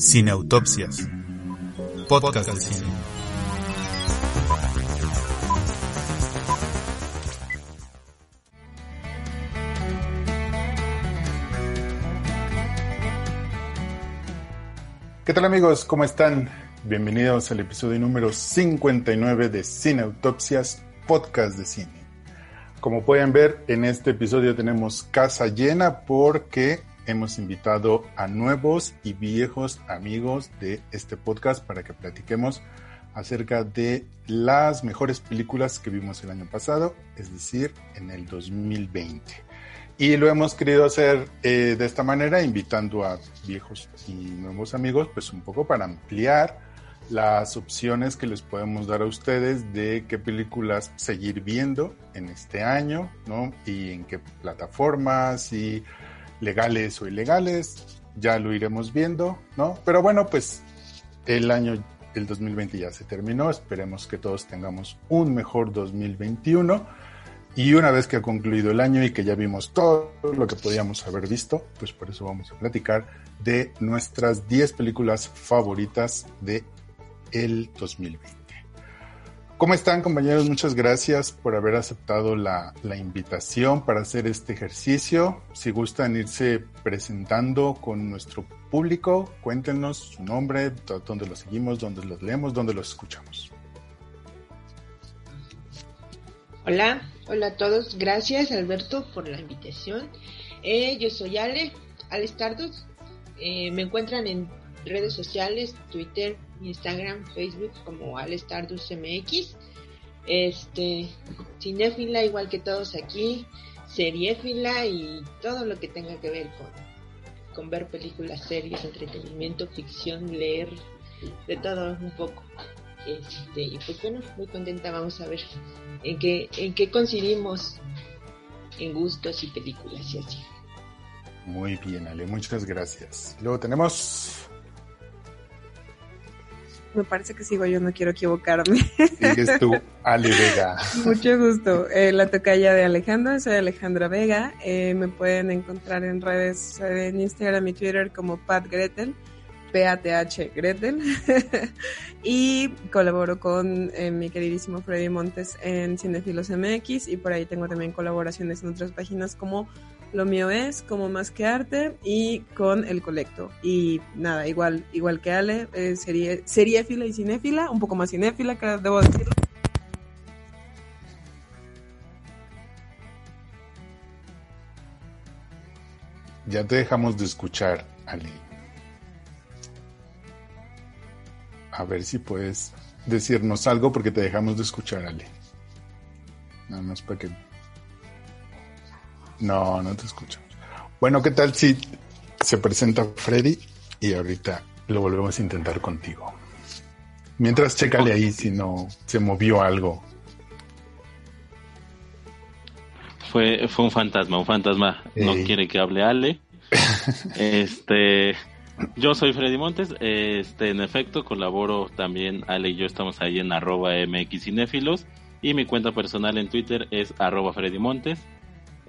Cineautopsias. Podcast de cine. ¿Qué tal amigos? ¿Cómo están? Bienvenidos al episodio número 59 de Cineautopsias, podcast de cine. Como pueden ver, en este episodio tenemos casa llena porque hemos invitado a nuevos y viejos amigos de este podcast para que platiquemos acerca de las mejores películas que vimos el año pasado, es decir, en el 2020. Y lo hemos querido hacer eh, de esta manera, invitando a viejos y nuevos amigos, pues un poco para ampliar las opciones que les podemos dar a ustedes de qué películas seguir viendo en este año, ¿no? Y en qué plataformas y legales o ilegales, ya lo iremos viendo, ¿no? Pero bueno, pues el año, el 2020 ya se terminó, esperemos que todos tengamos un mejor 2021. Y una vez que ha concluido el año y que ya vimos todo lo que podíamos haber visto, pues por eso vamos a platicar de nuestras 10 películas favoritas de el 2020. ¿Cómo están compañeros? Muchas gracias por haber aceptado la, invitación para hacer este ejercicio. Si gustan irse presentando con nuestro público, cuéntenos su nombre, dónde los seguimos, dónde los leemos, dónde los escuchamos. Hola, hola a todos. Gracias Alberto por la invitación. Eh, yo soy Ale, Ale Stardust. Eh, me encuentran en redes sociales, Twitter, Instagram, Facebook como Ale Stardust MX. Este, cinéfila igual que todos aquí, seriéfila y todo lo que tenga que ver con, con ver películas, series, entretenimiento, ficción, leer, de todo un poco. Este, y pues bueno, muy contenta, vamos a ver en qué, en qué coincidimos en gustos y películas y así. Muy bien, Ale, muchas gracias. Luego tenemos me parece que sigo yo, no quiero equivocarme. Sigues tú, Ale Vega. Mucho gusto. Eh, la tocaya de Alejandro, soy Alejandra Vega. Eh, me pueden encontrar en redes, en Instagram y Twitter como Pat Gretel, P-A-T-H Gretel. y colaboro con eh, mi queridísimo Freddy Montes en Cinefilos MX y por ahí tengo también colaboraciones en otras páginas como lo mío es como más que arte y con el colecto. Y nada, igual, igual que Ale, eh, sería seriéfila y cinéfila, un poco más cinéfila, que debo decirlo. Ya te dejamos de escuchar, Ale. A ver si puedes decirnos algo porque te dejamos de escuchar, Ale. Nada más para que no, no te escuchamos. Bueno, ¿qué tal si se presenta Freddy y ahorita lo volvemos a intentar contigo? Mientras, chécale ahí si no se movió algo. Fue, fue un fantasma, un fantasma. No quiere que hable Ale. este, yo soy Freddy Montes. Este, en efecto, colaboro también. Ale y yo estamos ahí en arroba mxinéfilos. Y mi cuenta personal en Twitter es arroba Freddy Montes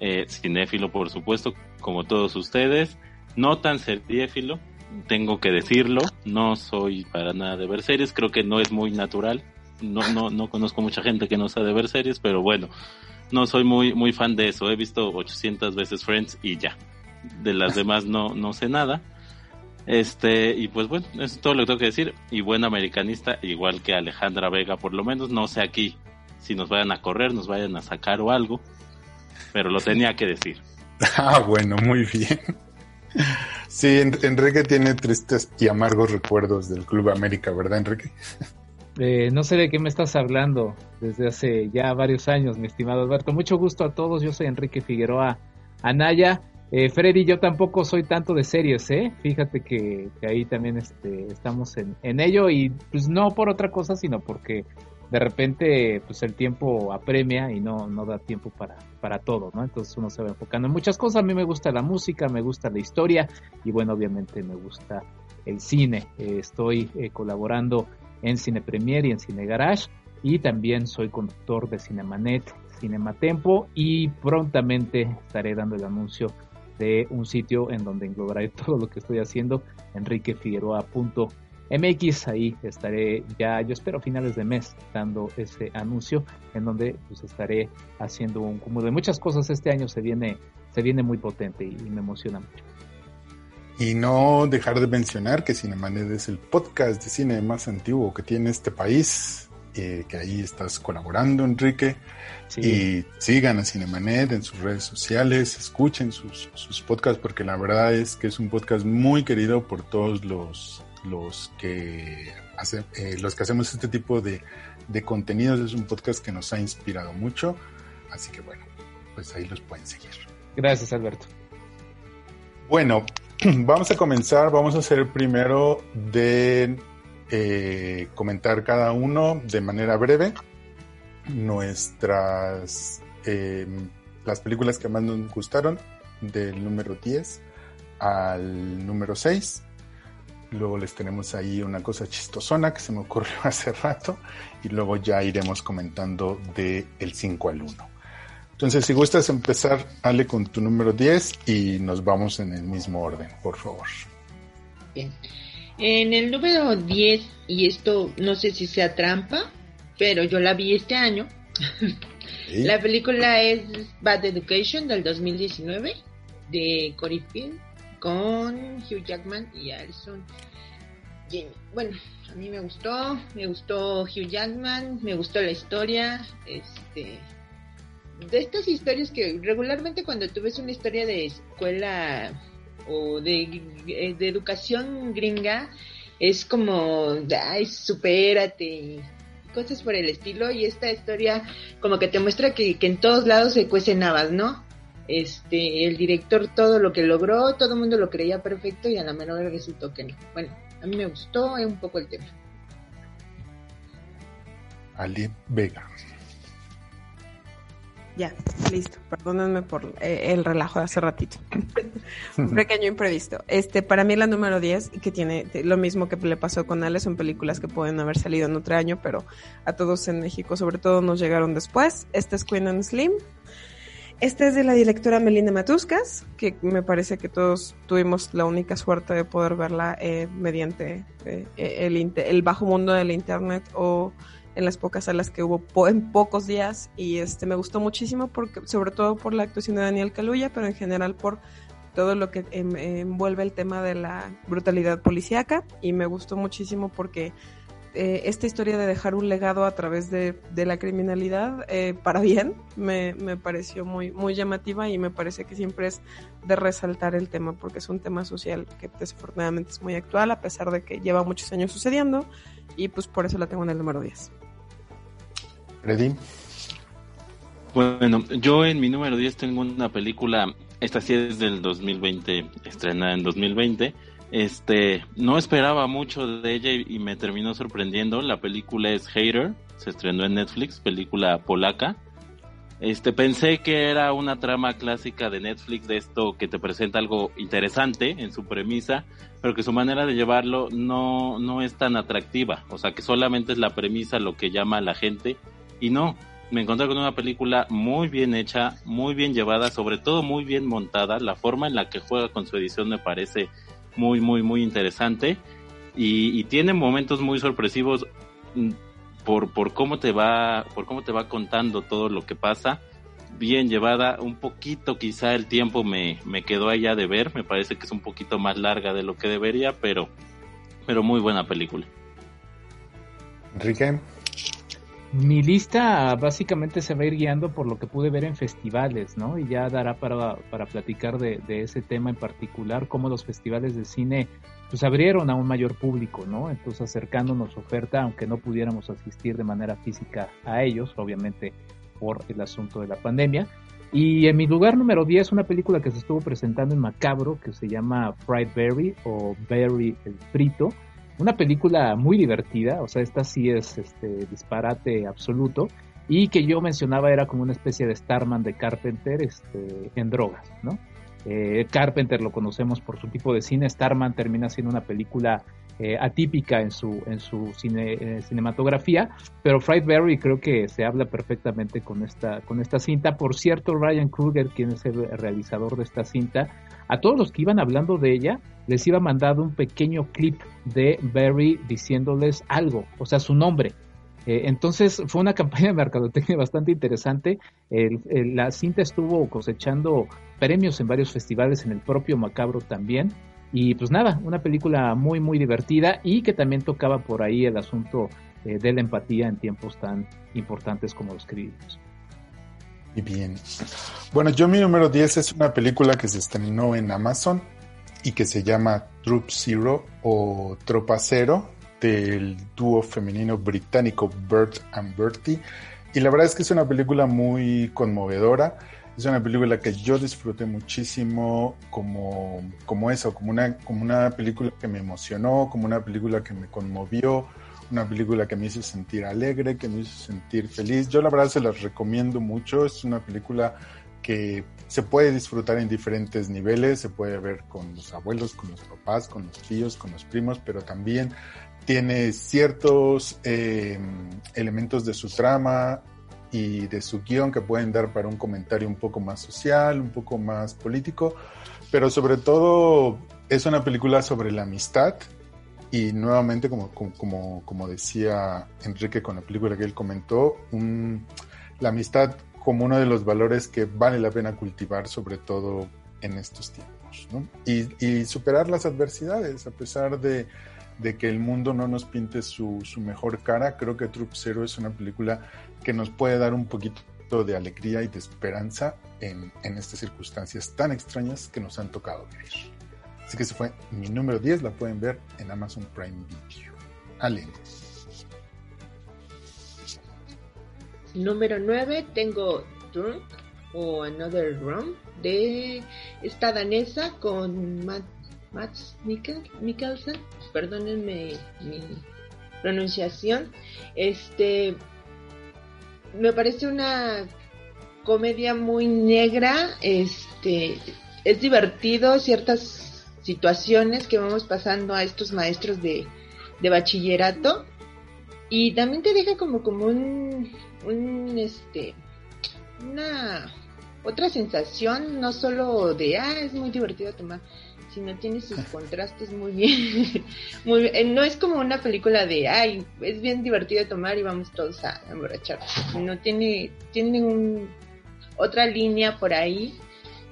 eh, cinéfilo por supuesto, como todos ustedes, no tan seriéfilo, tengo que decirlo, no soy para nada de ver series, creo que no es muy natural, no, no, no conozco mucha gente que no sabe de ver series, pero bueno, no soy muy, muy fan de eso, he visto 800 veces Friends y ya, de las demás no, no sé nada. Este, y pues bueno, eso es todo lo que tengo que decir. Y buen americanista, igual que Alejandra Vega, por lo menos, no sé aquí si nos vayan a correr, nos vayan a sacar o algo pero lo tenía que decir. Ah, bueno, muy bien. Sí, Enrique tiene tristes y amargos recuerdos del Club América, ¿verdad, Enrique? Eh, no sé de qué me estás hablando desde hace ya varios años, mi estimado Alberto. Mucho gusto a todos, yo soy Enrique Figueroa Anaya. Eh, Freddy, yo tampoco soy tanto de series, ¿eh? Fíjate que, ahí también este, estamos en, en ello y pues no por otra cosa, sino porque de repente pues el tiempo apremia y no, no da tiempo para, para todo, ¿no? Entonces uno se va enfocando en muchas cosas. A mí me gusta la música, me gusta la historia y bueno, obviamente me gusta el cine. Eh, estoy eh, colaborando en Cine Premier y en Cine Garage y también soy conductor de Cinemanet, Cinematempo y prontamente estaré dando el anuncio de un sitio en donde englobaré todo lo que estoy haciendo, enriquefigueroa.mx. Ahí estaré ya, yo espero finales de mes, dando ese anuncio en donde pues estaré haciendo un cúmulo de muchas cosas. Este año se viene, se viene muy potente y, me emociona mucho. Y no dejar de mencionar que Cinemanet es el podcast de cine más antiguo que tiene este país, eh, que ahí estás colaborando, Enrique. Y sigan a Cinemanet en sus redes sociales, escuchen sus, sus podcasts, porque la verdad es que es un podcast muy querido por todos los, los, que, hace, eh, los que hacemos este tipo de, de contenidos. Es un podcast que nos ha inspirado mucho. Así que bueno, pues ahí los pueden seguir. Gracias, Alberto. Bueno, vamos a comenzar. Vamos a hacer primero de eh, comentar cada uno de manera breve nuestras eh, las películas que más nos gustaron del número 10 al número 6 luego les tenemos ahí una cosa chistosona que se me ocurrió hace rato y luego ya iremos comentando de el 5 al 1 entonces si gustas empezar Ale con tu número 10 y nos vamos en el mismo orden por favor. Bien. En el número 10 y esto no sé si sea trampa pero yo la vi este año. La película es Bad Education del 2019 de Cory Finn con Hugh Jackman y Alison. Bueno, a mí me gustó, me gustó Hugh Jackman, me gustó la historia, este de estas historias que regularmente cuando tú ves una historia de escuela o de, de educación gringa es como, ay, supérate, cosas por el estilo y esta historia como que te muestra que, en todos lados se cuecen habas, ¿no? Este, el director todo lo que logró, todo el mundo lo creía perfecto y a la menor resultó que no. Bueno, a mí me gustó un poco el tema. Ali Vega. Ya, listo. Perdónenme por eh, el relajo de hace ratito. Un pequeño imprevisto. Este, para mí la número 10, que tiene lo mismo que le pasó con Ale, son películas que pueden haber salido en otro año, pero a todos en México sobre todo nos llegaron después. Este es Queen and Slim. Este es de la directora Melina Matuscas, que me parece que todos tuvimos la única suerte de poder verla eh, mediante eh, el, el bajo mundo del internet o en las pocas salas que hubo en pocos días. Y este me gustó muchísimo porque sobre todo por la actuación de Daniel Caluya, pero en general por todo lo que em, envuelve el tema de la brutalidad policíaca. Y me gustó muchísimo porque eh, esta historia de dejar un legado a través de, la criminalidad eh, para bien me, me, pareció muy, muy llamativa y me parece que siempre es de resaltar el tema porque es un tema social que desafortunadamente es muy actual a pesar de que lleva muchos años sucediendo y pues por eso la tengo en el número 10. Freddy. Bueno, yo en mi número 10 tengo una película, esta sí es del 2020, estrenada en 2020. Este, no esperaba mucho de ella y, me terminó sorprendiendo. La película es Hater, se estrenó en Netflix, película polaca. Este, pensé que era una trama clásica de Netflix de esto que te presenta algo interesante en su premisa, pero que su manera de llevarlo no, no es tan atractiva. O sea, que solamente es la premisa lo que llama a la gente y no, me encontré con una película muy bien hecha, muy bien llevada, sobre todo muy bien montada. La forma en la que juega con su edición me parece muy, muy, muy interesante. Y, tiene momentos muy sorpresivos mm, por, por cómo te va, por cómo te va contando todo lo que pasa. Bien llevada, un poquito quizá el tiempo me, me quedó allá de ver, me parece que es un poquito más larga de lo que debería, pero, pero muy buena película. Enrique. Mi lista básicamente se va a ir guiando por lo que pude ver en festivales, ¿no? Y ya dará para, para platicar de, ese tema en particular, cómo los festivales de cine pues abrieron a un mayor público, ¿no? Entonces acercándonos oferta, aunque no pudiéramos asistir de manera física a ellos, obviamente por el asunto de la pandemia. Y en mi lugar número 10, una película que se estuvo presentando en Macabro, que se llama Fried Berry o Berry el Frito, una película muy divertida, o sea, esta sí es este disparate absoluto y que yo mencionaba era como una especie de Starman de Carpenter este, en drogas, ¿no? Eh, Carpenter lo conocemos por su tipo de cine. Starman termina siendo una película eh, atípica en su, en su cine, eh, cinematografía, pero Berry creo que se habla perfectamente con esta, con esta cinta. Por cierto, Ryan Kruger, quien es el realizador de esta cinta, a todos los que iban hablando de ella, les iba mandando un pequeño clip de Berry diciéndoles algo, o sea, su nombre. Eh, entonces fue una campaña de mercadotecnia bastante interesante. la cinta estuvo cosechando premios en varios festivales, en el propio Macabro también. Y pues nada, una película muy, muy divertida y que también tocaba por ahí el asunto eh, de la empatía en tiempos tan importantes como los que vivimos. Y bien. Bueno, yo mi número 10 es una película que se estrenó en Amazon y que se llama Troop Zero o Tropa Cero del dúo femenino británico Bert and Bertie. Y la verdad es que es una película muy conmovedora. Es una película que yo disfruté muchísimo como, como eso, como una, como una película que me emocionó, como una película que me conmovió, una película que me hizo sentir alegre, que me hizo sentir feliz. Yo la verdad se las recomiendo mucho. Es una película que se puede disfrutar en diferentes niveles, se puede ver con los abuelos, con los papás, con los tíos, con los primos, pero también tiene ciertos eh, elementos de su trama y de su guion que pueden dar para un comentario un poco más social, un poco más político, pero sobre todo es una película sobre la amistad y nuevamente, como, como, como decía Enrique con la película que él comentó, la amistad como uno de los valores que vale la pena cultivar, sobre todo en estos tiempos, ¿no? y, y superar las adversidades, a pesar de de que el mundo no nos pinte su, su mejor cara, creo que Troop Zero es una película que nos puede dar un poquito de alegría y de esperanza en, en estas circunstancias tan extrañas que nos han tocado vivir. Así que ese fue mi número 10, la pueden ver en Amazon Prime Video. Ale. Número 9 tengo Drunk o Another Room de esta danesa con Matt Max Mikkelsen, perdónenme mi pronunciación, este me parece una comedia muy negra, este es divertido ciertas situaciones que vamos pasando a estos maestros de, de bachillerato y también te deja como como un, un este una otra sensación no solo de ah es muy divertido tomar sino tiene sus contrastes muy bien. muy eh, No es como una película de, ay, es bien divertido tomar y vamos todos a emborrachar. No tiene, tiene un, otra línea por ahí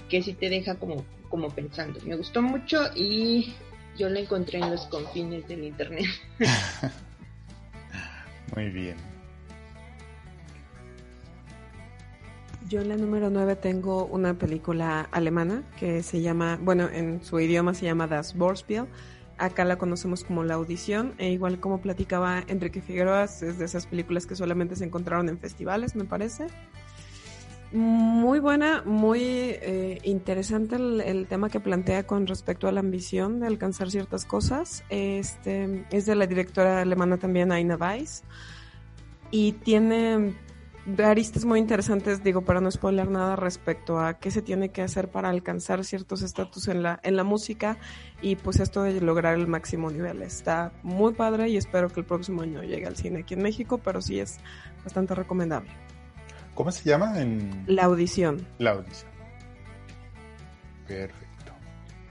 que sí te deja como, como pensando. Me gustó mucho y yo la encontré en los confines del internet. muy bien. Yo en la número 9 tengo una película alemana que se llama, bueno, en su idioma se llama Das Vorspiel. Acá la conocemos como La Audición, e igual como platicaba Enrique Figueroa, es de esas películas que solamente se encontraron en festivales, me parece. Muy buena, muy eh, interesante el, tema que plantea con respecto a la ambición de alcanzar ciertas cosas. Este es de la directora alemana también Aina Weiss y tiene aristas muy interesantes, digo, para no spoiler nada respecto a qué se tiene que hacer para alcanzar ciertos estatus en la, en la música y pues esto de lograr el máximo nivel. Está muy padre y espero que el próximo año llegue al cine aquí en México, pero sí es bastante recomendable. ¿Cómo se llama? En... La audición. La audición. Perfecto.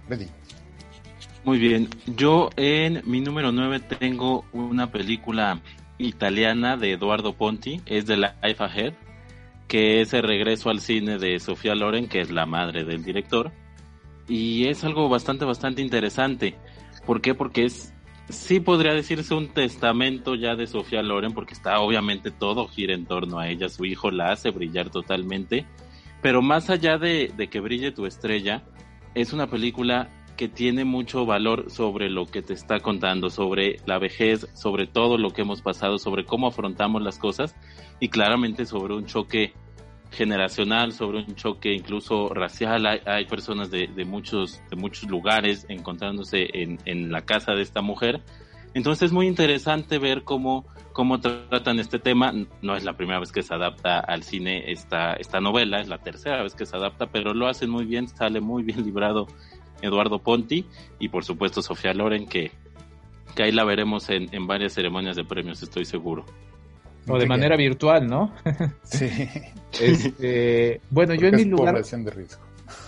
Ready. Muy bien. Yo en mi número 9 tengo una película italiana de Eduardo Ponti, es de Life Ahead, que es el regreso al cine de Sofía Loren, que es la madre del director. Y es algo bastante, bastante interesante. ¿Por qué? Porque es, sí podría decirse un testamento ya de Sofía Loren, porque está obviamente todo gira en torno a ella, su hijo la hace brillar totalmente. Pero más allá de, de que brille tu estrella, es una película que tiene mucho valor sobre lo que te está contando, sobre la vejez, sobre todo lo que hemos pasado, sobre cómo afrontamos las cosas y claramente sobre un choque generacional, sobre un choque incluso racial. Hay, personas de, muchos, de muchos lugares encontrándose en, en, la casa de esta mujer, Entonces es muy interesante ver cómo, cómo tratan este tema. No es la primera vez que se adapta al cine esta, esta novela, es la tercera vez que se adapta, pero lo hacen muy bien, sale muy bien librado Eduardo Ponti y por supuesto Sofía Loren, que, que ahí la veremos en, en varias ceremonias de premios, estoy seguro. O de manera virtual, ¿no? Sí. Este, bueno, yo en mi lugar... Población de riesgo.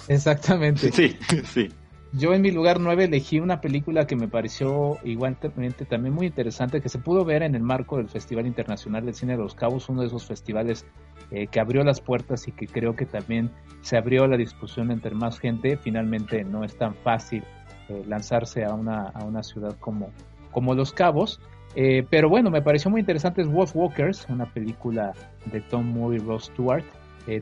Exactamente. Sí, sí. Yo en mi lugar 9 elegí una película que me pareció igualmente también muy interesante, que se pudo ver en el marco del Festival Internacional del Cine de los Cabos, uno de esos festivales eh, que abrió las puertas y que creo que también se abrió la discusión entre más gente. Finalmente no es tan fácil eh, lanzarse a una, a una ciudad como, como Los Cabos. Eh, pero bueno, me pareció muy interesante es Wolf Walkers, una película de Tom Moore y Ross Stewart.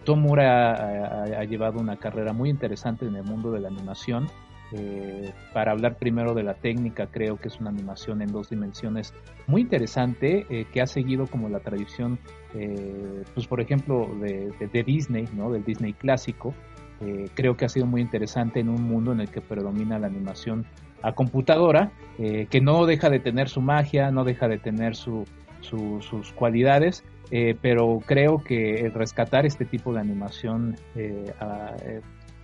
Tom Moore ha, llevado una carrera muy interesante en el mundo de la animación. Eh, para hablar primero de la técnica, creo que es una animación en dos dimensiones muy interesante eh, que ha seguido como la tradición, eh, pues por ejemplo, de, Disney, ¿no? Del Disney clásico. creo que ha sido muy interesante en un mundo en el que predomina la animación a computadora, que no deja de tener su magia, no deja de tener su, sus cualidades, pero creo que rescatar este tipo de animación a,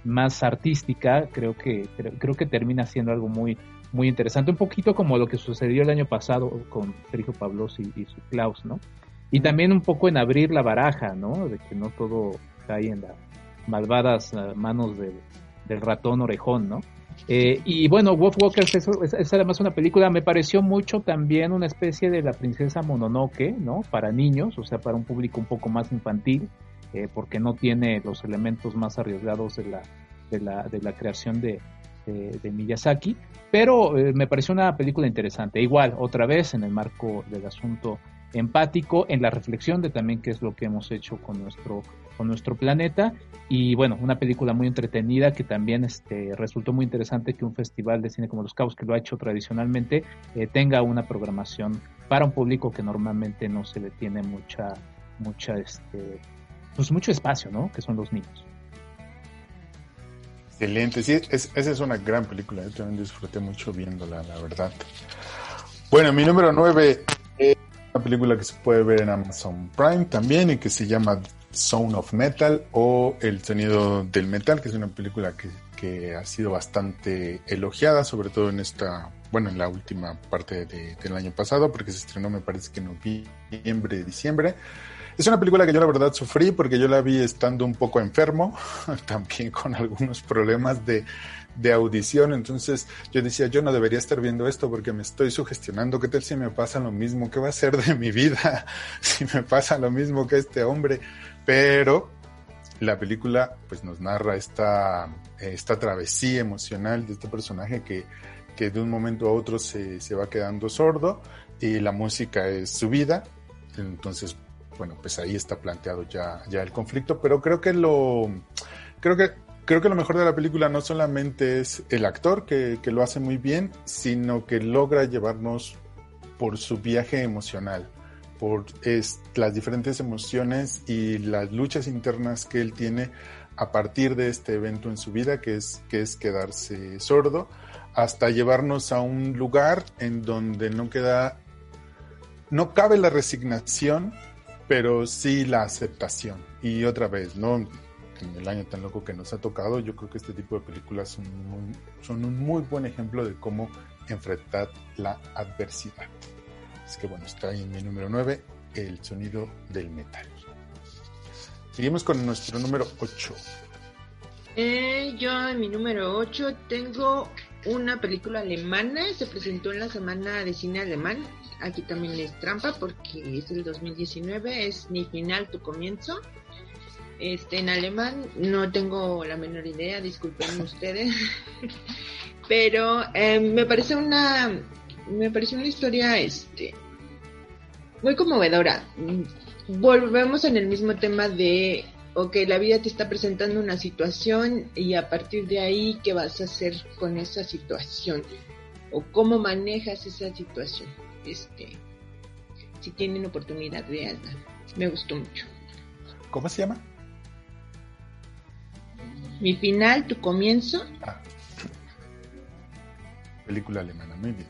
más artística, creo que, creo, que termina siendo algo muy, muy interesante, un poquito como lo que sucedió el año pasado con Sergio Pablos y, su Klaus, ¿no? Y también un poco en abrir la baraja, ¿no? De que no todo cae en las malvadas eh, manos del ratón orejón, ¿no? Eh, y bueno, Wolf Walkers es, es, además una película, me pareció mucho también una especie de la princesa Mononoke, ¿no? Para niños, o sea, para un público un poco más infantil. Eh, porque no tiene los elementos más arriesgados de la, de la, de la creación de, de, Miyazaki, pero eh, me pareció una película interesante. Igual, otra vez, en el marco del asunto empático, en la reflexión de también qué es lo que hemos hecho con nuestro, con nuestro planeta. Y bueno, una película muy entretenida que también este, resultó muy interesante que un festival de cine como Los Cabos, que lo ha hecho tradicionalmente, eh, tenga una programación para un público que normalmente no se le tiene mucha, mucha este, pues mucho espacio, ¿no? Que son los niños. Excelente, sí, esa es una gran película, yo también disfruté mucho viéndola, la verdad. Bueno, mi número 9 es una película que se puede ver en Amazon Prime también y que se llama Sound of Metal o El sonido del metal, que es una película que, que ha sido bastante elogiada, sobre todo en esta, bueno, en la última parte de, del año pasado, porque se estrenó me parece que en noviembre, diciembre. Es una película que yo la verdad sufrí porque yo la vi estando un poco enfermo, también con algunos problemas de, de audición, entonces yo decía, yo no debería estar viendo esto porque me estoy sugestionando, ¿qué tal si me pasa lo mismo? ¿Qué va a ser de mi vida si me pasa lo mismo que este hombre? Pero la película pues nos narra esta, esta travesía emocional de este personaje que, que de un momento a otro se, se va quedando sordo y la música es su vida, entonces bueno, pues ahí está planteado ya, ya el conflicto, pero creo que lo, creo que, creo que lo mejor de la película no solamente es el actor, que, que lo hace muy bien, sino que logra llevarnos por su viaje emocional, por es, las diferentes emociones y las luchas internas que él tiene a partir de este evento en su vida, que es, que es quedarse sordo, hasta llevarnos a un lugar en donde no queda, no cabe la resignación, pero sí la aceptación. Y otra vez, ¿no? En el año tan loco que nos ha tocado, yo creo que este tipo de películas son, son un muy buen ejemplo de cómo enfrentar la adversidad. Es que bueno, está ahí en mi número 9, el sonido del metal. Seguimos con nuestro número 8. Eh, yo en mi número 8 tengo una película alemana, se presentó en la semana de cine alemán, aquí también es trampa porque es el 2019, es ni final tu comienzo. Este, en alemán no tengo la menor idea, disculpen ustedes, pero eh, me parece una, me parece una historia, este, muy conmovedora. Volvemos en el mismo tema de, ok, la vida te está presentando una situación y a partir de ahí, ¿qué vas a hacer con esa situación? O cómo manejas esa situación este, si tienen oportunidad, de Me gustó mucho. ¿Cómo se llama? Mi final, tu comienzo. Ah. Película alemana, muy bien.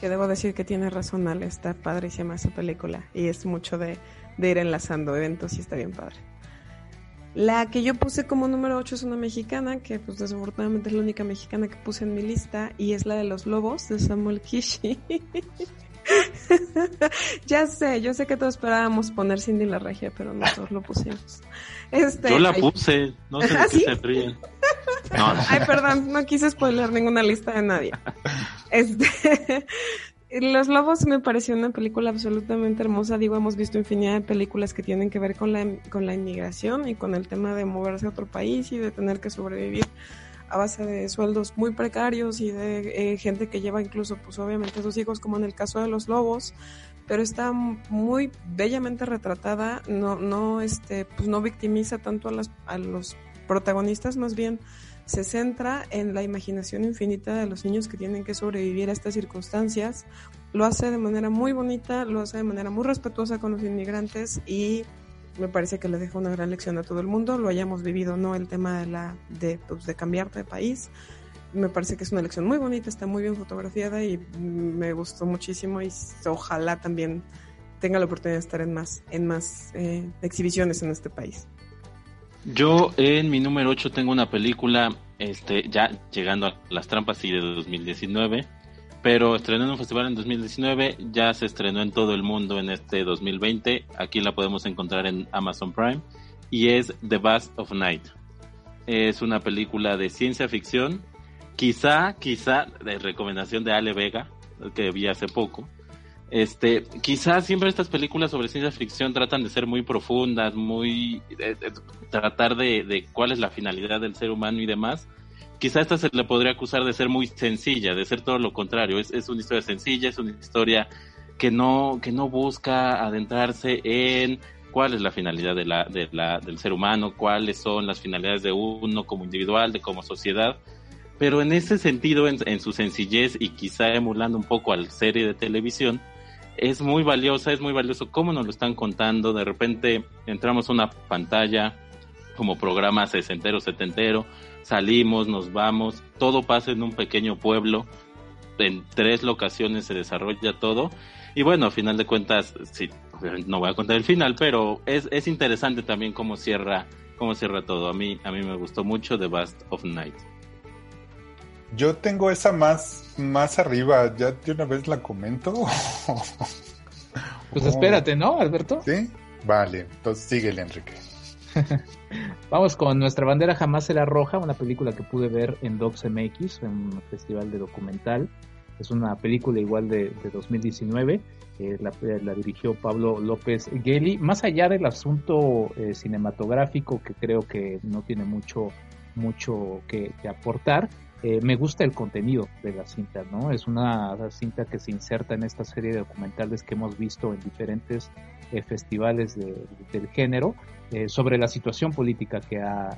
Que debo decir que tiene razón, Ale, está padrísima esa película y es mucho de, de ir enlazando eventos y está bien padre. La que yo puse como número 8 es una mexicana, que pues desafortunadamente es la única mexicana que puse en mi lista, y es la de los lobos de Samuel Kishi. ya sé, yo sé que todos esperábamos poner Cindy la regia, pero nosotros lo pusimos. Este, yo la puse, no sé ¿Ah, se ríen. Ay, perdón, no quise spoiler ninguna lista de nadie. Este, Los Lobos me pareció una película absolutamente hermosa. Digo, hemos visto infinidad de películas que tienen que ver con la, con la inmigración y con el tema de moverse a otro país y de tener que sobrevivir a base de sueldos muy precarios y de eh, gente que lleva incluso, pues obviamente, a sus hijos, como en el caso de Los Lobos. Pero está muy bellamente retratada, no, no, este, pues no victimiza tanto a, las, a los protagonistas, más bien se centra en la imaginación infinita de los niños que tienen que sobrevivir a estas circunstancias. Lo hace de manera muy bonita, lo hace de manera muy respetuosa con los inmigrantes y me parece que le deja una gran lección a todo el mundo, lo hayamos vivido no el tema de la de, pues, de cambiarte de país. Me parece que es una lección muy bonita, está muy bien fotografiada y me gustó muchísimo y ojalá también tenga la oportunidad de estar en más en más eh, exhibiciones en este país. Yo en mi número 8 tengo una película, este, ya llegando a las trampas y de 2019, pero estrenó en un festival en 2019, ya se estrenó en todo el mundo en este 2020, aquí la podemos encontrar en Amazon Prime, y es The Bust of Night. Es una película de ciencia ficción, quizá, quizá, de recomendación de Ale Vega, que vi hace poco, este, quizás siempre estas películas sobre ciencia ficción tratan de ser muy profundas, muy tratar de, cuál es la finalidad del ser humano y demás. Quizás esta se le podría acusar de ser muy sencilla, de ser todo lo contrario. Es, es una historia sencilla, es una historia que no, que no busca adentrarse en cuál es la finalidad de la, de la, del ser humano, cuáles son las finalidades de uno como individual, de como sociedad. Pero en ese sentido, en, en su sencillez y quizá emulando un poco al serie de televisión, es muy valiosa, es muy valioso cómo nos lo están contando. De repente entramos a una pantalla como programa sesentero, setentero, salimos, nos vamos, todo pasa en un pequeño pueblo, en tres locaciones se desarrolla todo. Y bueno, a final de cuentas, sí, no voy a contar el final, pero es, es interesante también cómo cierra, cómo cierra todo. A mí, a mí me gustó mucho The Bust of Night. Yo tengo esa más, más arriba, ya de una vez la comento. pues espérate, ¿no, Alberto? Sí, vale, entonces síguele, Enrique. Vamos con Nuestra bandera jamás será roja, una película que pude ver en Docs MX, en un festival de documental. Es una película igual de, 2019. Eh, la, dirigió Pablo López Geli. Más allá del asunto eh, cinematográfico, que creo que no tiene mucho, mucho que aportar, eh, me gusta el contenido de la cinta, ¿no? Es una cinta que se inserta en esta serie de documentales que hemos visto en diferentes eh, festivales del género eh, sobre la situación política que ha,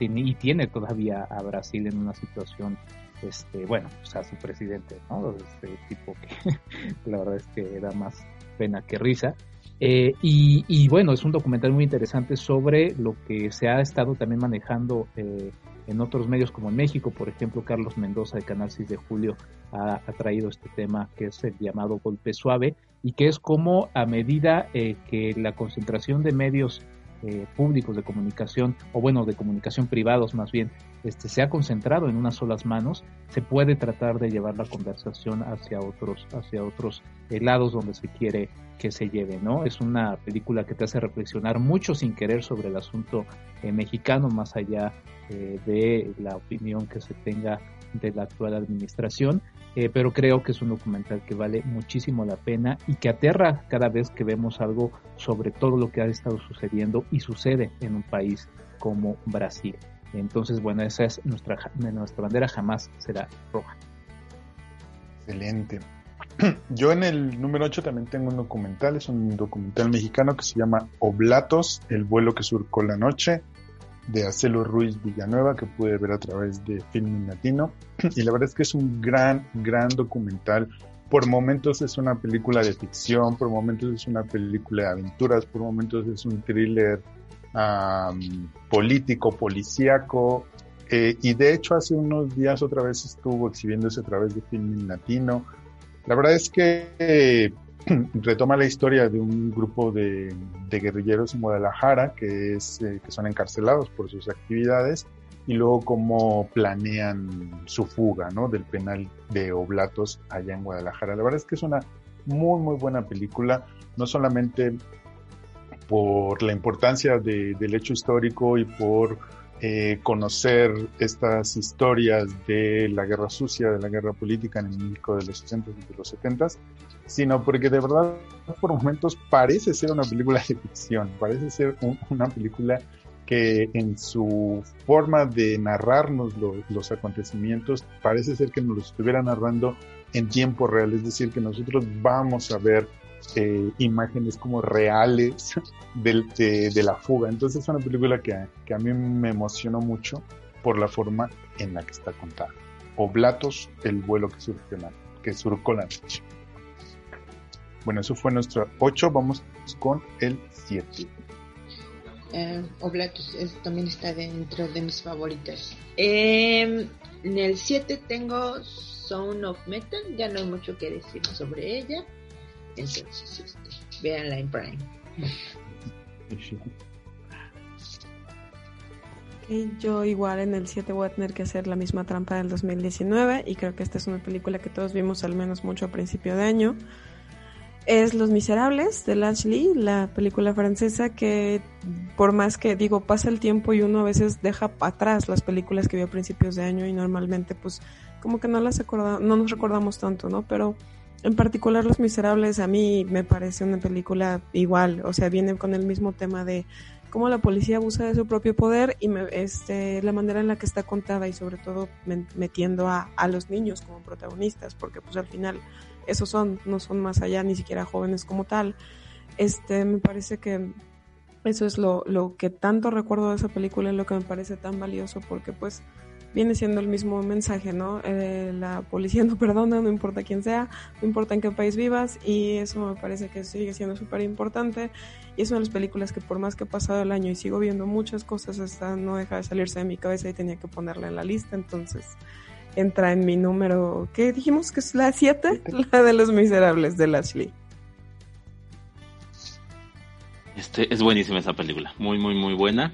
y tiene todavía a Brasil en una situación, este, bueno, o sea, su presidente, ¿no? Este tipo que la verdad es que da más pena que risa. y, y, bueno, es un documental muy interesante sobre lo que se ha estado también manejando eh, en otros medios como en México, por ejemplo, Carlos Mendoza de Canal 6 de Julio ha, traído este tema que es el llamado golpe suave y que es como a medida eh, que la concentración de medios eh, públicos de comunicación, o bueno, de comunicación privados más bien, este, se ha concentrado en unas solas manos, se puede tratar de llevar la conversación hacia otros, hacia otros lados donde se quiere que se lleve, ¿no? Es una película que te hace reflexionar mucho sin querer sobre el asunto eh, mexicano, más allá eh, de la opinión que se tenga de la actual administración, eh, pero creo que es un documental que vale muchísimo la pena y que aterra cada vez que vemos algo sobre todo lo que ha estado sucediendo y sucede en un país como Brasil. Entonces, bueno, esa es nuestra, nuestra bandera, jamás será roja. Excelente. Yo en el número 8 también tengo un documental, es un documental mexicano que se llama Oblatos, el vuelo que surcó la noche de Acelo Ruiz Villanueva que pude ver a través de Film Latino y la verdad es que es un gran, gran documental. Por momentos es una película de ficción, por momentos es una película de aventuras, por momentos es un thriller político, policíaco. Eh, y de hecho hace unos días otra vez estuvo exhibiéndose a través de Film Latino. La verdad es que eh, retoma la historia de un grupo de, guerrilleros en Guadalajara que, es, eh, que son encarcelados por sus actividades y luego cómo planean su fuga ¿no? del penal de Oblatos allá en Guadalajara. La verdad es que es una muy, muy buena película, no solamente por la importancia del hecho histórico y por eh, conocer estas historias de la guerra sucia, de la guerra política en el México de los 60 y de los 70, sino porque de verdad por momentos parece ser una película de ficción, parece ser una película que en su forma de narrarnos los acontecimientos parece ser que nos lo estuviera narrando en tiempo real, es decir, que nosotros vamos a ver eh, imágenes como reales de, la fuga. Entonces es una película que, a mí me emocionó mucho por la forma en la que está contada. Oblatos, el vuelo que surgió la, surcó la noche. Bueno, eso fue nuestro 8, vamos con el 7. Eh, Oblatos también está dentro de mis favoritas. Em, en el 7 tengo Sound of Metal, ya no hay mucho que decir sobre ella. Entonces, este, véanla en Prime. yo igual en el 7 voy a tener que hacer la misma trampa del 2019 y creo que esta es una película que todos vimos al menos mucho a principio de año. Es Los Miserables de Lee, la película francesa que por más que digo pasa el tiempo y uno a veces deja atrás las películas que vio a principios de año y normalmente pues como que no las acorda no nos recordamos tanto, ¿no? Pero en particular Los Miserables a mí me parece una película igual, o sea, viene con el mismo tema de cómo la policía abusa de su propio poder y este, la manera en la que está contada y sobre todo metiendo a, a, los niños como protagonistas, porque pues al final esos son, no son más allá ni siquiera jóvenes como tal. Este, me parece que eso es lo, lo que tanto recuerdo de esa película y lo que me parece tan valioso porque pues viene siendo el mismo mensaje, ¿no? Eh, la policía no perdona, no importa quién sea, no importa en qué país vivas, y eso me parece que sigue siendo súper importante. Y es una de las películas que por más que ha pasado el año y sigo viendo muchas cosas, esta no deja de salirse de mi cabeza y tenía que ponerla en la lista, entonces entra en mi número, ¿qué dijimos que es la 7? La de los miserables de Lashley. Este, es buenísima esa película, muy, muy, muy buena.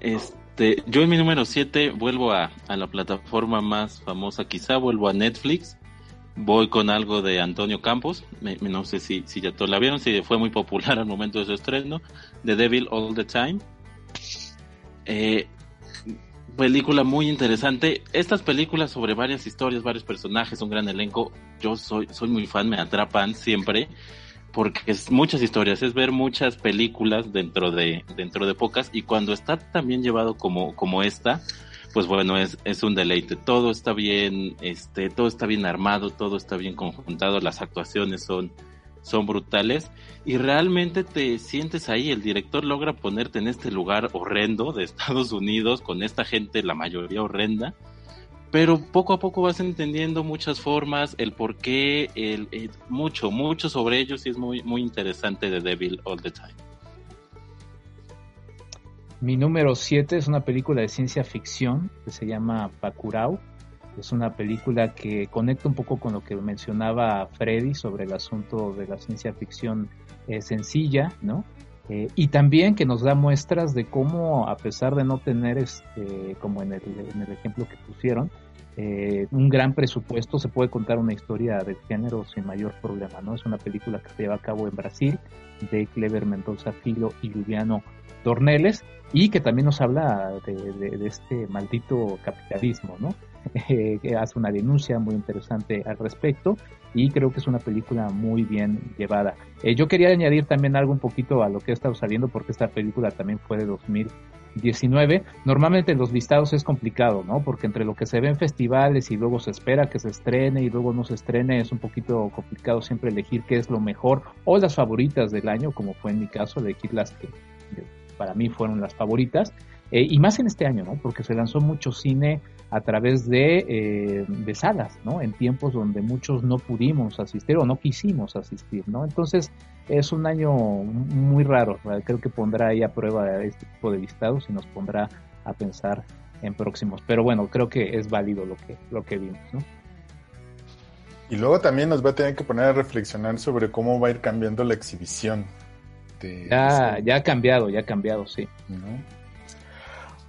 Este, este, yo en mi número 7 vuelvo a, la plataforma más famosa quizá, vuelvo a Netflix. Voy con algo de Antonio Campos, no sé si, ya todos la vieron, si fue muy popular al momento de su estreno, The Devil All the Time. Eh, película muy interesante. Estas películas sobre varias historias, varios personajes, un gran elenco, yo soy, soy muy fan, me atrapan siempre porque es muchas historias, es ver muchas películas dentro de, dentro de pocas, y cuando está también llevado como, como esta, pues bueno, es, es un deleite. Todo está bien, este, todo está bien armado, todo está bien conjuntado, las actuaciones son, son brutales, y realmente te sientes ahí, el director logra ponerte en este lugar horrendo de Estados Unidos, con esta gente, la mayoría horrenda, pero poco a poco vas entendiendo muchas formas, el por qué, el, mucho, mucho sobre ellos y es muy, muy interesante de Devil All the Time. Mi número 7 es una película de ciencia ficción que se llama Pakurao. Es una película que conecta un poco con lo que mencionaba Freddy sobre el asunto de la ciencia ficción eh, sencilla, ¿no? Eh, y también que nos da muestras de cómo, a pesar de no tener, este, como en el, ejemplo que pusieron, eh, un gran presupuesto, se puede contar una historia de género sin mayor problema, ¿no? Es una película que se lleva a cabo en Brasil, de Clever Mendoza Filo y Juliano Dorneles, y que también nos habla de, este maldito capitalismo, ¿no? Eh, hace una denuncia muy interesante al respecto y creo que es una película muy bien llevada. Eh, yo quería añadir también algo un poquito a lo que ha estado saliendo porque esta película también fue de 2019. Normalmente los listados es complicado, ¿no? Porque entre lo que se ve en festivales y luego se espera que se estrene y luego no se estrene es un poquito complicado siempre elegir qué es lo mejor o las favoritas del año, como fue en mi caso, elegir las que para mí fueron las favoritas. Eh, y más en este año, ¿no? Porque se lanzó mucho cine a través de, eh, de salas, ¿no? En tiempos donde muchos no pudimos asistir o no quisimos asistir, ¿no? Entonces es un año muy raro, creo que pondrá ahí a prueba este tipo de listados y nos pondrá a pensar en próximos. Pero bueno, creo que es válido lo que, lo que vimos, ¿no? Y luego también nos va a tener que poner a reflexionar sobre cómo va a ir cambiando la exhibición. ya, ya ha cambiado, ya ha cambiado, sí.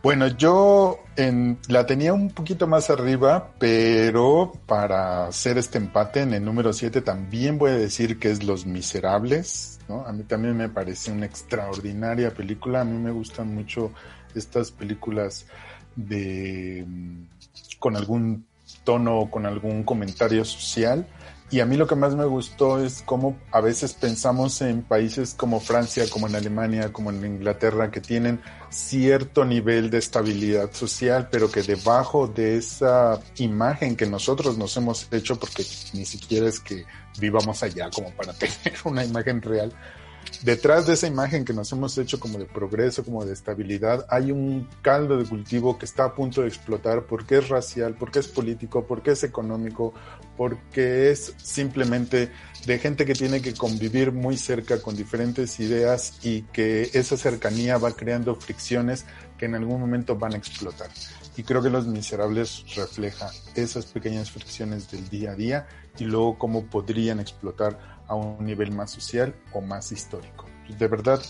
Bueno, yo en, la tenía un poquito más arriba, pero para hacer este empate en el número 7 también voy a decir que es Los Miserables, ¿no? A mí también me parece una extraordinaria película, a mí me gustan mucho estas películas de con algún tono o con algún comentario social y a mí lo que más me gustó es cómo a veces pensamos en países como Francia, como en Alemania, como en Inglaterra, que tienen cierto nivel de estabilidad social, pero que debajo de esa imagen que nosotros nos hemos hecho, porque ni siquiera es que vivamos allá como para tener una imagen real, detrás de esa imagen que nos hemos hecho como de progreso, como de estabilidad, hay un caldo de cultivo que está a punto de explotar porque es racial, porque es político, porque es económico, porque es simplemente de gente que tiene que convivir muy cerca con diferentes ideas y que esa cercanía va creando fricciones que en algún momento van a explotar. Y creo que Los Miserables refleja esas pequeñas fricciones del día a día y luego cómo podrían explotar a un nivel más social o más histórico. De verdad,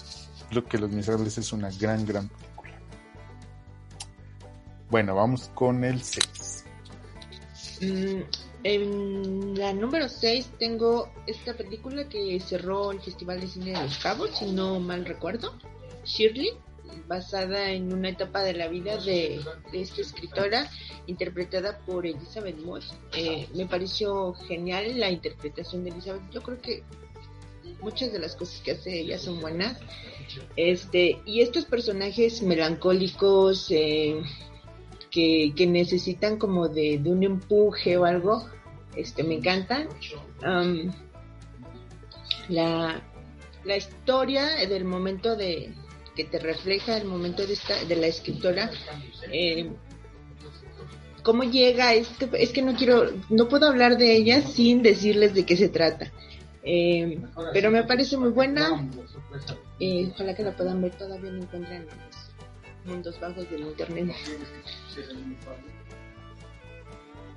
creo que Los Miserables es una gran, gran película. Bueno, vamos con el 6. Mm, en la número 6 tengo esta película que cerró el Festival de Cine de los Cabos, si no mal recuerdo, Shirley basada en una etapa de la vida de, esta escritora interpretada por Elizabeth Moss. Eh, me pareció genial la interpretación de Elizabeth. Yo creo que muchas de las cosas que hace ella son buenas. Este, y estos personajes melancólicos eh, que, necesitan como de, un empuje o algo, este, me encantan. la, la historia del momento de, que te refleja el momento de, esta, de la escritora. Eh, cómo llega este, es que no quiero, no puedo hablar de ella sin decirles de qué se trata. Eh, pero me parece muy buena. Eh, ojalá que la puedan ver, todavía no encuentran en los mundos bajos del internet.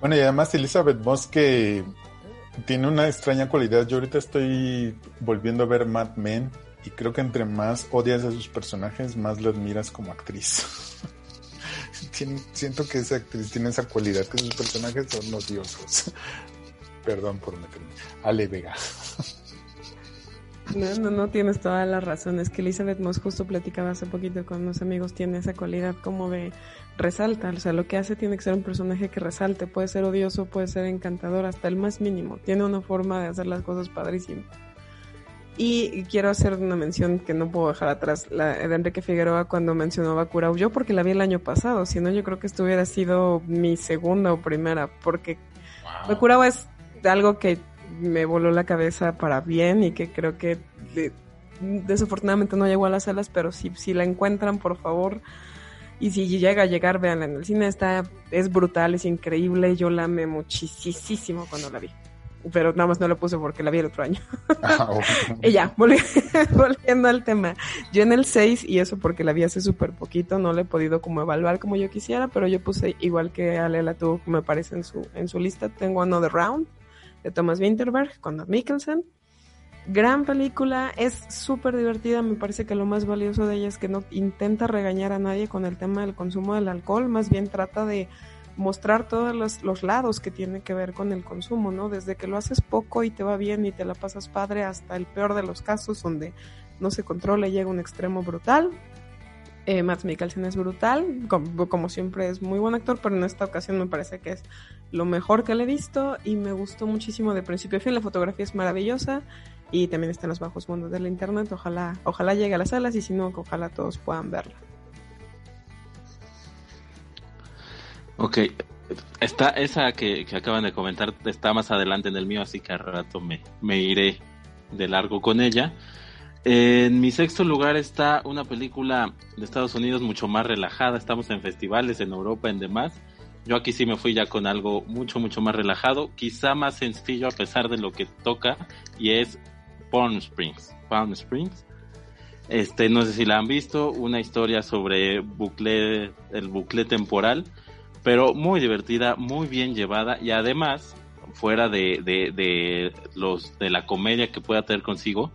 Bueno, y además Elizabeth Bosque tiene una extraña cualidad. Yo ahorita estoy volviendo a ver Mad Men y creo que entre más odias a sus personajes, más lo admiras como actriz. siento que esa actriz tiene esa cualidad, que sus personajes son odiosos. Perdón por meterme. Ale Vega. No, no, no tienes toda la razón. Es que Elizabeth Moss justo platicaba hace poquito con unos amigos, tiene esa cualidad como de resalta. O sea, lo que hace tiene que ser un personaje que resalte. Puede ser odioso, puede ser encantador, hasta el más mínimo. Tiene una forma de hacer las cosas padrísimas. Y quiero hacer una mención que no puedo dejar atrás, la de Enrique Figueroa cuando mencionó Bacurau. Yo porque la vi el año pasado, si no yo creo que esto hubiera sido mi segunda o primera, porque wow. es algo que me voló la cabeza para bien y que creo que desafortunadamente no llegó a las salas, pero si, si la encuentran, por favor, y si llega a llegar, véanla en el cine, está, es brutal, es increíble, yo la amé muchísimo cuando la vi pero nada más no lo puse porque la vi el otro año. Ah, y ya, volviendo al tema. Yo en el 6, y eso porque la vi hace súper poquito, no le he podido como evaluar como yo quisiera, pero yo puse igual que Ale la tuvo, me parece en su, en su lista, tengo Another Round de Thomas Winterberg con Matt Mikkelsen. Gran película, es súper divertida, me parece que lo más valioso de ella es que no intenta regañar a nadie con el tema del consumo del alcohol, más bien trata de mostrar todos los, lados que tiene que ver con el consumo, ¿no? Desde que lo haces poco y te va bien y te la pasas padre hasta el peor de los casos donde no se controla y llega un extremo brutal. Eh, Matt Mikkelsen es brutal, como, siempre es muy buen actor, pero en esta ocasión me parece que es lo mejor que le he visto y me gustó muchísimo de principio a fin. La fotografía es maravillosa y también está en los bajos mundos de la internet. Ojalá, ojalá llegue a las salas y si no, ojalá todos puedan verla. Ok, está esa que, acaban de comentar está más adelante en el mío, así que al rato me, me iré de largo con ella. En mi sexto lugar está una película de Estados Unidos mucho más relajada. Estamos en festivales en Europa, en demás. Yo aquí sí me fui ya con algo mucho, mucho más relajado, quizá más sencillo a pesar de lo que toca, y es Palm Springs. Palm Springs. Este, no sé si la han visto, una historia sobre bucle, el bucle temporal pero muy divertida, muy bien llevada y además, fuera de, de, los de la comedia que pueda tener consigo,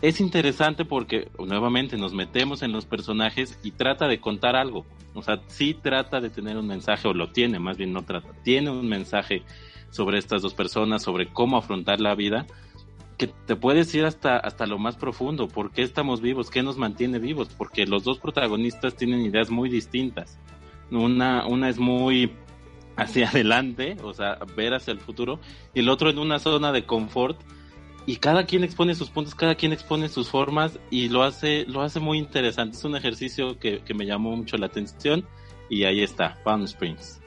es interesante porque nuevamente nos metemos en los personajes y trata de contar algo. O sea, sí trata de tener un mensaje, o lo tiene, más bien no trata, tiene un mensaje sobre estas dos personas, sobre cómo afrontar la vida, que te puedes ir hasta, hasta lo más profundo. ¿Por qué estamos vivos? ¿Qué nos mantiene vivos? Porque los dos protagonistas tienen ideas muy distintas. Una, una es muy hacia adelante, o sea, ver hacia el futuro, y el otro en una zona de confort y cada quien expone sus puntos, cada quien expone sus formas y lo hace, lo hace muy interesante. Es un ejercicio que, me llamó mucho la atención y ahí está, Palm Springs.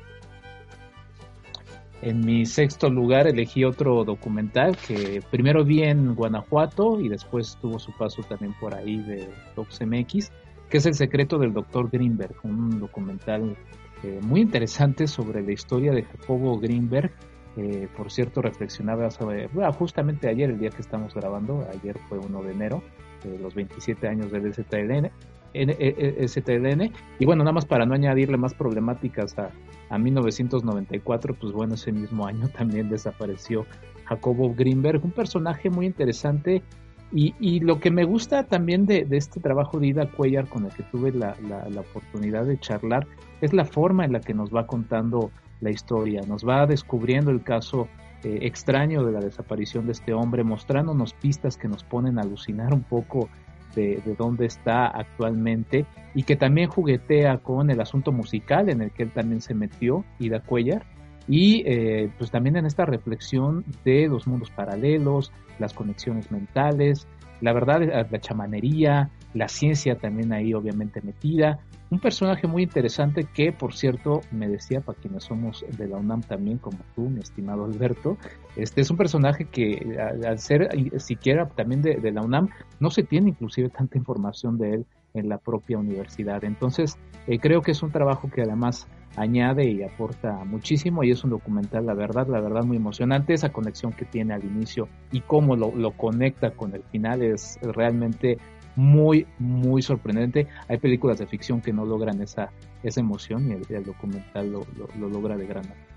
En mi sexto lugar elegí otro documental que primero vi en Guanajuato y después tuvo su paso también por ahí de Fox MX, que es El secreto del doctor Greenberg, un documental eh, muy interesante sobre la historia de Jacobo Greenberg, eh, por cierto, reflexionaba sobre, justamente ayer, el día que estamos grabando, ayer fue 1 de enero, eh, los 27 años del STLN, STLN, y bueno, nada más para no añadirle más problemáticas a, a 1994, pues bueno, ese mismo año también desapareció Jacobo Greenberg, un personaje muy interesante y, y, lo que me gusta también de, de, este trabajo de Ida Cuellar con el que tuve la, la, la, oportunidad de charlar es la forma en la que nos va contando la historia, nos va descubriendo el caso eh, extraño de la desaparición de este hombre, mostrándonos pistas que nos ponen a alucinar un poco de, dónde está actualmente y que también juguetea con el asunto musical en el que él también se metió, Ida Cuellar, y eh, pues también en esta reflexión de los mundos paralelos, las conexiones mentales, la verdad, la chamanería, la ciencia también ahí obviamente metida, un personaje muy interesante que, por cierto, me decía para quienes somos de la UNAM también, como tú, mi estimado Alberto, este es un personaje que al ser siquiera también de, la UNAM, no se tiene inclusive tanta información de él en la propia universidad. Entonces, eh, creo que es un trabajo que además añade y aporta muchísimo y es un documental, la verdad, la verdad muy emocionante. Esa conexión que tiene al inicio y cómo lo, lo conecta con el final es realmente muy, muy sorprendente. Hay películas de ficción que no logran esa, esa emoción y el, documental lo, lo, logra de gran manera.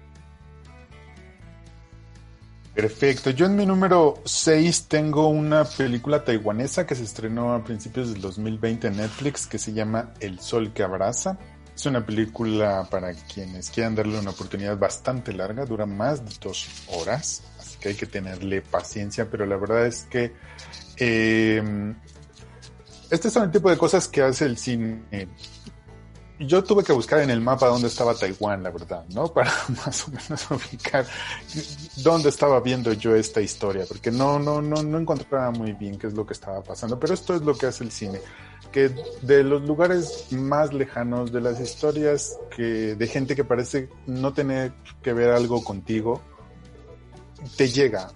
Perfecto. Yo en mi número 6 tengo una película taiwanesa que se estrenó a principios del 2020 en Netflix que se llama El Sol que Abraza. Es una película para quienes quieran darle una oportunidad bastante larga, dura más de dos horas, así que hay que tenerle paciencia, pero la verdad es que eh, este son el tipo de cosas que hace el cine. Yo tuve que buscar en el mapa dónde estaba Taiwán, la verdad, ¿no? Para más o menos ubicar dónde estaba viendo yo esta historia, porque no, no, no, no encontraba muy bien qué es lo que estaba pasando. Pero esto es lo que hace el cine, que de los lugares más lejanos, de las historias que de gente que parece no tener que ver algo contigo, te llega,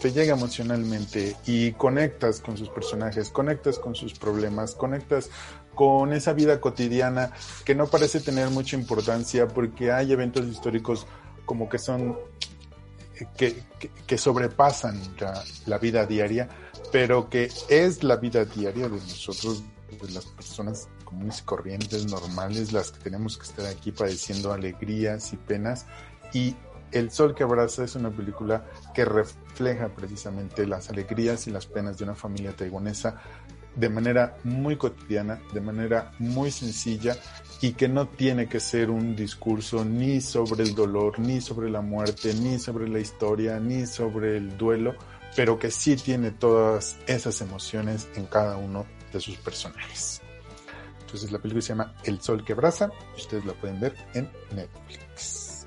te llega emocionalmente y conectas con sus personajes, conectas con sus problemas, conectas con esa vida cotidiana que no parece tener mucha importancia porque hay eventos históricos como que son que, que, sobrepasan la, la, vida diaria, pero que es la vida diaria de nosotros, de las personas comunes y corrientes, normales, las que tenemos que estar aquí padeciendo alegrías y penas. Y el Sol que abraza es una película que refleja precisamente las alegrías y las penas de una familia taiwanesa de manera muy cotidiana, de manera muy sencilla y que no tiene que ser un discurso ni sobre el dolor, ni sobre la muerte, ni sobre la historia, ni sobre el duelo, pero que sí tiene todas esas emociones en cada uno de sus personajes. Entonces la película se llama El Sol que abraza y ustedes la pueden ver en Netflix.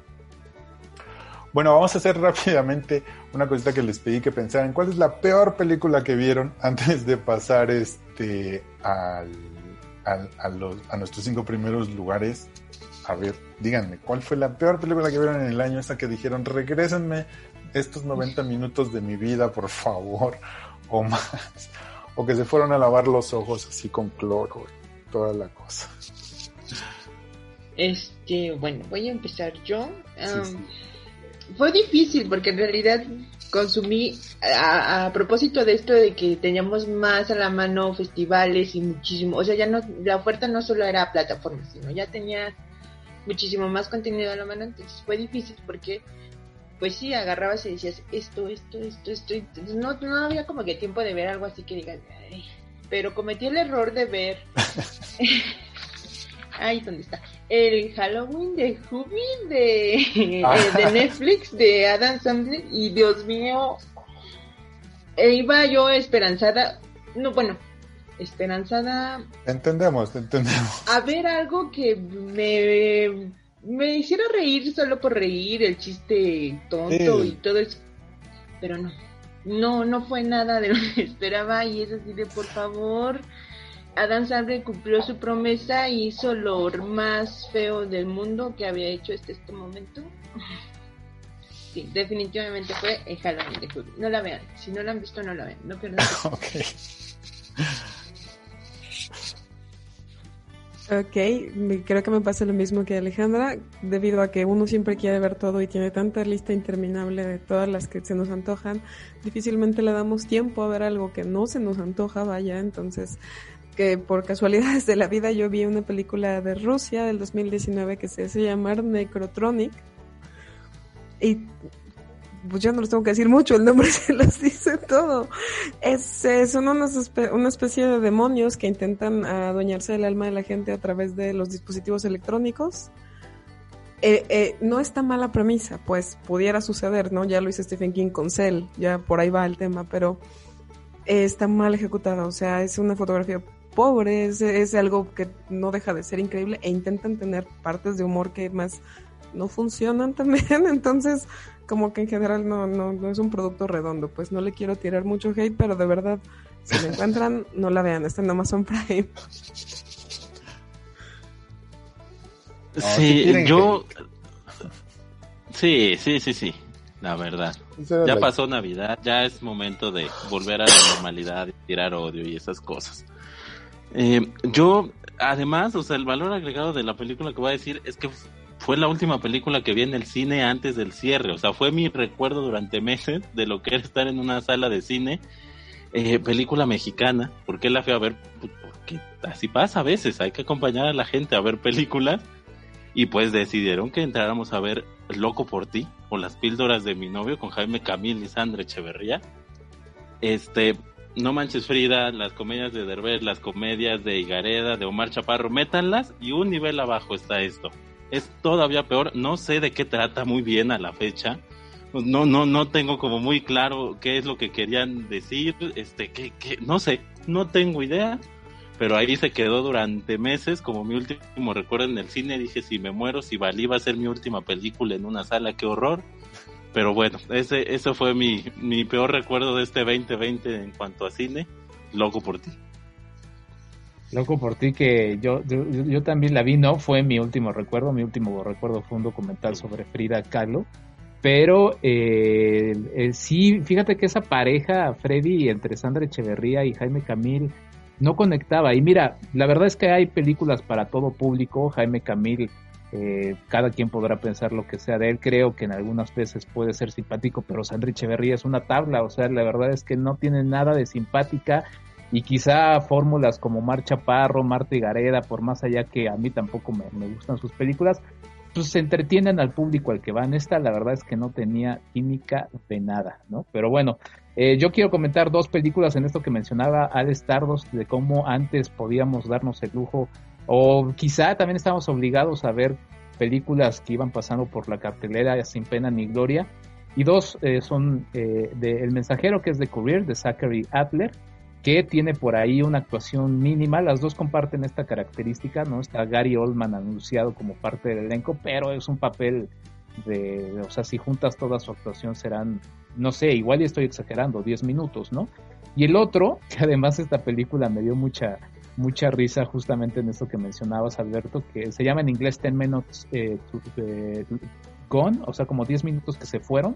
Bueno, vamos a hacer rápidamente una cosita que les pedí que pensaran. ¿Cuál es la peor película que vieron antes de pasar este al, a, los, a nuestros cinco primeros lugares? A ver, díganme, ¿cuál fue la peor película que vieron en el año? Esa que dijeron, regrésenme estos 90 minutos de mi vida, por favor, o más. O que se fueron a lavar los ojos así con cloro, toda la cosa. Este, bueno, voy a empezar yo fue difícil porque en realidad consumí a, propósito de esto de que teníamos más a la mano festivales y muchísimo, o sea, ya no, la oferta no solo era plataformas, sino ya tenía muchísimo más contenido a la mano, entonces fue difícil porque pues sí, agarrabas y decías esto, esto, esto, esto. No, no había como que tiempo de ver algo así que digas, pero cometí el error de ver. Ay, ¿dónde está? El Halloween de Hubby de, ah. de Netflix de Adam Sandler y Dios mío, iba yo esperanzada, no, bueno, esperanzada. Entendemos, entendemos. A ver algo que me, me hiciera reír solo por reír, el chiste tonto y todo eso. Pero no, no, no fue nada de lo que esperaba y es así de por favor. Adam Sandler cumplió su promesa y hizo lo más feo del mundo que había hecho hasta este momento. Sí, definitivamente fue el Halloween de Hulu. No la vean. Si no la han visto, no la vean. No pierdan. ok. Ok, creo que me pasa lo mismo que Alejandra, debido a que uno siempre quiere ver todo y tiene tanta lista interminable de todas las que se nos antojan, difícilmente le damos tiempo a ver algo que no se nos antoja, vaya, entonces que por casualidades de la vida yo vi una película de Rusia del 2019 que se hace llamar Necrotronic, y pues yo no les tengo que decir mucho, el nombre se los dice todo. Es, son una especie de demonios que intentan adueñarse del alma de la gente a través de los dispositivos electrónicos. Eh, eh, no está mala premisa, pues pudiera suceder, ¿no? Ya lo hizo Stephen King con Cell, ya por ahí va el tema, pero está mal ejecutada, o sea, es una fotografía pobre, es, es algo que no deja de ser increíble e intentan tener partes de humor que más no funcionan también, entonces como que en general no, no, no es un producto redondo, pues no le quiero tirar mucho hate, pero de verdad, si la encuentran, no la vean, está en Amazon Prime. Sí, yo... Sí, sí, sí, sí, la verdad. Ya pasó Navidad, ya es momento de volver a la normalidad, y tirar odio y esas cosas. Eh, yo, además, o sea, el valor agregado de la película que voy a decir es que fue la última película que vi en el cine antes del cierre. O sea, fue mi recuerdo durante meses de lo que era estar en una sala de cine. Eh, película mexicana. ¿Por qué la fui a ver? Pues porque así pasa a veces. Hay que acompañar a la gente a ver películas. Y pues decidieron que entráramos a ver Loco por ti o Las píldoras de mi novio con Jaime Camil y Sandra Echeverría. Este, No Manches Frida, las comedias de Derbez, las comedias de Higareda, de Omar Chaparro, métanlas y un nivel abajo está esto es todavía peor. No sé de qué trata muy bien a la fecha. No, no, no tengo como muy claro qué es lo que querían decir. Este, que, que, no sé, no tengo idea. Pero ahí se quedó durante meses como mi último recuerdo en el cine. Dije, si me muero, si Valí va a ser mi última película en una sala, qué horror. Pero bueno, ese, ese fue mi, mi peor recuerdo de este 2020 en cuanto a cine. Loco por ti. Loco por ti que yo, yo, también la vi, no fue mi último recuerdo, mi último recuerdo fue un documental sobre Frida Kahlo, pero eh, eh, sí, fíjate que esa pareja, Freddy, entre Sandra Echeverría y Jaime Camil, no conectaba. Y mira, la verdad es que hay películas para todo público, Jaime Camil, eh, cada quien podrá pensar lo que sea de él, creo que en algunas veces puede ser simpático, pero Sandra Echeverría es una tabla, o sea, la verdad es que no tiene nada de simpática y quizá fórmulas como Marcha Parro, Marta y Gareda, por más allá que a mí tampoco me, gustan sus películas, pues se entretienen al público al que van. Esta la verdad es que no tenía química de nada, ¿no? Pero bueno, eh, yo quiero comentar dos películas en esto que mencionaba Alex Tardos, de cómo antes podíamos darnos el lujo, o quizá también estábamos obligados a ver películas que iban pasando por la cartelera sin pena ni gloria. Y dos eh, son eh, de El Mensajero, que es de Courier, de Zachary Adler, que tiene por ahí una actuación mínima. Las dos comparten esta característica, ¿no? Está Gary Oldman anunciado como parte del elenco, pero es un papel de, o sea, si juntas toda su actuación serán, no sé, igual estoy exagerando, 10 minutos, ¿no? Y el otro, que además esta película me dio mucha, mucha risa justamente en esto que mencionabas, Alberto, que se llama en inglés Ten Minutes eh, eh, Gone, o sea, como 10 minutos que se fueron,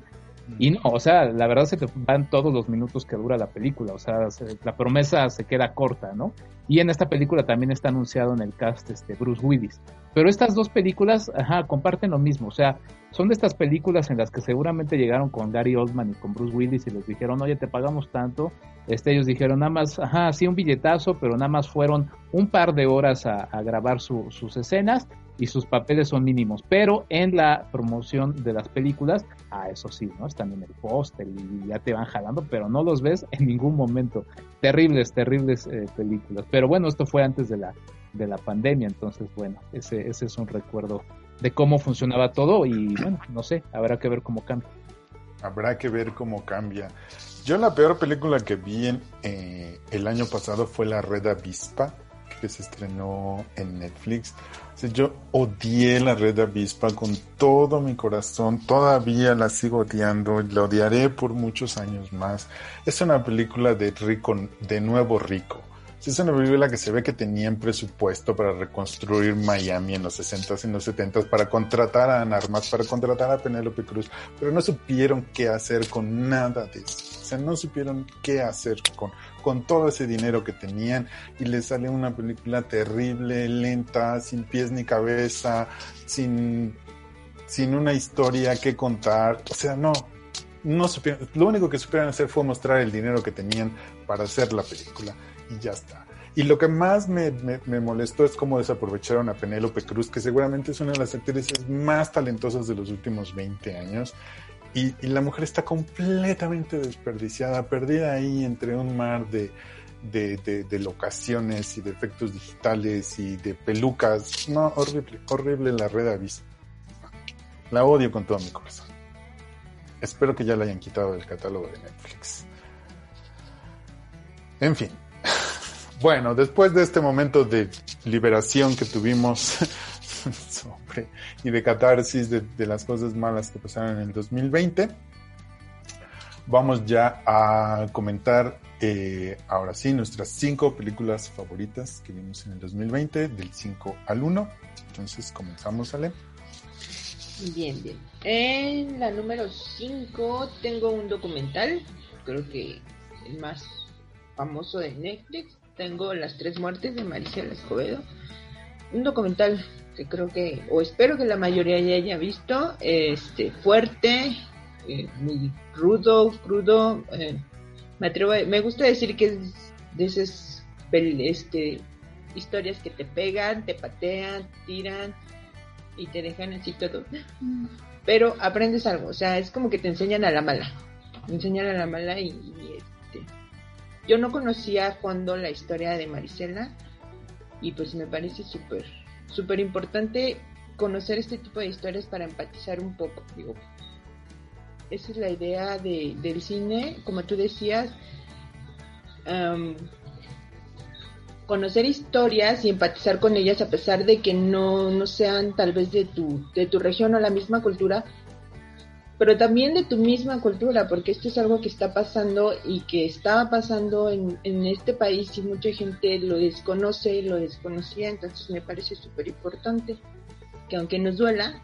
y no, o sea, la verdad se te van todos los minutos que dura la película, o sea, la promesa se queda corta, ¿no? Y en esta película también está anunciado en el cast este Bruce Willis. Pero estas dos películas, ajá, comparten lo mismo, o sea, son de estas películas en las que seguramente llegaron con Gary Oldman y con Bruce Willis y les dijeron, oye, te pagamos tanto. Este, ellos dijeron, nada más, ajá, sí, un billetazo, pero nada más fueron un par de horas a, grabar sus escenas y sus papeles son mínimos, pero en la promoción de las películas, ah, eso sí, ¿no? Están en el póster y ya te van jalando, pero no los ves en ningún momento. Terribles, terribles eh, películas. Pero bueno, esto fue antes de la, de la pandemia, entonces bueno, ese, ese es un recuerdo de cómo funcionaba todo y bueno, no sé, habrá que ver cómo cambia. Habrá que ver cómo cambia. Yo la peor película que vi en, eh, el año pasado fue La Red Avispa, que se estrenó en Netflix. yo odié La Red Avispa con todo mi corazón, todavía la sigo odiando, la odiaré por muchos años más. Es una película de rico, de nuevo rico es una película que se ve que tenían presupuesto para reconstruir Miami en los 60s y en los 70s, para contratar a Ana para contratar a Penélope Cruz, pero no supieron qué hacer con nada de eso. O sea, no supieron qué hacer con, con todo ese dinero que tenían y les sale una película terrible, lenta, sin pies ni cabeza, sin, sin una historia que contar. O sea, no, no supieron, lo único que supieron hacer fue mostrar el dinero que tenían para hacer la película y ya está. Y lo que más me, me, molestó es cómo desaprovecharon a Penélope Cruz, que seguramente es una de las actrices más talentosas de los últimos 20 años. Y, la mujer está completamente desperdiciada, perdida ahí entre un mar de, de, de, locaciones y de efectos digitales y de pelucas. No, horrible, horrible la red aviso. La odio con todo mi corazón. Espero que ya la hayan quitado del catálogo de Netflix. En fin, bueno, después de este momento de liberación que tuvimos y de catarsis de, las cosas malas que pasaron en el 2020, vamos ya a comentar eh, ahora sí nuestras cinco películas favoritas que vimos en el 2020, del 5 al 1. Entonces comenzamos, Ale. Bien, bien. En la número 5 tengo un documental, creo que el más famoso de Netflix, tengo Las Tres Muertes de Maricela Escobedo. Un documental que creo que, o espero que la mayoría ya haya visto, este, fuerte, eh, muy rudo, crudo. Eh, me atrevo, me gusta decir que es de esas este, historias que te pegan, te patean, tiran y te dejan así todo. Pero aprendes algo, o sea, es como que te enseñan a la mala. enseñan a la mala y yo no conocía a fondo la historia de Marisela y pues me parece súper, súper importante conocer este tipo de historias para empatizar un poco. Digo, esa es la idea de, del cine, como tú decías, conocer historias y empatizar con ellas a pesar de que no, no sean tal vez de tu, de tu región o la misma cultura, pero también de tu misma cultura, porque esto es algo que está pasando y que estaba pasando en, en este país y mucha gente lo desconoce, lo desconocía, entonces me parece súper importante que aunque nos duela,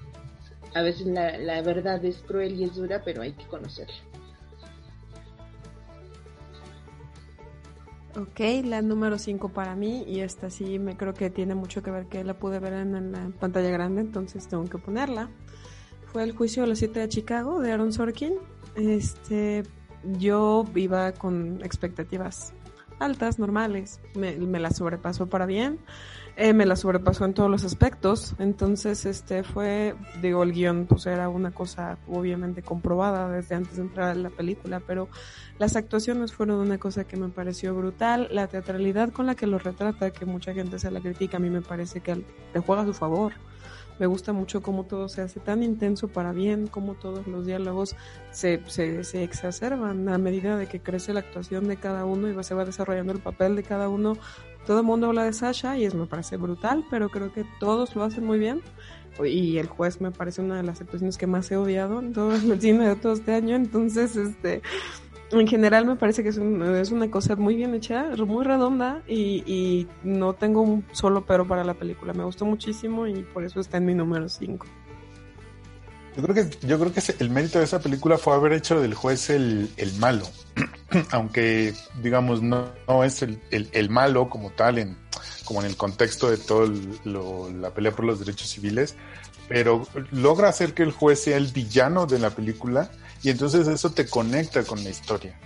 a veces la, la verdad es cruel y es dura, pero hay que conocerla. Ok, la número 5 para mí y esta sí me creo que tiene mucho que ver que la pude ver en la pantalla grande, entonces tengo que ponerla fue el juicio de los siete de Chicago de Aaron Sorkin. Este, yo iba con expectativas altas, normales. Me, la sobrepasó para bien. Eh, me la sobrepasó en todos los aspectos. Entonces, este fue, digo, el guion, pues era una cosa obviamente comprobada desde antes de entrar a la película, pero las actuaciones fueron una cosa que me pareció brutal. La teatralidad con la que lo retrata, que mucha gente se la critica, a mí me parece que le juega a su favor. Me gusta mucho cómo todo se hace tan intenso para bien, cómo todos los diálogos se, se, se exacerban a medida de que crece la actuación de cada uno y se va desarrollando el papel de cada uno. Todo el mundo habla de Sasha y es, me parece brutal, pero creo que todos lo hacen muy bien. Y el juez me parece una de las actuaciones que más he odiado en todo el cine de todo este año. Entonces, este, en general me parece que es, es una cosa muy bien hecha, muy redonda y, no tengo un solo pero para la película. Me gustó muchísimo y por eso está en mi número 5. Yo creo que, yo creo que el mérito de esa película fue haber hecho del juez el, malo. Aunque, digamos, no, no es el, el, malo como tal, en, como en el contexto de toda la pelea por los derechos civiles, pero logra hacer que el juez sea el villano de la película y entonces eso te conecta con la historia.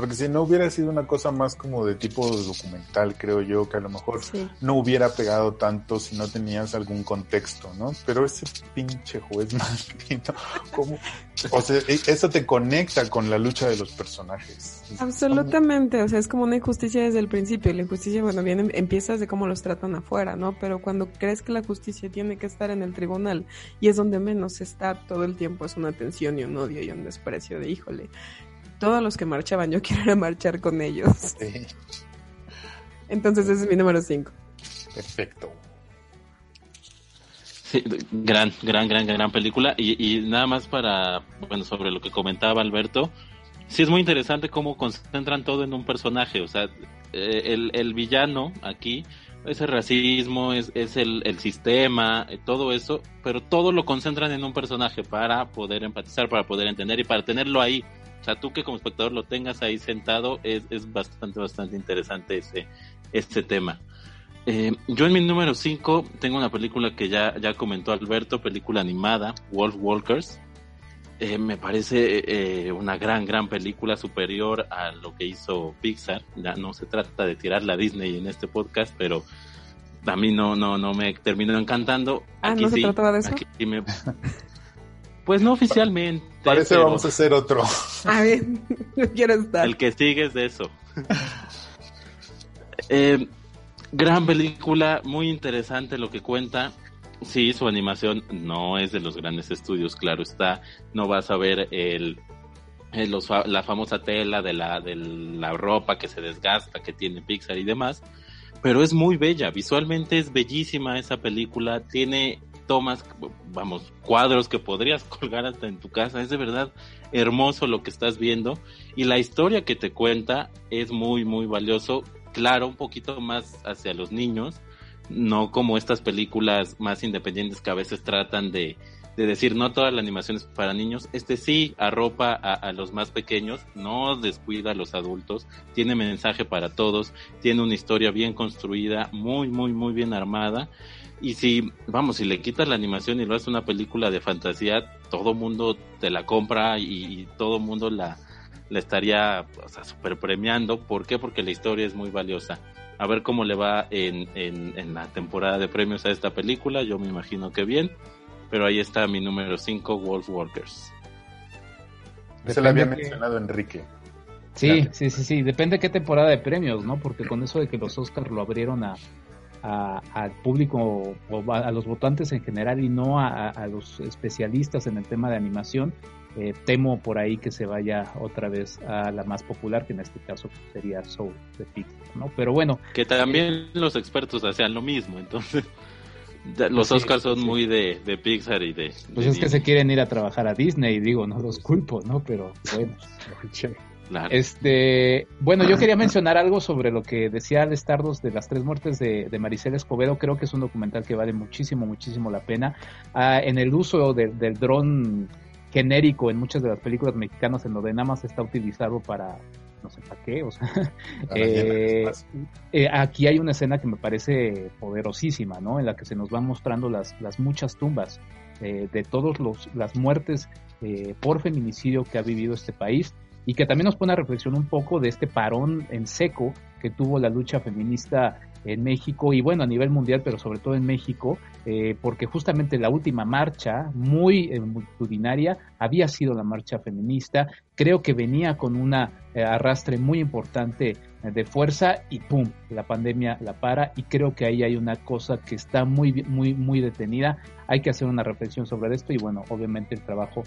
Porque si no hubiera sido una cosa más como de tipo documental, creo yo, que a lo mejor no hubiera pegado tanto si no tenías algún contexto, ¿no? Pero ese pinche juez maldito, ¿cómo? O sea, e, eso te conecta con la lucha de los personajes. Absolutamente, o sea, es como una injusticia desde el principio, la injusticia, bueno, viene, empiezas de cómo los tratan afuera, ¿no? Pero cuando crees que la justicia tiene que estar en el tribunal y es donde menos está todo el tiempo, es una tensión y un odio y un desprecio de, híjole, todos los que marchaban, yo quiero ir a marchar con ellos. Entonces ese es mi número 5. Perfecto. Sí, gran, gran, gran, gran película. Y, y, nada más para, bueno, sobre lo que comentaba Alberto, sí es muy interesante cómo concentran todo en un personaje. O sea, eh, el, el villano aquí ese racismo, es, es el, el, sistema, eh, todo eso, pero todo lo concentran en un personaje para poder empatizar, para poder entender y para tenerlo ahí. O sea, tú que como espectador lo tengas ahí sentado, es, es bastante, bastante interesante ese, este tema. Eh, yo en mi número 5 tengo una película que ya, ya comentó Alberto, película animada, Wolf Walkers. Eh, me parece eh, una gran, gran película superior a lo que hizo Pixar. Ya no se trata de tirar la Disney en este podcast, pero a mí no, no, no me terminó encantando. Ah, ¿no se trataba de eso? Pues no oficialmente. Parece vamos a hacer otro. A ver, quiero estar. El que sigue es de eso. Eh, gran película, muy interesante lo que cuenta. Sí, su animación no es de los grandes estudios, claro está. No vas a ver el, la famosa tela de la, de la ropa que se desgasta, que tiene Pixar y demás. Pero es muy bella, visualmente es bellísima esa película. Tiene tomas, vamos, cuadros que podrías colgar hasta en tu casa. Es de verdad hermoso lo que estás viendo. Y la historia que te cuenta es muy, muy valioso. Claro, un poquito más hacia los niños no como estas películas más independientes que a veces tratan de, de decir no toda la animación es para niños, este sí arropa a, a, los más pequeños, no descuida a los adultos, tiene mensaje para todos, tiene una historia bien construida, muy, muy, muy bien armada. Y si, vamos, si le quitas la animación y lo haces una película de fantasía, todo mundo te la compra y, y todo mundo la, la estaría o sea, super premiando. ¿Por qué? Porque la historia es muy valiosa a ver cómo le va en, en, la temporada de premios a esta película. Yo me imagino que bien. Pero ahí está mi número 5, Wolf Walkers. Se lo había mencionado Enrique. Sí, sí, sí, sí. Depende de qué temporada de premios, ¿no? Porque con eso de que los Oscars lo abrieron a, al público o a, los votantes en general y no a, a, los especialistas en el tema de animación, eh, temo por ahí que se vaya otra vez a la más popular, que en este caso sería Soul de Pixar, ¿no? Pero bueno. Que también los expertos hacían lo mismo, entonces. Los Oscars son muy de, de, Pixar y de. Pues es que se quieren ir a trabajar a Disney, digo, no los culpo, ¿no? Pero bueno. Este, bueno, yo quería mencionar algo sobre lo que decía Tardos de las tres muertes de, de Maricela Escobedo. Creo que es un documental que vale muchísimo, muchísimo la pena. Ah, en el uso de, del dron genérico en muchas de las películas mexicanas en donde nada más está utilizado para no sé para qué, o sea, eh, eh, aquí hay una escena que me parece poderosísima, ¿no? En la que se nos van mostrando las, las muchas tumbas eh, de todas las muertes eh, por feminicidio que ha vivido este país y que también nos pone a reflexión un poco de este parón en seco que tuvo la lucha feminista en México y bueno, a nivel mundial, pero sobre todo en México, eh, porque justamente la última marcha, muy eh, multitudinaria, había sido la marcha feminista, creo que venía con un eh, arrastre muy importante eh, de fuerza y pum, la pandemia la para y creo que ahí hay una cosa que está muy, muy, muy detenida, hay que hacer una reflexión sobre esto y bueno, obviamente el trabajo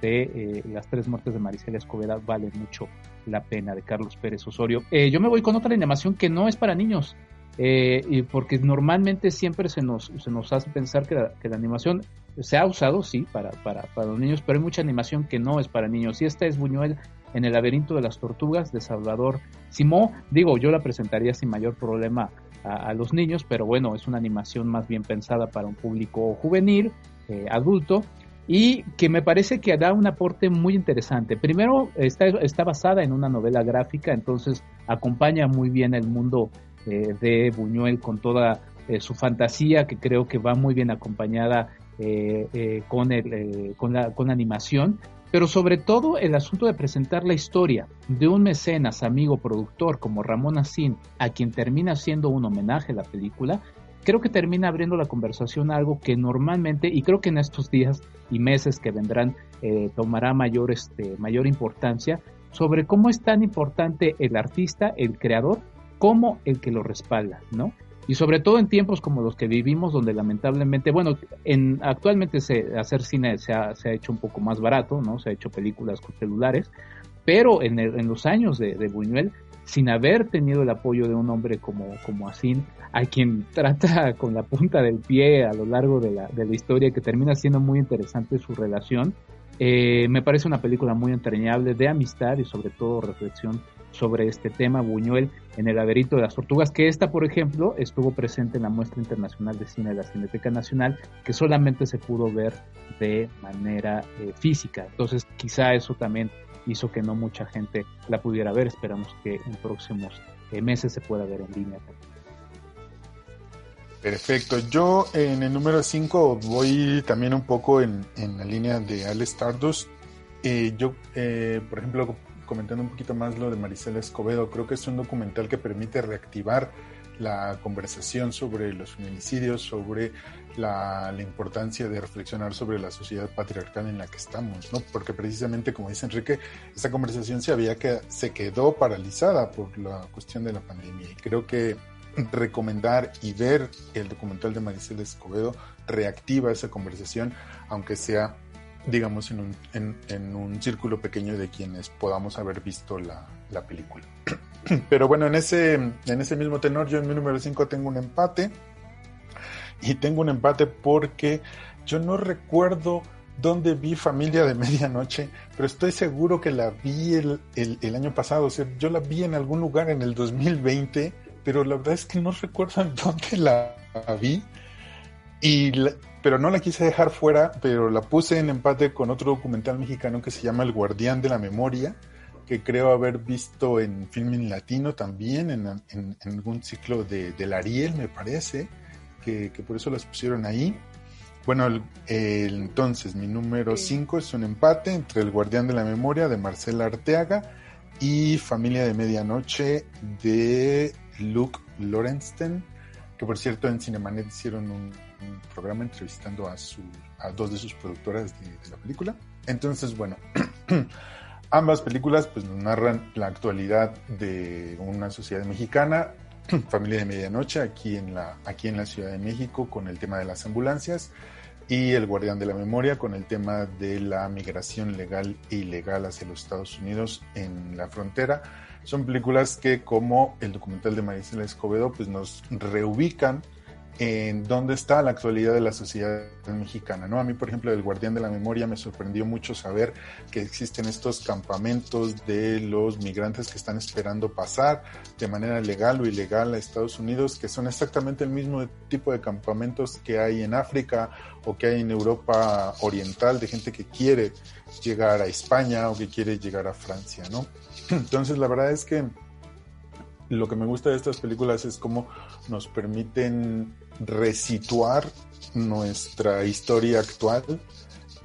de eh, las tres muertes de Maricela Escobedo vale mucho la pena de Carlos Pérez Osorio. yo me voy con otra animación que no es para niños, eh, y porque normalmente siempre se nos, se nos hace pensar que la, animación se ha usado, sí, para, para, para, los niños, pero hay mucha animación que no es para niños. Y esta es Buñuel en el laberinto de las tortugas de Salvador Simó. Digo, yo la presentaría sin mayor problema a, a los niños, pero bueno, es una animación más bien pensada para un público juvenil, eh, adulto, y que me parece que da un aporte muy interesante. Primero, está, está basada en una novela gráfica, entonces acompaña muy bien el mundo eh, de Buñuel con toda eh, su fantasía, que creo que va muy bien acompañada eh, con, el, con, la, con animación. pero sobre todo el asunto de presentar la historia de un mecenas, amigo, productor como Ramón Asín, a quien termina siendo un homenaje la película, creo que termina abriendo la conversación a algo que normalmente, y creo que en estos días y meses que vendrán, tomará mayor, este, mayor importancia, sobre cómo es tan importante el artista, el creador, como el que lo respalda, ¿no? Y sobre todo en tiempos como los que vivimos, donde lamentablemente, bueno, en, actualmente se, hacer cine se ha, se ha hecho un poco más barato, ¿no? Se ha hecho películas con celulares, pero en, en los años de, de, Buñuel, sin haber tenido el apoyo de un hombre como, como Asín, a quien trata con la punta del pie a lo largo de la, de la historia, que termina siendo muy interesante su relación, eh, me parece una película muy entrañable de amistad y sobre todo reflexión sobre este tema Buñuel en el laberinto de las tortugas, que esta, por ejemplo, estuvo presente en la muestra internacional de cine de la Cineteca Nacional, que solamente se pudo ver de manera eh, física. Entonces, quizá eso también hizo que no mucha gente la pudiera ver. Esperamos que en próximos eh, meses se pueda ver en línea Perfecto. Yo en el número 5 voy también un poco en, en la línea de Alex Stardust. Eh, yo, eh, por ejemplo, comentando un poquito más lo de Maricela Escobedo, creo que es un documental que permite reactivar la conversación sobre los feminicidios, sobre la, importancia de reflexionar sobre la sociedad patriarcal en la que estamos, ¿no? Porque precisamente, como dice Enrique, esa conversación se había que se quedó paralizada por la cuestión de la pandemia y creo que recomendar y ver el documental de Maricela Escobedo reactiva esa conversación, aunque sea, digamos, en un, en, en un círculo pequeño de quienes podamos haber visto la, la película. Pero bueno, en ese, en ese mismo tenor, yo en mi número 5 tengo un empate. Y tengo un empate porque yo no recuerdo dónde vi Familia de Medianoche, pero estoy seguro que la vi el, el, el año pasado. O sea, yo la vi en algún lugar en el 2020 pero la verdad es que no recuerdo dónde la vi. Y la, pero no la quise dejar fuera, pero la puse en empate con otro documental mexicano que se llama El Guardián de la Memoria, que creo haber visto en Filming Latino también, en, en, en algún ciclo de, del Ariel, me parece, que, que, por eso las pusieron ahí. Bueno, el, el, entonces mi número 5 es un empate entre El Guardián de la Memoria de Marcela Arteaga y Familia de Medianoche de Luke Lorensten, que por cierto en Cinemanet hicieron un, un programa entrevistando a, su, a, dos de sus productoras de, de la película. Entonces, bueno, ambas películas pues nos narran la actualidad de una sociedad mexicana, familia de medianoche, aquí en, la, aquí en la Ciudad de México con el tema de las ambulancias y El Guardián de la Memoria con el tema de la migración legal e ilegal hacia los Estados Unidos en la frontera son películas que, como el documental de Maricela Escobedo, pues nos reubican en dónde está la actualidad de la sociedad mexicana, ¿no? A mí, por ejemplo, del Guardián de la Memoria me sorprendió mucho saber que existen estos campamentos de los migrantes que están esperando pasar de manera legal o ilegal a Estados Unidos, que son exactamente el mismo tipo de campamentos que hay en África o que hay en Europa Oriental, de gente que quiere llegar a España o que quiere llegar a Francia, ¿no? Entonces, la verdad es que lo que me gusta de estas películas es cómo nos permiten resituar nuestra historia actual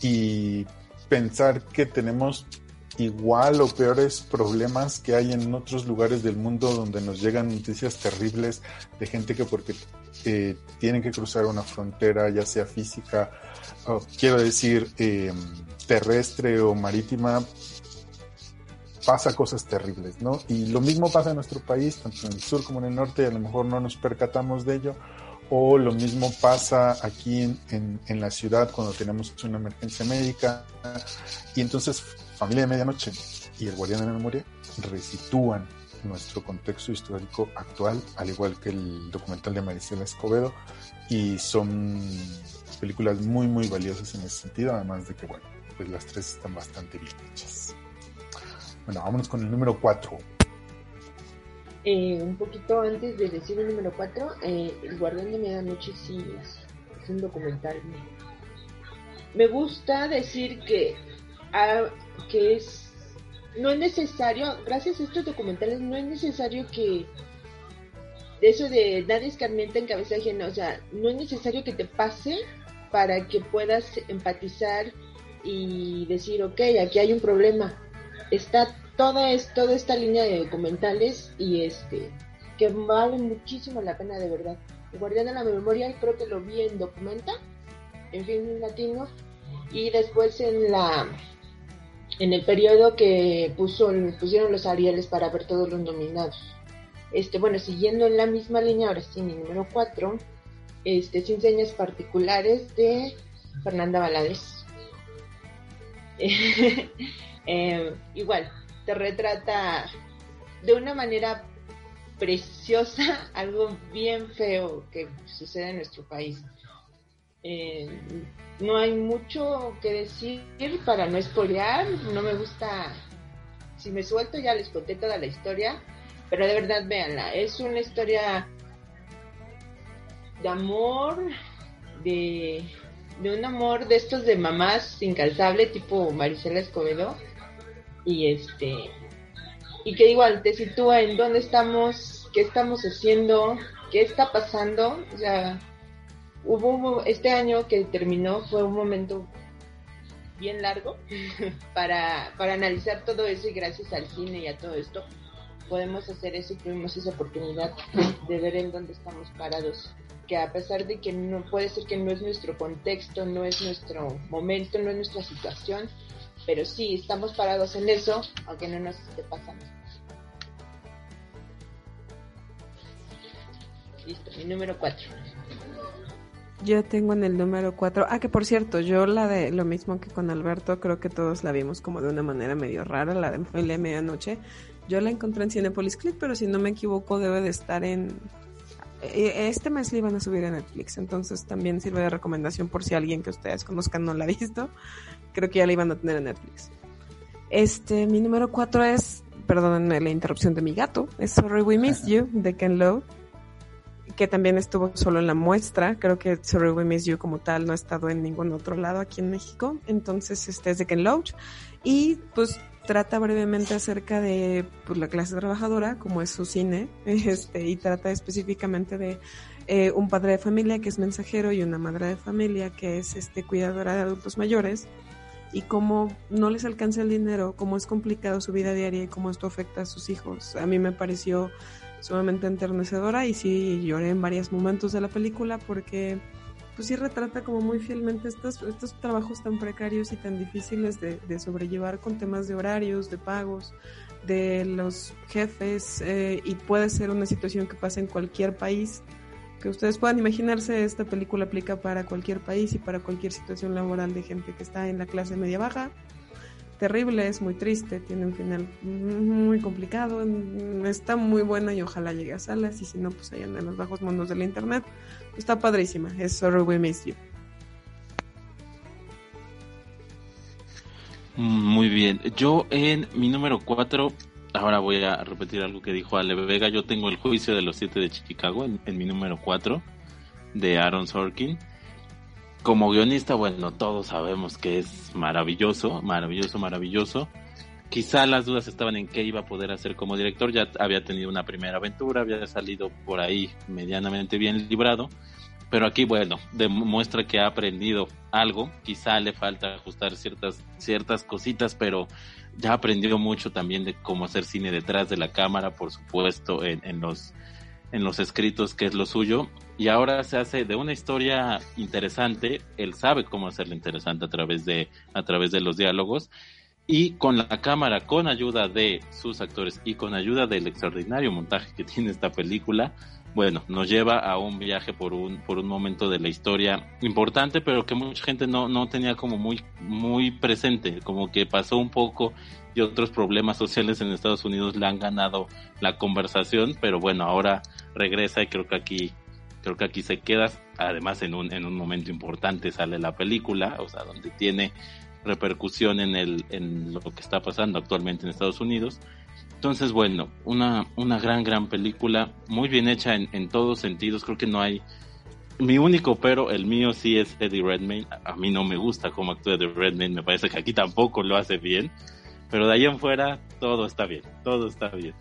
y pensar que tenemos igual o peores problemas que hay en otros lugares del mundo donde nos llegan noticias terribles de gente que porque eh, tienen que cruzar una frontera, ya sea física, quiero decir, eh, terrestre o marítima, pasa cosas terribles, ¿no? Y lo mismo pasa en nuestro país, tanto en el sur como en el norte, y a lo mejor no nos percatamos de ello, o lo mismo pasa aquí en, en, la ciudad cuando tenemos una emergencia médica, y entonces Familia de Medianoche y El Guardián de la Memoria resitúan nuestro contexto histórico actual, al igual que el documental de Maricela Escobedo, y son películas muy, muy valiosas en ese sentido, además de que, bueno, pues las tres están bastante bien hechas. Bueno, vámonos con el número 4. Eh, un poquito antes de decir el número 4, eh, El Guardián de Medianoche sí es, un documental. Me gusta decir que, ah, que es no es necesario, gracias a estos documentales, no es necesario que eso de nadie escarmienta en cabeza ajena, o sea, no es necesario que te pase para que puedas empatizar y decir, ok, aquí hay un problema. Está toda, es, toda esta línea de documentales y este que vale muchísimo la pena de verdad. El Guardián de la Memoria creo que lo vi en Documenta, en film latino, y después en la en el periodo que puso, pusieron los Arieles para ver todos los nominados. Este, bueno, siguiendo en la misma línea, ahora sí, mi número 4, este, sin señas particulares de Fernanda Valadez. Eh, igual, te retrata de una manera preciosa algo bien feo que sucede en nuestro país. Eh, no hay mucho que decir para no spoilear, no me gusta, si me suelto ya les conté toda la historia, pero de verdad véanla, es una historia de amor, de, de un amor de estos de mamás incalzable tipo Marisela Escobedo y este y que igual te sitúa en dónde estamos, qué estamos haciendo, qué está pasando, o sea, hubo este año que terminó fue un momento bien largo para, para analizar todo eso y gracias al cine y a todo esto podemos hacer eso y tuvimos esa oportunidad de ver en dónde estamos parados. Que a pesar de que no puede ser que no es nuestro contexto, no es nuestro momento, no es nuestra situación, pero sí estamos parados en eso, aunque no nos esté pasando. Listo, mi número 4. Yo tengo en el número 4. Ah, que por cierto, yo la de lo mismo que con Alberto, creo que todos la vimos como de una manera medio rara, la de la Medianoche. Yo la encontré en Cinepolis Click, pero si no me equivoco, debe de estar en. Eh, este mes la iban a subir a Netflix, entonces también sirve de recomendación por si alguien que ustedes conozcan no la ha visto. Creo que ya la iban a tener en Netflix. Este, mi número 4 es, perdón la interrupción de mi gato, es Sorry We Missed You de Ken Lowe que también estuvo solo en la muestra. Creo que Sorry We Miss You como tal no ha estado en ningún otro lado aquí en México. Entonces, este es de Ken Loach. Y pues trata brevemente acerca de pues, la clase trabajadora, como es su cine, este, y trata específicamente de eh, un padre de familia que es mensajero y una madre de familia que es este cuidadora de adultos mayores y cómo no les alcanza el dinero, cómo es complicado su vida diaria y cómo esto afecta a sus hijos. A mí me pareció sumamente enternecedora y sí lloré en varios momentos de la película porque pues sí retrata como muy fielmente estos, estos trabajos tan precarios y tan difíciles de, sobrellevar con temas de horarios, de pagos, de los jefes eh, y puede ser una situación que pasa en cualquier país. Que ustedes puedan imaginarse, esta película aplica para cualquier país y para cualquier situación laboral de gente que está en la clase media baja terrible, es muy triste, tiene un final muy complicado, está muy buena y ojalá llegue a salas y si no, pues allá en los bajos mundos del internet. Está padrísima, es Sorry We Miss You. Muy bien, yo en mi número 4, ahora voy a repetir algo que dijo Ale Vega, yo tengo el juicio de los siete de Chicago en, mi número 4 de Aaron Sorkin como guionista, bueno, todos sabemos que es maravilloso, maravilloso, maravilloso. Quizá las dudas estaban en qué iba a poder hacer como director. Ya había tenido una primera aventura, había salido por ahí medianamente bien librado. Pero aquí, bueno, demuestra que ha aprendido algo. Quizá le falta ajustar ciertas, ciertas cositas, pero ya aprendió mucho también de cómo hacer cine detrás de la cámara, por supuesto, en, en los en los escritos, que es lo suyo, y ahora se hace de una historia interesante, él sabe cómo hacerla interesante a través de, a través de los diálogos, y con la cámara, con ayuda de sus actores y con ayuda del extraordinario montaje que tiene esta película, bueno, nos lleva a un viaje por un, por un momento de la historia importante, pero que mucha gente no, no tenía como muy, muy presente, como que pasó un poco y otros problemas sociales en Estados Unidos le han ganado la conversación, pero bueno, ahora regresa y creo que aquí creo que aquí se queda, además en un, en un momento importante sale la película, o sea, donde tiene repercusión en, el, en lo que está pasando actualmente en Estados Unidos. Entonces, bueno, una, una gran, gran película, muy bien hecha en, en todos sentidos, creo que no hay... Mi único pero, el mío sí es Eddie Redmayne, a mí no me gusta cómo actúa Eddie Redmayne, me parece que aquí tampoco lo hace bien, pero de ahí en fuera todo está bien, todo está bien.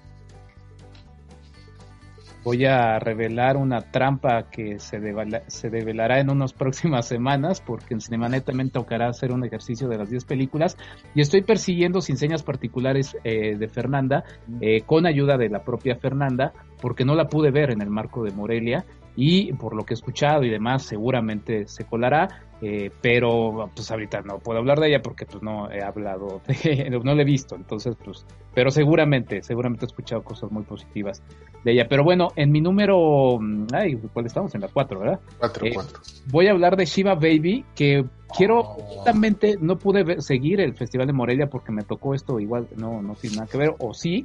Voy a revelar una trampa que se, se develará en unas próximas semanas, porque en Cinemanet también tocará hacer un ejercicio de las 10 películas, y estoy persiguiendo sin señas particulares eh, de Fernanda, eh, con ayuda de la propia Fernanda, porque no la pude ver en el marco de Morelia, y por lo que he escuchado y demás, seguramente se colará. Eh, pero pues ahorita no puedo hablar de ella porque pues no he hablado, no la he visto, entonces pues, pero seguramente, seguramente he escuchado cosas muy positivas de ella. Pero bueno, en mi número, mm, ay, ¿cuál estamos? En la 4, ¿verdad? 4, 4. Eh, voy a hablar de Shiva Baby, que quiero, oh. justamente no pude seguir el Festival de Morelia porque me tocó esto, igual no, no tiene nada que ver, o sí,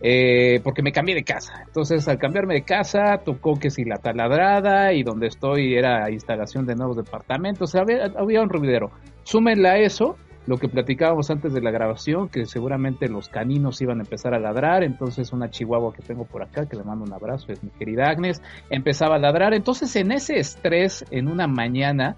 eh, porque me cambié de casa. Entonces, al cambiarme de casa, tocó que si la taladrada y donde estoy era instalación de nuevos departamentos, había, había un ruidero. Súmenla a eso, lo que platicábamos antes de la grabación, que seguramente los caninos iban a empezar a ladrar, entonces una chihuahua que tengo por acá, que le mando un abrazo, es mi querida Agnes, empezaba a ladrar. Entonces, en ese estrés, en una mañana,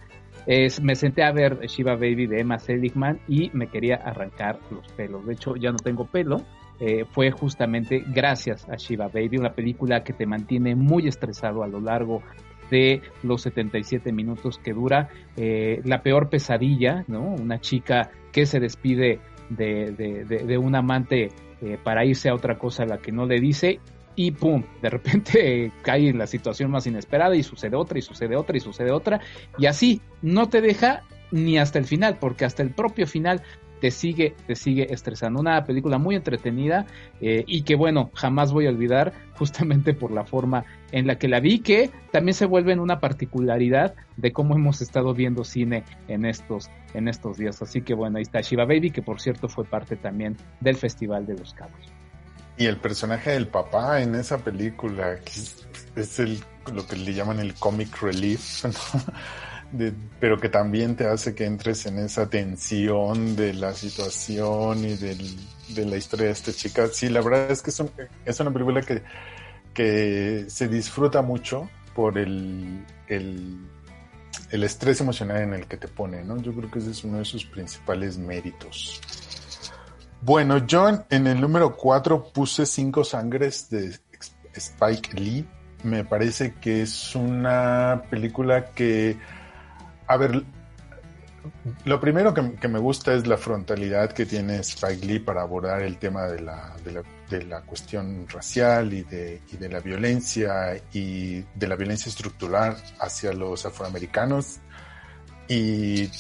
me senté a ver Shiva Baby de Emma Seligman y me quería arrancar los pelos. De hecho, ya no tengo pelo, eh, fue justamente gracias a Shiva Baby, una película que te mantiene muy estresado a lo largo de los 77 minutos que dura. Eh, la peor pesadilla, ¿no? Una chica que se despide de, un amante eh, para irse a otra cosa a la que no le dice y pum, de repente cae en la situación más inesperada y sucede otra y sucede otra y sucede otra y así no te deja ni hasta el final, porque hasta el propio final te sigue, te sigue estresando. Una película muy entretenida eh, y que bueno, jamás voy a olvidar justamente por la forma en la que la vi, que también se vuelve en una particularidad de cómo hemos estado viendo cine en estos, en estos días. Así que bueno, ahí está Shiva Baby, que por cierto fue parte también del Festival de los Cabos. Y el personaje del papá en esa película, que es, el, lo que le llaman el comic relief, pero que también te hace que entres en esa tensión de la situación y de la historia de esta chica. Sí, la verdad es que es, una película que, que se disfruta mucho por el, el, el, estrés emocional en el que te pone, ¿no? Yo creo que ese es uno de sus principales méritos. Bueno, yo en, el número 4 puse Cinco Sangres de Spike Lee. Me parece que es una película que a ver, lo primero que, me gusta es la frontalidad que tiene Spike Lee para abordar el tema de la, de la, cuestión racial y de, y de, la violencia y de la violencia estructural hacia los afroamericanos. Y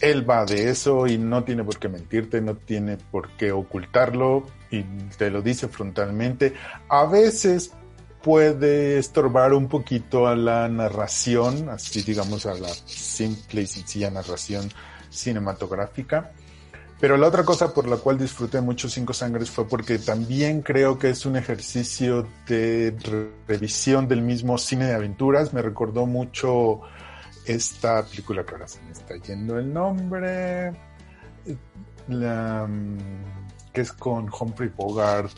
él va de eso y no tiene por qué mentirte, no tiene por qué ocultarlo y te lo dice frontalmente. A veces puede estorbar un poquito a la narración, así digamos a la simple y sencilla narración cinematográfica. Pero la otra cosa por la cual disfruté mucho Cinco Sangres fue porque también creo que es un ejercicio de revisión del mismo cine de aventuras. Me recordó mucho esta película que ahora se me está yendo el nombre, la, mm, que es con Humphrey Bogart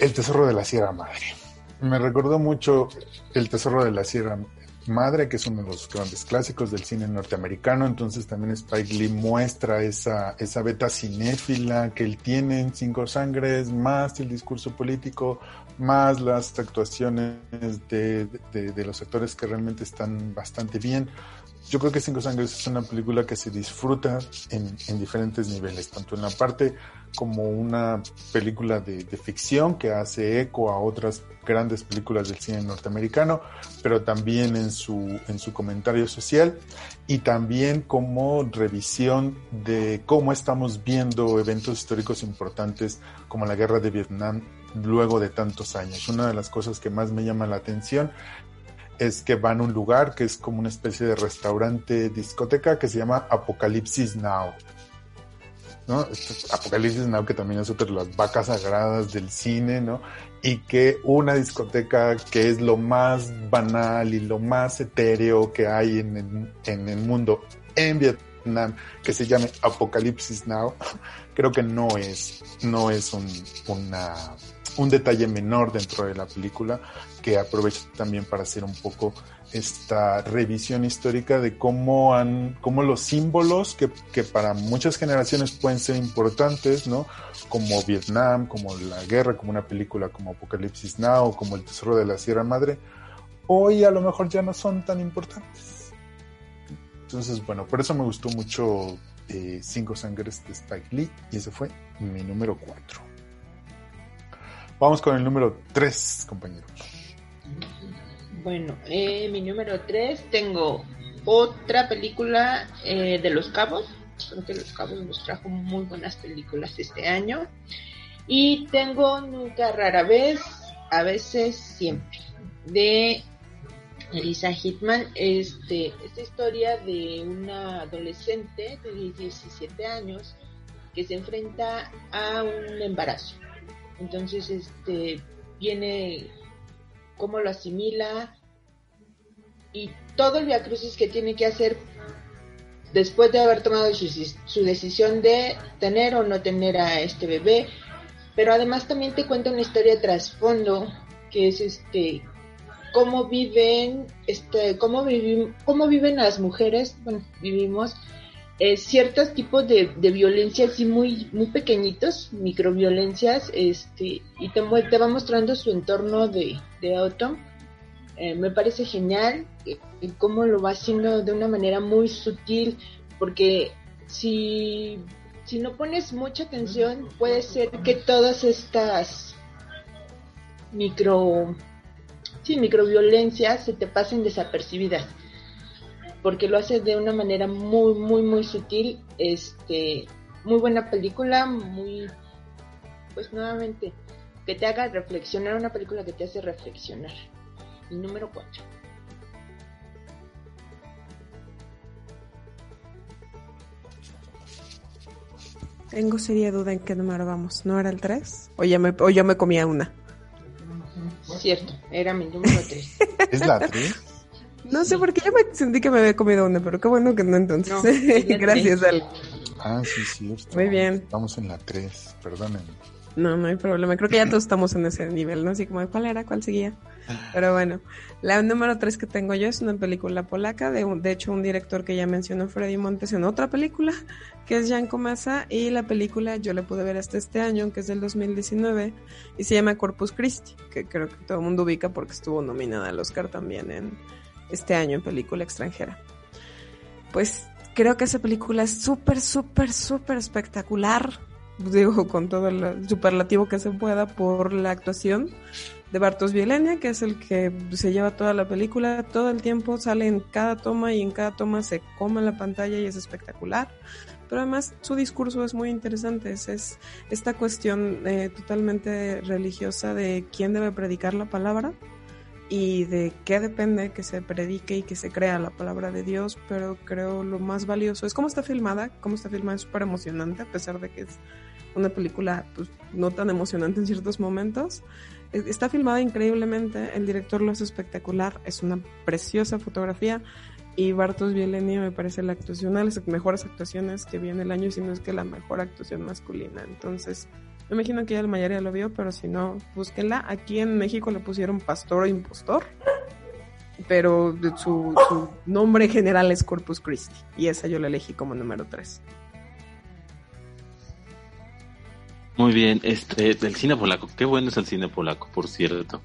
el Tesoro de la Sierra Madre. Me recordó mucho El Tesoro de la Sierra Madre, que es uno de los grandes clásicos del cine norteamericano. Entonces también Spike Lee muestra esa, esa beta cinéfila que él tiene en Cinco Sangres, más el discurso político, más las actuaciones de, de los actores que realmente están bastante bien yo creo que Cinco Sangres es una película que se disfruta en, en diferentes niveles, tanto en la parte como una película de, ficción que hace eco a otras grandes películas del cine norteamericano, pero también en su, en su comentario social y también como revisión de cómo estamos viendo eventos históricos importantes como la guerra de Vietnam luego de tantos años. Una de las cosas que más me llama la atención es que van a un lugar que es como una especie de restaurante discoteca que se llama Apocalipsis Now. Apocalipsis Now, que también es otra de las vacas sagradas del cine, ¿no? Y que una discoteca que es lo más banal y lo más etéreo que hay en el, en el mundo en Vietnam, que se llame Apocalipsis Now, creo que no es, no es un, un detalle menor dentro de la película que aprovecha también para hacer un poco esta revisión histórica de cómo han, cómo los símbolos que, que, para muchas generaciones pueden ser importantes, ¿no? Como Vietnam, como la guerra, como una película como Apocalipsis Now, como El Tesoro de la Sierra Madre, hoy a lo mejor ya no son tan importantes. Entonces, bueno, por eso me gustó mucho eh, Cinco Sangres de Spike Lee y ese fue mi número 4. Vamos con el número 3, compañeros. Bueno, eh, mi número 3 tengo otra película eh, de Los Cabos. Creo que Los Cabos nos trajo muy buenas películas este año. Y tengo Nunca Rara Vez, a veces siempre, de Elisa Hitman. Este, esta historia de una adolescente de 17 años que se enfrenta a un embarazo. Entonces, este, viene cómo lo asimila y todo el viacrucis que tiene que hacer después de haber tomado su, decisión de tener o no tener a este bebé. Pero además también te cuenta una historia de trasfondo que es este cómo viven este cómo vivim, cómo viven las mujeres bueno vivimos eh, ciertos tipos de, de violencia así muy muy pequeñitos microviolencias este y te, te va mostrando su entorno de, de auto. Eh, me parece genial eh, cómo lo va haciendo de una manera muy sutil porque si si no pones mucha atención puede ser que todas estas micro sí microviolencias se te pasen desapercibidas porque lo hace de una manera muy, muy, muy sutil. Este, muy buena película, muy, pues nuevamente, que te haga reflexionar, una película que te hace reflexionar. Y número 4. Tengo seria duda en qué número vamos. ¿No era el 3? ¿O, ya me, o yo me comía una? Cierto, era mi número 3. ¿Es la 3? No sé por qué yo me sentí que me había comido una, pero qué bueno que no entonces. No, Gracias, Ale. Ah, sí, cierto. Muy bien. Estamos en la 3, perdónenme. No, no hay problema. Creo que ya todos estamos en ese nivel, ¿no? Así como, ¿cuál era? ¿Cuál seguía? Pero bueno, la número 3 que tengo yo es una película polaca, de, de hecho un director que ya mencionó Freddy Montes en otra película, que es Jan Komasa, y la película yo la pude ver hasta este año, que es del 2019, y se llama Corpus Christi, que creo que todo el mundo ubica porque estuvo nominada al Oscar también en, este año en película extranjera. Pues creo que esa película es súper, súper, súper espectacular. Digo, con todo el superlativo que se pueda por la actuación de Bartos Vielenia, que es el que se lleva toda la película. Todo el tiempo sale en cada toma y en cada toma se come la pantalla y es espectacular. Pero además su discurso es muy interesante. Es, esta cuestión eh, totalmente religiosa de quién debe predicar la palabra y de qué depende que se predique y que se crea la palabra de Dios, pero creo lo más valioso es cómo está filmada, cómo está filmada es súper emocionante, a pesar de que es una película pues, no tan emocionante en ciertos momentos. Está filmada increíblemente, el director lo hace espectacular, es una preciosa fotografía y Bartos Vieleni me parece la actuación, de las mejores actuaciones que viene el año, si no es que la mejor actuación masculina. Entonces, me imagino que ya la mayoría lo vio, pero si no, búsquenla. Aquí en México le pusieron Pastor o Impostor, pero su, nombre general es Corpus Christi, y esa yo la elegí como número 3. Muy bien, este, del cine polaco, qué bueno es el cine polaco, por cierto.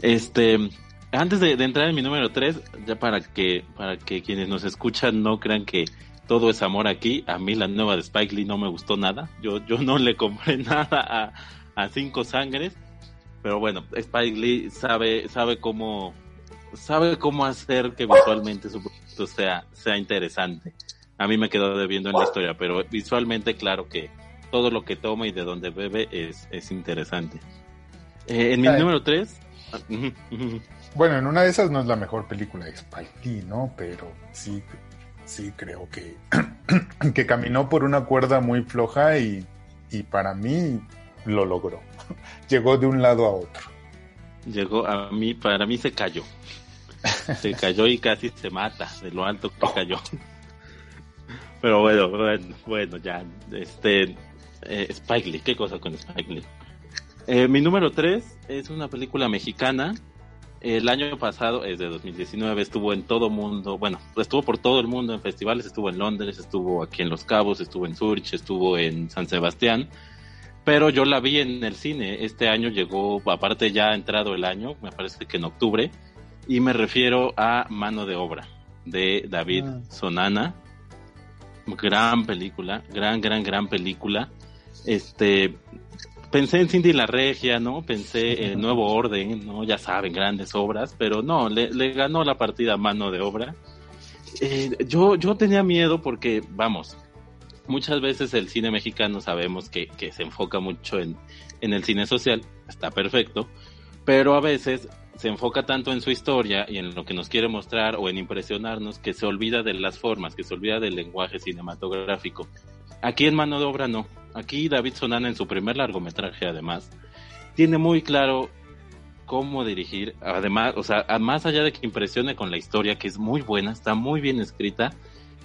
Este, antes de, de entrar en mi número 3, ya para que, para que quienes nos escuchan no crean que todo es amor aquí. A mí la nueva de Spike Lee no me gustó nada. Yo, yo no le compré nada a, Cinco Sangres. Pero bueno, Spike Lee sabe, sabe cómo, sabe cómo hacer que visualmente su producto sea, sea interesante. A mí me quedó debiendo en la historia, pero visualmente claro que todo lo que toma y de donde bebe es, es interesante. Eh, en mi número 3... Bueno, en una de esas no es la mejor película de Spike Lee, ¿no? Pero sí, sí creo que, que caminó por una cuerda muy floja y, para mí lo logró. Llegó de un lado a otro. Llegó a mí, para mí se cayó. Se cayó y casi se mata de lo alto que cayó. Pero bueno, bueno, bueno ya. Este, eh, Spike Lee, ¿qué cosa con Spike Lee? Eh, mi número 3 es una película mexicana El año pasado, es de 2019, estuvo en todo mundo, bueno, estuvo por todo el mundo en festivales, estuvo en Londres, estuvo aquí en Los Cabos, estuvo en Zurich, estuvo en San Sebastián, pero yo la vi en el cine. Este año llegó, aparte ya ha entrado el año, me parece que en octubre, y me refiero a Mano de Obra de David ah. Sonana. Gran película, gran, gran, gran película. Este, pensé en Cindy la Regia, ¿no? Pensé en Nuevo Orden, ¿no? Ya saben, grandes obras, pero no, le, ganó la partida mano de obra. Eh, yo, yo tenía miedo porque, vamos, muchas veces el cine mexicano sabemos que, que se enfoca mucho en, en el cine social, está perfecto, pero a veces se enfoca tanto en su historia y en lo que nos quiere mostrar o en impresionarnos que se olvida de las formas, que se olvida del lenguaje cinematográfico. Aquí en Mano de Obra no. Aquí David Sonana en su primer largometraje además tiene muy claro cómo dirigir, además, o sea, más allá de que impresione con la historia, que es muy buena, está muy bien escrita,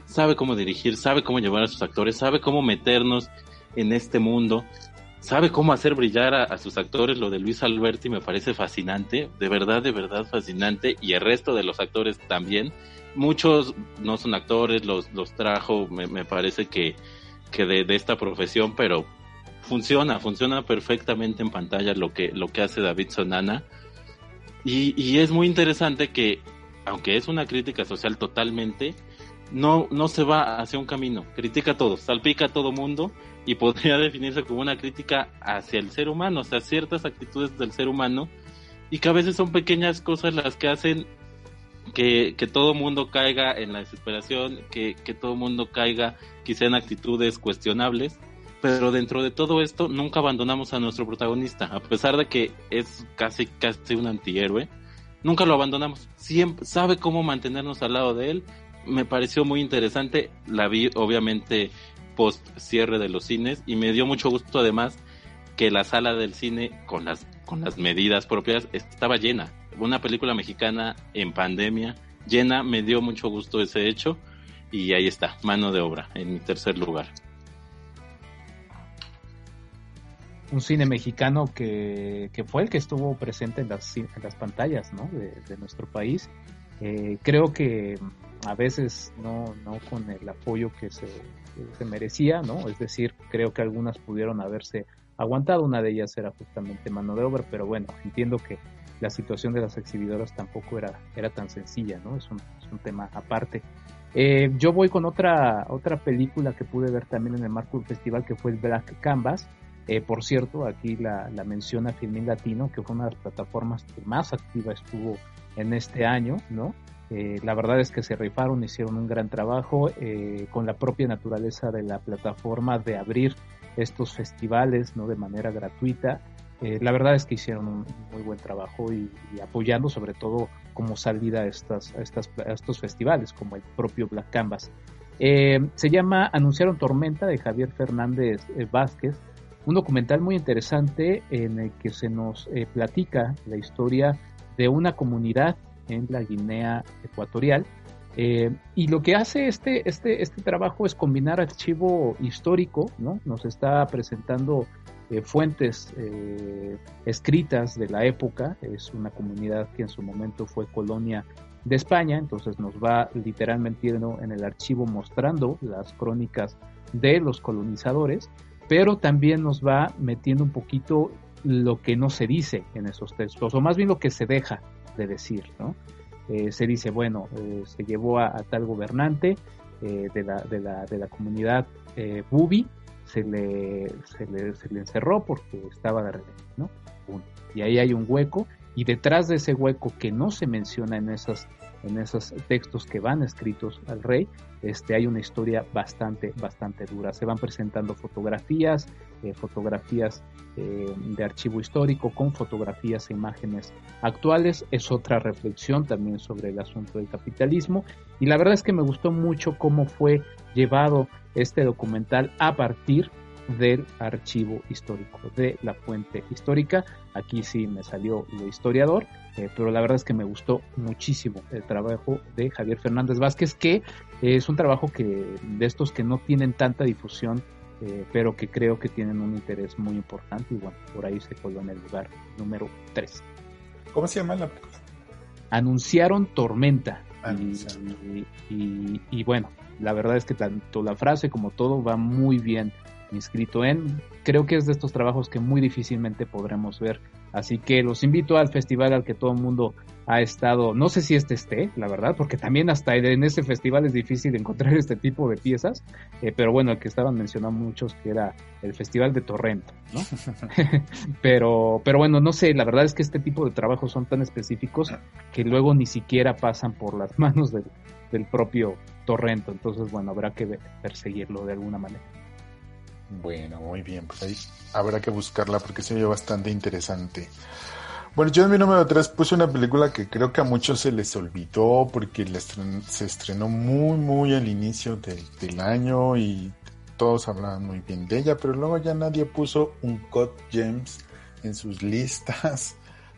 sabe cómo dirigir, sabe cómo llevar a sus actores, sabe cómo meternos en este mundo, sabe cómo hacer brillar a, sus actores. Lo de Luis Alberti me parece fascinante, de verdad, de verdad fascinante, y el resto de los actores también. Muchos no son actores, los, los trajo, me, parece que, que de, esta profesión, pero funciona, funciona perfectamente en pantalla lo que, lo que hace David Sonana. Y, y es muy interesante que, aunque es una crítica social totalmente, no, no se va hacia un camino, critica a todos, salpica a todo mundo y podría definirse como una crítica hacia el ser humano, o sea, ciertas actitudes del ser humano y que a veces son pequeñas cosas las que hacen que, que todo mundo caiga en la desesperación, que, que todo mundo caiga quizá en actitudes cuestionables, pero dentro de todo esto nunca abandonamos a nuestro protagonista, a pesar de que es casi casi un antihéroe, nunca lo abandonamos, siempre sabe cómo mantenernos al lado de él, me pareció muy interesante, la vi obviamente post cierre de los cines y me dio mucho gusto además que la sala del cine con las con las medidas propias estaba llena. Una película mexicana en pandemia llena, me dio mucho gusto ese hecho y ahí está, mano de obra en mi tercer lugar. Un cine mexicano que, fue el que estuvo presente en las, en las pantallas ¿no? de, nuestro país. Eh, creo que a veces no, no con el apoyo que se, se merecía, ¿no? Es decir, creo que algunas pudieron haberse aguantado, una de ellas era justamente mano de obra, pero bueno, entiendo que la situación de las exhibidoras tampoco era, era tan sencilla, ¿no? Es un, es un tema aparte. Eh, yo voy con otra, otra película que pude ver también en el marco del festival, que fue el Black Canvas. Eh, por cierto, aquí la, la menciona Filmin Latino, que fue una de las plataformas que más activa estuvo en este año, ¿no? Eh, la verdad es que se rifaron, hicieron un gran trabajo eh, con la propia naturaleza de la plataforma de abrir estos festivales ¿no? de manera gratuita. Eh, la verdad es que hicieron un muy buen trabajo y, apoyando sobre todo como salida a, estas, estos festivales, como el propio Black Canvas. se llama Anunciaron Tormenta de Javier Fernández Vázquez, un documental muy interesante en el que se nos platica la historia de una comunidad en la Guinea Ecuatorial. Eh, y lo que hace este, este, este trabajo es combinar archivo histórico, ¿no? Nos está presentando eh, fuentes eh, escritas de la época, es una comunidad que en su momento fue colonia de España, entonces nos va literalmente en el archivo mostrando las crónicas de los colonizadores, pero también nos va metiendo un poquito lo que no se dice en esos textos, o más bien lo que se deja de decir, ¿no? Eh, se dice, bueno, eh, se llevó a, tal gobernante de, la, de, la, de, la, comunidad Bubi, se le, se le, se, le, encerró porque estaba de rebelde, ¿no? Y ahí hay un hueco, y detrás de ese hueco que no se menciona en esas en esos textos que van escritos al rey, este, hay una historia bastante, bastante dura. Se van presentando fotografías, eh, fotografías eh, de archivo histórico con fotografías e imágenes actuales. Es otra reflexión también sobre el asunto del capitalismo. Y la verdad es que me gustó mucho cómo fue llevado este documental a partir del archivo histórico, de la fuente histórica. Aquí sí me salió lo historiador, eh, pero la verdad es que me gustó muchísimo el trabajo de Javier Fernández Vázquez, que es un trabajo que de estos que no tienen tanta difusión, eh, pero que creo que tienen un interés muy importante y bueno, por ahí se coló en el lugar número 3. ¿Cómo se llama la película? anunciaron Tormenta. Anunciaron. Y, y, bueno, la verdad es que tanto la frase como todo va muy bien inscrito en. Creo que es de estos trabajos que muy difícilmente podremos ver. Así que los invito al festival al que todo el mundo ha estado. No sé si este esté, la verdad, porque también hasta en ese festival es difícil encontrar este tipo de piezas. Eh, pero bueno, el que estaban mencionando muchos que era el Festival de Torrento, ¿no? pero, pero bueno, no sé, la verdad es que este tipo de trabajos son tan específicos que luego ni siquiera pasan por las manos del, del propio Torrento. Entonces, bueno, habrá que perseguirlo de alguna manera. Bueno, muy bien, pues ahí habrá que buscarla porque se ve bastante interesante. Bueno, yo en mi número 3 puse una película que creo que a muchos se les olvidó porque se estrenó muy, muy al inicio del año y todos hablaban muy bien de ella, pero luego ya nadie puso un Cut James en sus listas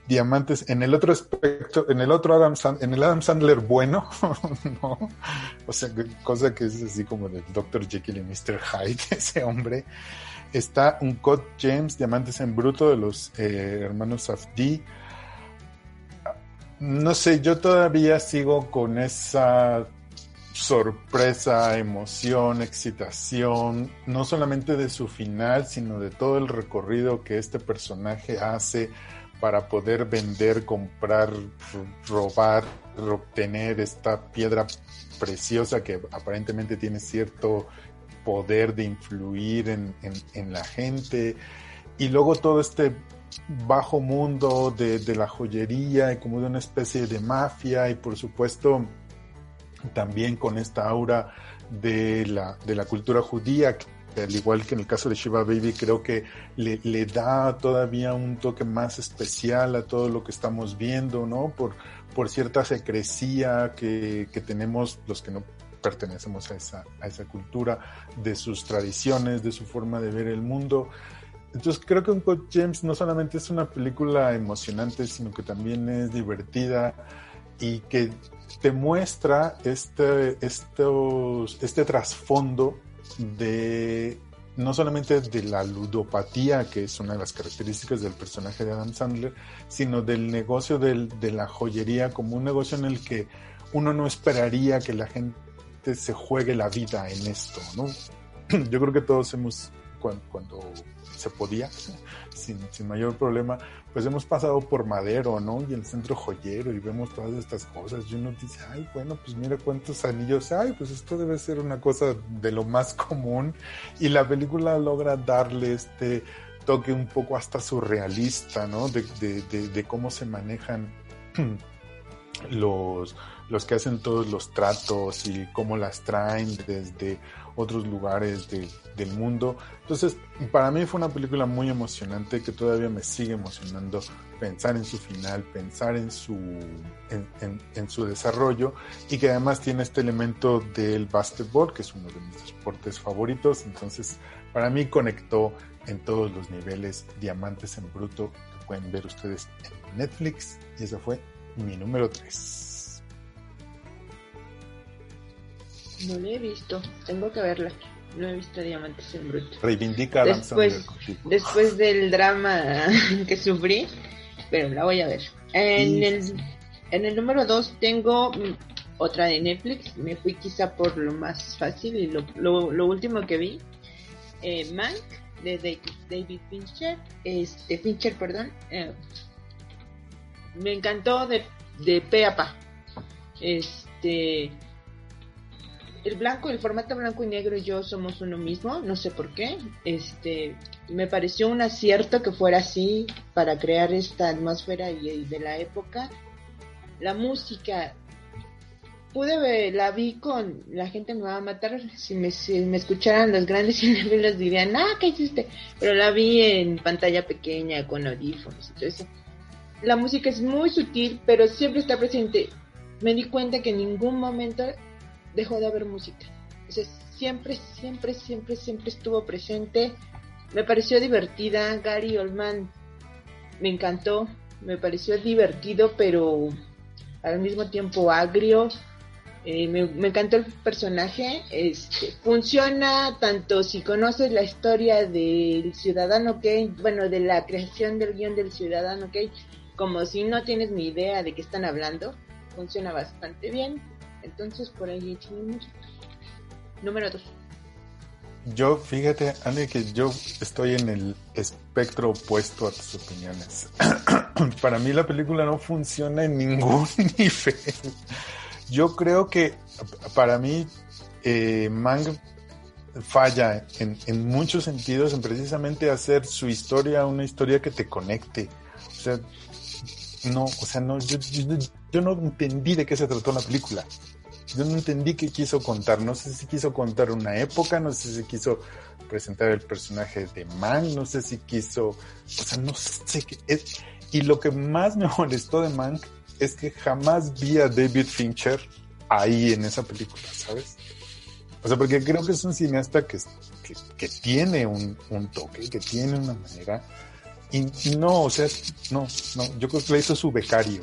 diamantes en el otro aspecto, en el otro Adam Sandler, en el Adam Sandler bueno, ¿no? O sea, cosa que es así como del Dr. Jekyll y Mr. Hyde, ese hombre. Está un Code James, Diamantes en Bruto de los eh, hermanos Safdie. No sé, yo todavía sigo con esa sorpresa, emoción, excitación, no solamente de su final, sino de todo el recorrido que este personaje hace para poder vender, comprar, robar, obtener esta piedra preciosa que aparentemente tiene cierto poder de influir en, la gente. Y luego todo este bajo mundo de, de, la joyería y como de una especie de mafia y por supuesto también con esta aura de la, de la cultura judía al igual que en el caso de Shiva Baby, creo que le, da todavía un toque más especial a todo lo que estamos viendo, ¿no? Por, por cierta secrecía que, que tenemos los que no pertenecemos a esa, a esa cultura, de sus tradiciones, de su forma de ver el mundo. Entonces creo que Uncut James no solamente es una película emocionante, sino que también es divertida y que te muestra este, estos, este trasfondo de no solamente de la ludopatía, que es una de las características del personaje de Adam Sandler, sino del negocio de la joyería como un negocio en el que uno no esperaría que la gente se juegue la vida en esto, ¿no? Yo creo que todos hemos, cuando se podía, sin, sin, mayor problema, pues hemos pasado por Madero, ¿no? Y el centro joyero y vemos todas estas cosas y uno dice, ay, bueno, pues mira cuántos anillos hay, pues esto debe ser una cosa de lo más común y la película logra darle este toque un poco hasta surrealista, ¿no? De, de cómo se manejan los, los que hacen todos los tratos y cómo las traen desde otros lugares del mundo. Entonces, para mí fue una película muy emocionante que todavía me sigue emocionando pensar en su final, pensar en su, en, en, su desarrollo y que además tiene este elemento del basketball, que es uno de mis deportes favoritos. Entonces, para mí conectó en todos los niveles Diamantes en Bruto que pueden ver ustedes en Netflix y esa fue mi número 3. No la he visto, tengo que verla. No he visto Diamantes en Bruto. Reivindica después, después del drama que sufrí, pero la voy a ver. En, el, en el número 2 tengo mm, otra de Netflix. Me fui quizá por lo más fácil y lo, lo, último que vi. Eh, Mank de David, Fincher. Este, Fincher, perdón. Eh, me encantó de, de pe a pa. Este el blanco, el formato blanco y negro y yo somos uno mismo, no sé por qué. Este, me pareció un acierto que fuera así para crear esta atmósfera y, de la época. La música, pude ver, la vi con la gente me va a matar si me, si me escucharan los grandes cinefilos dirían, ah, ¿qué hiciste? Pero la vi en pantalla pequeña con audífonos eso. La música es muy sutil, pero siempre está presente. Me di cuenta que en ningún momento dejó de haber música. O siempre, siempre, siempre, siempre estuvo presente. Me pareció divertida. Gary Oldman me encantó. Me pareció divertido, pero al mismo tiempo agrio. Eh, me, encantó el personaje. Este, funciona tanto si conoces la historia del Ciudadano Kane, bueno, de la creación del guion del Ciudadano Kane, como si no tienes ni idea de qué están hablando, funciona bastante bien. Entonces por ahí échenle mucho. Número dos. Yo, fíjate, Andy, que yo estoy en el espectro opuesto a tus opiniones. Para mí la película no funciona en ningún nivel. Yo creo que para mí eh, Mang falla en, en, muchos sentidos en precisamente hacer su historia una historia que te conecte. O sea, no, o sea, no, yo, yo, yo no entendí de qué se trató la película yo no entendí qué quiso contar. No sé si quiso contar una época, no sé si quiso presentar el personaje de Man, no sé si quiso, o sea, no sé qué es. Y lo que más me molestó de Man es que jamás vi a David Fincher ahí en esa película, ¿sabes? O sea, porque creo que es un cineasta que, que, tiene un, un, toque, que tiene una manera. Y, y, no, o sea, no, no, yo creo que le hizo su becario.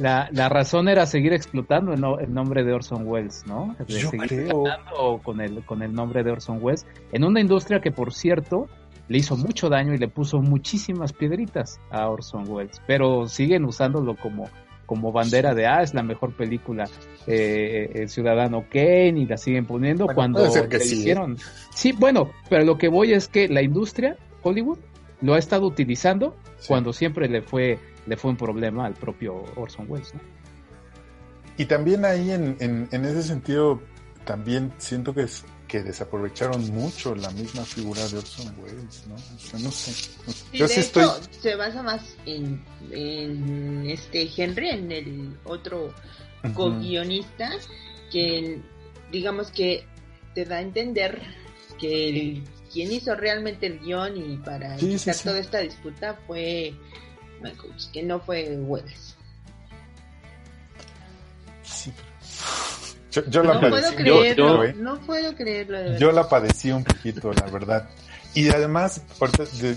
La, la razón era seguir explotando el, no, el nombre de Orson Welles, ¿no? De Yo seguir creo. con el, con el nombre de Orson Welles en una industria que, por cierto, le hizo mucho daño y le puso muchísimas piedritas a Orson Welles, pero siguen usándolo como, como bandera de, ah, es la mejor película, eh, el Ciudadano Kane, y la siguen poniendo Bueno, cuando le sí, ¿eh? hicieron. Sí, bueno, pero lo que voy es que la industria, Hollywood, lo ha estado utilizando Sí. cuando siempre le fue, le fue un problema al propio Orson Welles, ¿no? Y también ahí en, en, en ese sentido, también siento que, es- que desaprovecharon mucho la misma figura de Orson Welles, ¿no? O sea, no sé. Sí, Yo de sí hecho, estoy... se basa más en, en este Henry, en el otro Ujú. co-guionista, que digamos que te da a entender que el, quien hizo realmente el guion y para Sí, sí, iniciar sí. toda esta disputa fue Que no fue Welles. Sí, Yo, yo la No padecí puedo un creerlo, poquito, no puedo creerlo. de. Yo la padecí un poquito, la verdad. Y además,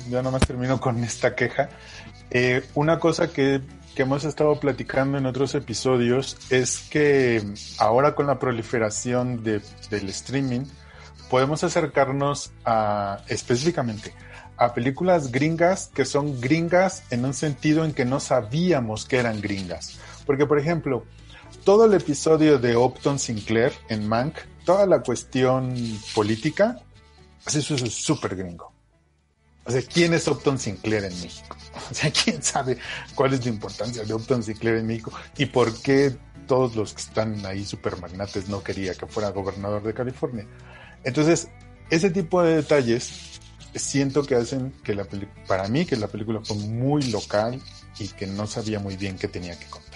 ya nomás termino con esta queja. Eh, una cosa que, que hemos estado platicando en otros episodios es que ahora con la proliferación de, del streaming, podemos acercarnos a específicamente a películas gringas que son gringas en un sentido en que no sabíamos que eran gringas. Porque, por ejemplo, todo el episodio de Upton Sinclair en Mank, toda la cuestión política, eso es súper gringo. O sea, ¿quién es Upton Sinclair en México? O sea, ¿quién sabe cuál es la importancia de Upton Sinclair en México? ¿Y por qué todos los que están ahí super magnates no quería que fuera gobernador de California? Entonces, ese tipo de detalles siento que hacen que la película, para mí, que la película fue muy local y que no sabía muy bien qué tenía que contar.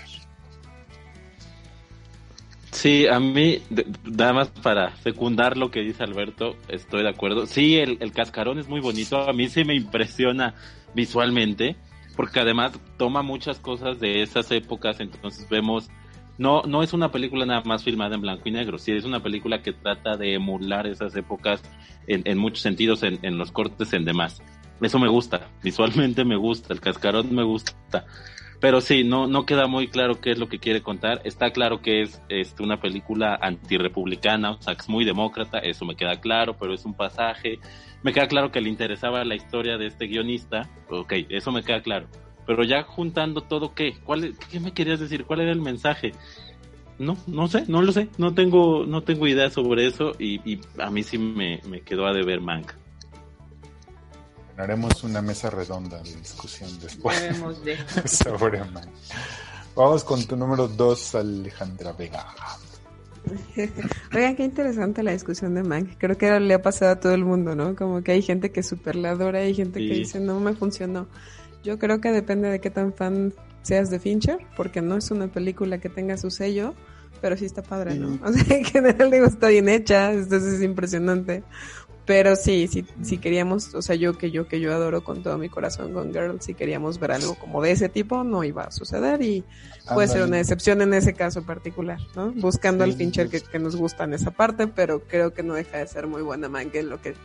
Sí, a mí, nada más para secundar lo que dice Alberto, estoy de acuerdo. Sí, el, el cascarón es muy bonito, a mí sí me impresiona visualmente, porque además toma muchas cosas de esas épocas, entonces vemos, no, no es una película nada más filmada en blanco y negro, sí es una película que trata de emular esas épocas en, muchos sentidos, en, los cortes, en demás. Eso me gusta, visualmente me gusta, el cascarón me gusta. Pero sí, no, no queda muy claro qué es lo que quiere contar. Está claro que es este, una película antirrepublicana, o sea, es muy demócrata, eso me queda claro, pero es un pasaje. Me queda claro que le interesaba la historia de este guionista, ok, eso me queda claro. Pero ya juntando todo, ¿qué? ¿Cuál, ¿Qué me querías decir? ¿Cuál era el mensaje? No, no sé, no lo sé, no tengo, no tengo idea sobre eso y, y a mí sí me, me quedó a deber Mank. Haremos una mesa redonda de discusión después de... sobre Mank. Vamos con tu número 2, Alejandra Vega. Oigan, qué interesante la discusión de Mank. Creo que le ha pasado a todo el mundo, ¿no? Como que hay gente que super la adora y hay gente que dice, no me funcionó. Yo creo que depende de qué tan fan seas de Fincher, porque no es una película que tenga su sello, pero sí está padre, ¿no? O sea, en general digo, está bien hecha, entonces es impresionante. Pero sí, sí, sí queríamos, o sea, yo que yo que yo adoro con todo mi corazón con Girl, si queríamos ver algo como de ese tipo, no iba a suceder y puede ser Ándale. una excepción en ese caso particular, ¿no? Buscando al Sí, Fincher que, nos gusta en esa parte, pero creo que no deja de ser muy buena Mank en lo que,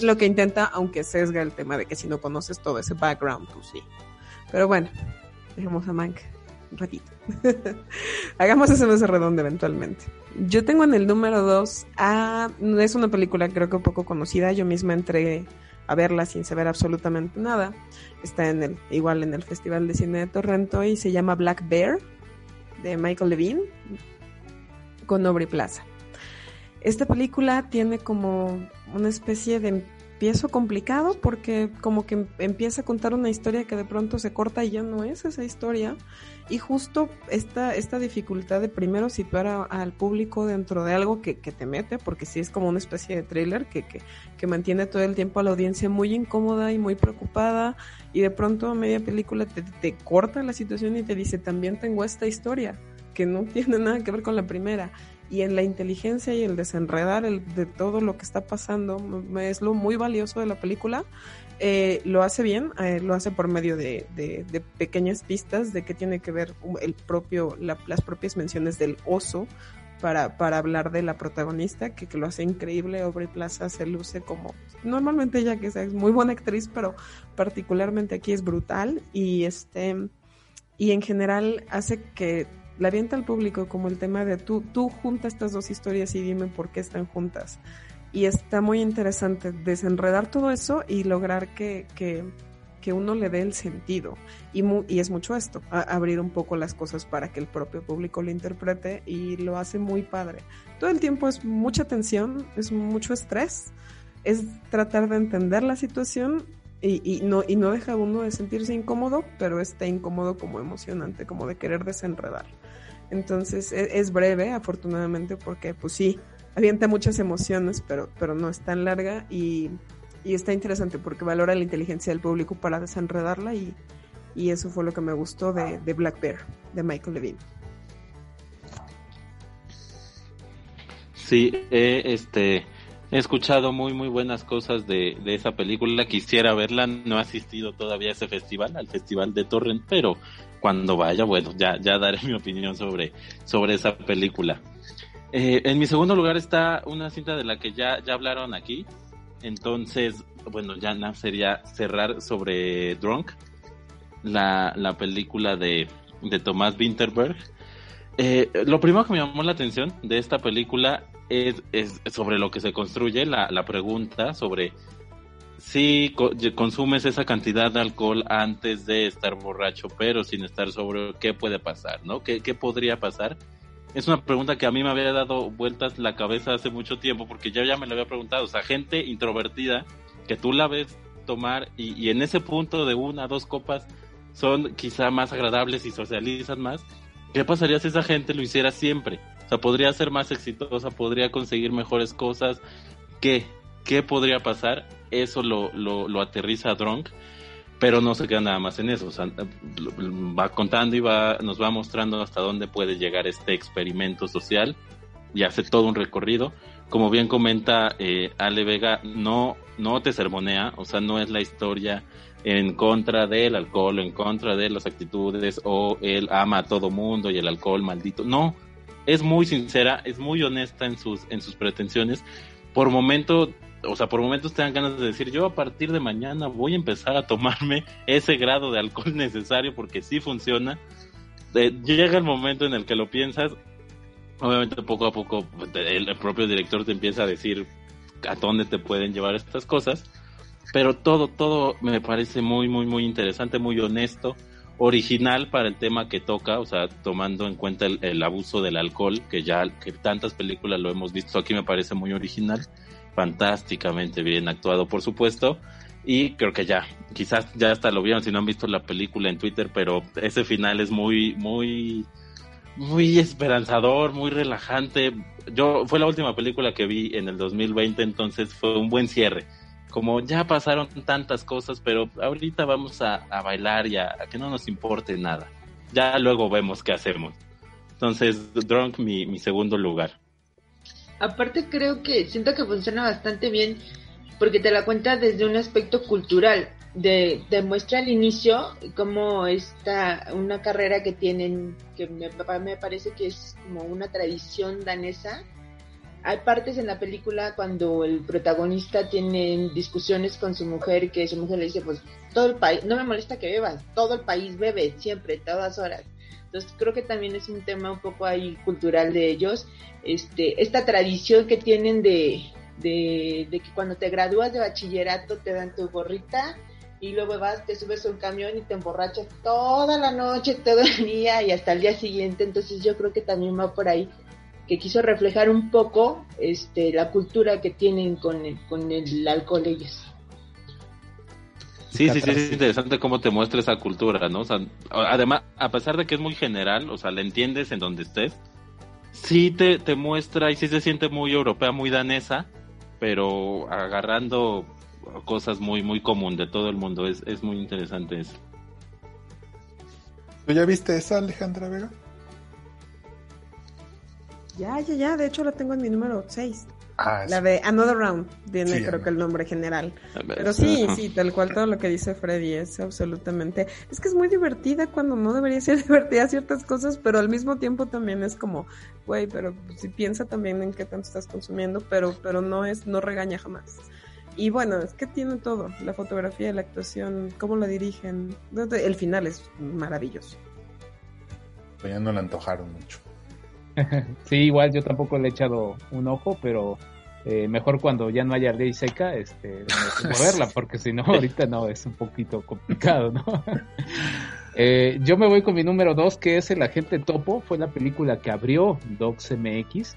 lo que intenta, aunque sesga el tema de que si no conoces todo ese background, pues sí. Pero bueno, dejemos a Mank un ratito. Hagamos ese beso redondo eventualmente. Yo tengo en el número 2 a... Es una película creo que poco conocida. Yo misma entré a verla sin saber absolutamente nada. Está en el igual en el Festival de Cine de Torrento y se llama Black Bear de Michael Levine con Aubrey Plaza. Esta película tiene como una especie de empiezo complicado porque como que empieza a contar una historia que de pronto se corta y ya no es esa historia. Y justo esta, esta dificultad de primero situar al público dentro de algo que, te mete, porque sí es como una especie de thriller que, que, mantiene todo el tiempo a la audiencia muy incómoda y muy preocupada y de pronto a media película te, te corta la situación y te dice también tengo esta historia que no tiene nada que ver con la primera y en la inteligencia y el desenredar el, de todo lo que está pasando es lo muy valioso de la película. Eh, lo hace bien, eh, lo hace por medio de, pequeñas pistas de qué tiene que ver el propio, las propias menciones del oso para, hablar de la protagonista, que, lo hace increíble. Aubrey Plaza se luce como, normalmente ella que es muy buena actriz, pero particularmente aquí es brutal y este y en general hace que la avienta al público como el tema de tú, tú junta estas dos historias y dime por qué están juntas. Y está muy interesante desenredar todo eso y lograr que, que, que uno le dé el sentido. Y, y es mucho esto, abrir un poco las cosas para que el propio público lo interprete y lo hace muy padre. Todo el tiempo es mucha tensión, es mucho estrés, es tratar de entender la situación y, y, no, y no deja uno de sentirse incómodo, pero está incómodo como emocionante, como de querer desenredar. Entonces e, es, breve, afortunadamente, porque pues sí, avienta muchas emociones, pero, pero no es tan larga y, y está interesante porque valora la inteligencia del público para desenredarla y, y eso fue lo que me gustó de, Black Bear, de Michael Levine. Sí, este, he escuchado muy, muy buenas cosas de, de, esa película. Quisiera verla, no he asistido todavía a ese festival, al Festival de Torrent, pero cuando vaya, bueno, ya, ya daré mi opinión sobre, sobre esa película. Eh, en mi segundo lugar está una cinta de la que ya, ya hablaron aquí. Entonces, bueno, ya sería cerrar sobre Drunk, la, la película de, de Tomás Winterberg. Eh, lo primero que me llamó la atención de esta película es, es sobre lo que se construye, la, la pregunta sobre si consumes esa cantidad de alcohol antes de estar borracho, pero sin estar sobre ¿qué puede pasar? ¿No? ¿Qué, ¿Qué podría pasar? Es una pregunta que a mí me había dado vueltas la cabeza hace mucho tiempo porque yo ya me lo había preguntado. O sea, gente introvertida que tú la ves tomar y, y en ese punto de una, dos copas son quizá más agradables y socializan más. ¿Qué pasaría si esa gente lo hiciera siempre? O sea, podría ser más exitosa, podría conseguir mejores cosas. ¿Qué? ¿Qué podría pasar? Eso lo, lo, aterriza a Drunk, pero no se queda nada más en eso. va contando y va, nos va mostrando hasta dónde puede llegar este experimento social y hace todo un recorrido. Como bien comenta eh, Ale Vega, no, no te sermonea, o sea, no es la historia en contra del alcohol, en contra de las actitudes, o él ama a todo mundo y el alcohol maldito. No, es muy sincera, es muy honesta en sus, en sus pretensiones. Por momento o sea, por momentos te dan ganas de decir, yo a partir de mañana voy a empezar a tomarme ese grado de alcohol necesario porque sí funciona. llega el momento en el que lo piensas, obviamente poco a poco el, propio director te empieza a decir a dónde te pueden llevar estas cosas, pero todo, todo me parece muy, muy, muy interesante, muy honesto, original para el tema que toca, o sea, tomando en cuenta el, el abuso del alcohol, que ya que tantas películas lo hemos visto, aquí me parece muy original fantásticamente bien actuado, por supuesto. Y creo que ya, quizás ya hasta lo vieron si no han visto la película en Twitter, pero ese final es muy, muy, muy esperanzador, muy relajante. Yo, fue la última película que vi en el 2020, entonces fue un buen cierre. Como ya pasaron tantas cosas, pero ahorita vamos a, bailar y a, que no nos importe nada. Ya luego vemos qué hacemos. Entonces, Drunk, mi, mi segundo lugar. Aparte creo que siento que funciona bastante bien porque te la cuenta desde un aspecto cultural. De, demuestra al inicio cómo está una carrera que tienen, que me, me parece que es como una tradición danesa. Hay partes en la película cuando el protagonista tiene discusiones con su mujer que su mujer le dice, pues todo el país, no me molesta que bebas, todo el país bebe siempre, todas horas. Entonces creo que también es un tema un poco ahí cultural de ellos, este, esta tradición que tienen de, de, de que cuando te gradúas de bachillerato te dan tu gorrita y luego vas, te subes a un camión y te emborrachas toda la noche, todo el día y hasta el día siguiente. Entonces yo creo que también va por ahí, que quiso reflejar un poco este, la cultura que tienen con el, con el alcohol ellos. Sí, sí, sí, es interesante cómo te muestra esa cultura, ¿no? O sea, además, a pesar de que es muy general, o sea, la entiendes en donde estés, sí te, te muestra y sí se siente muy europea, muy danesa, pero agarrando cosas muy, muy común de todo el mundo. Es, es muy interesante eso. ¿Tú ya viste esa, Alejandra Vega? Ya, ya, ya. De hecho, la tengo en mi número 6. Ah, la de Another Round, tiene creo que el nombre general. Pero sí, sí, tal cual todo lo que dice Freddy es absolutamente... Es que es muy divertida cuando no debería ser divertida ciertas cosas, pero al mismo tiempo también es como, güey, pero si piensa también en qué tanto estás consumiendo, pero, pero no es, no regaña jamás. Y bueno, es que tiene todo, la fotografía, la actuación, cómo la dirigen. El final es maravilloso. Pues ya no la antojaron mucho. sí, igual yo tampoco le he echado un ojo, pero eh, mejor cuando ya no haya ley seca, este, moverla, porque si no, ahorita no, es un poquito complicado, ¿no? eh, yo me voy con mi número dos, que es El Agente Topo, fue la película que abrió Docs MX.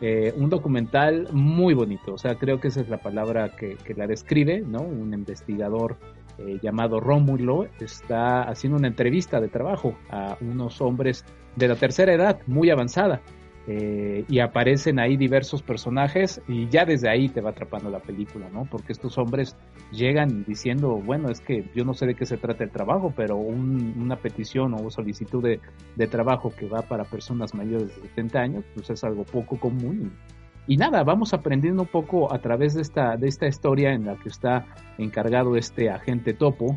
Eh, un documental muy bonito, o sea, creo que esa es la palabra que, la describe, ¿no? Un investigador eh, llamado Rómulo está haciendo una entrevista de trabajo a unos hombres de la tercera edad, muy avanzada, eh, y aparecen ahí diversos personajes y ya desde ahí te va atrapando la película, ¿no? Porque estos hombres llegan diciendo, bueno, es que yo no sé de qué se trata el trabajo, pero una petición o solicitud de, trabajo que va para personas mayores de 70 años, pues es algo poco común. Y, nada, vamos aprendiendo un poco a través de esta, de esta historia en la que está encargado este agente topo,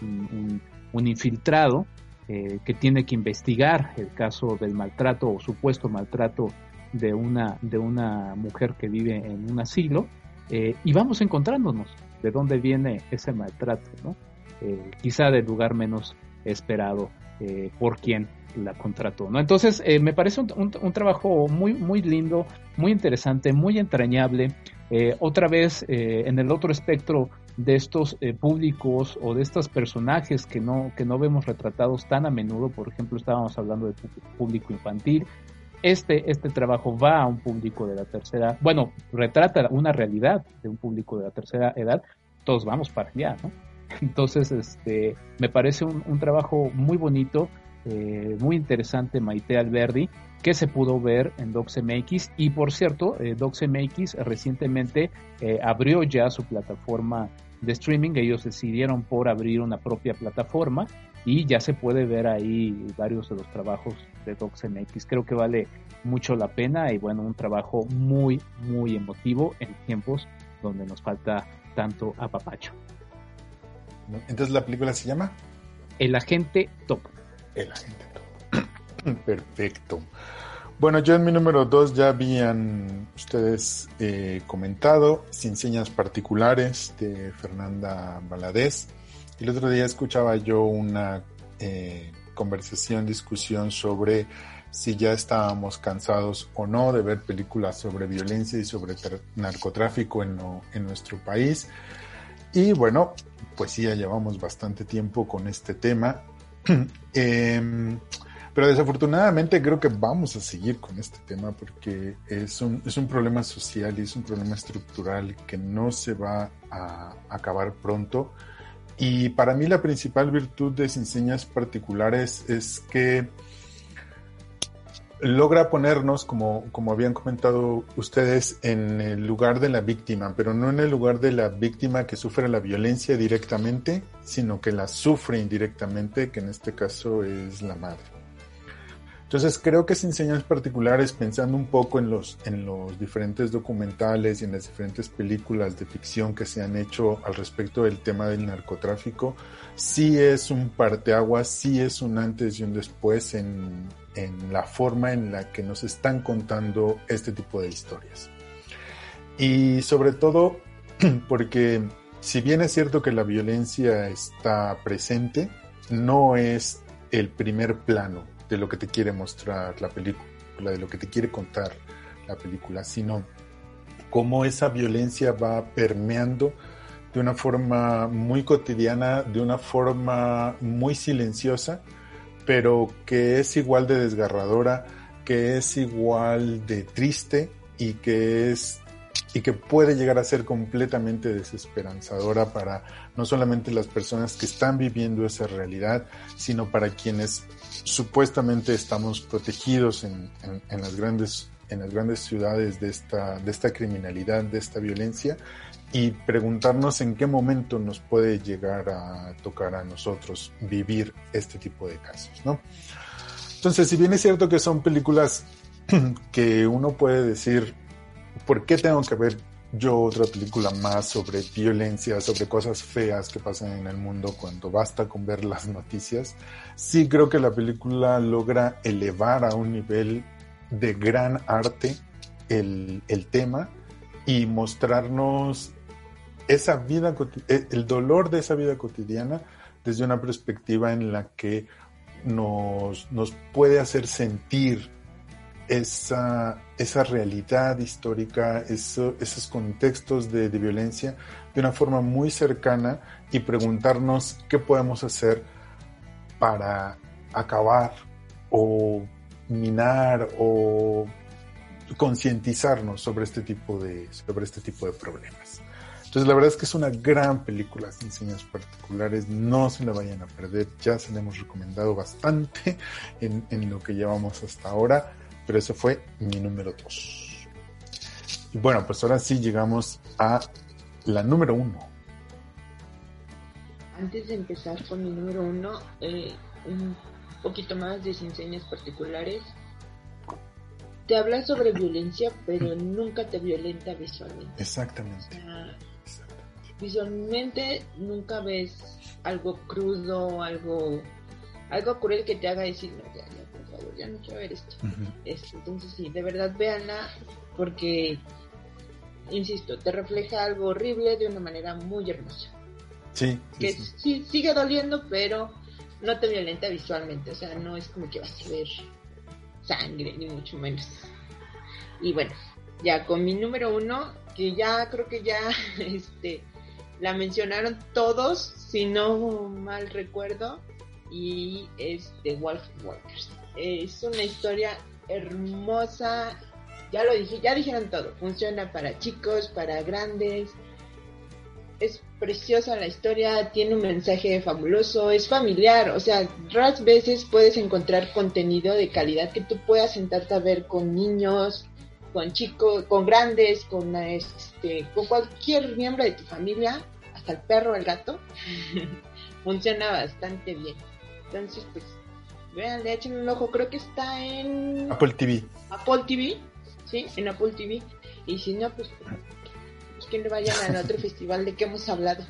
un infiltrado, eh, que tiene que investigar el caso del maltrato o supuesto maltrato de una, de una mujer que vive en un asilo eh, y vamos encontrándonos de dónde viene ese maltrato, ¿no? Eh, quizá del lugar menos esperado por quien la contrató, ¿no? Entonces, me parece un, un, trabajo muy, muy lindo, muy interesante, muy entrañable. otra vez, en el otro espectro de estos eh, públicos o de estos personajes que no, que no vemos retratados tan a menudo, por ejemplo, estábamos hablando de público infantil, este, este trabajo va a un público de la tercera, bueno, retrata una realidad de un público de la tercera edad, todos vamos para allá, ¿no? Entonces, este, me parece un, trabajo muy bonito, eh, muy interesante, Maite Alberdi, que se pudo ver en DocsMX. Y por cierto, eh, DocsMX recientemente eh, abrió ya su plataforma de streaming, ellos decidieron por abrir una propia plataforma y ya se puede ver ahí varios de los trabajos de DocsMX. Creo que vale mucho la pena y bueno, un trabajo muy, muy emotivo en tiempos donde nos falta tanto apapacho. Entonces la película se llama El agente top. El agente top. Perfecto. Bueno, yo en mi número 2 ya habían ustedes eh, comentado Sin señas particulares de Fernanda Valadez. El otro día escuchaba yo una eh, conversación, discusión sobre si ya estábamos cansados o no de ver películas sobre violencia y sobre narcotráfico en, en nuestro país. Y bueno, pues sí, ya llevamos bastante tiempo con este tema. eh, pero desafortunadamente creo que vamos a seguir con este tema porque es un, es un problema social y es un problema estructural que no se va a acabar pronto. Y para mí la principal virtud de Sin Particulares es que logra ponernos, como, como habían comentado ustedes, en el lugar de la víctima, pero no en el lugar de la víctima que sufre la violencia directamente, sino que la sufre indirectamente, que en este caso es la madre. Entonces creo que sin señas particulares, pensando un poco en los, en los diferentes documentales y en las diferentes películas de ficción que se han hecho al respecto del tema del narcotráfico, sí es un parteaguas, sí es un antes y un después en, en la forma en la que nos están contando este tipo de historias. Y sobre todo porque si bien es cierto que la violencia está presente, no es el primer plano de lo que te quiere mostrar la película, de lo que te quiere contar la película, sino cómo esa violencia va permeando de una forma muy cotidiana, de una forma muy silenciosa, pero que es igual de desgarradora, que es igual de triste y que es y que puede llegar a ser completamente desesperanzadora para no solamente las personas que están viviendo esa realidad, sino para quienes supuestamente estamos protegidos en, en, las grandes en las grandes ciudades de esta, de esta criminalidad, de esta violencia, y preguntarnos en qué momento nos puede llegar a tocar a nosotros vivir este tipo de casos, ¿no? Entonces, si bien es cierto que son películas que uno puede decir, ¿por qué tengo que ver yo otra película más sobre violencia, sobre cosas feas que pasan en el mundo cuando basta con ver las noticias? Sí creo que la película logra elevar a un nivel de gran arte el, el tema y mostrarnos esa vida, eh, el dolor de esa vida cotidiana desde una perspectiva en la que nos, nos puede hacer sentir esa, esa realidad histórica, esos contextos de, violencia de una forma muy cercana y preguntarnos qué podemos hacer para acabar o minar o concientizarnos sobre este tipo de sobre este tipo de problemas. Entonces la verdad es que es una gran película sin señas particulares, no se la vayan a perder, ya se la hemos recomendado bastante en, en lo que llevamos hasta ahora, pero ese fue mi número 2. Y bueno, pues ahora sí llegamos a la número 1. Antes de empezar con mi número 1, eh, un poquito más de sin señas particulares. Te habla sobre violencia, pero nunca te violenta visualmente. Exactamente. visualmente nunca ves algo crudo, algo algo cruel que te haga decir, no, ya, favor, ya no quiero ver esto. Este, entonces sí, de verdad véanla porque, insisto, te refleja algo horrible de una manera muy hermosa. Sí. que sí sigue doliendo, pero no te violenta visualmente, o sea, no es como que vas a ver sangre, ni mucho menos. Y bueno, ya con mi número uno, que ya creo que ya este, la mencionaron todos, si no mal recuerdo, y es The Wolf Walkers. Es una historia hermosa, ya lo dije, ya dijeron todo, funciona para chicos, para grandes, es preciosa la historia, tiene un mensaje fabuloso, es familiar, o sea, raras veces puedes encontrar contenido de calidad que tú puedas sentarte a ver con niños, con chicos, con grandes, con este, con cualquier miembro de tu familia, hasta el perro el gato, funciona bastante bien. Entonces, pues, vean, le echen un ojo, creo que está en Apple TV. Apple TV, sí, en Apple TV. Y si no, pues que no vayan al otro festival de que hemos hablado.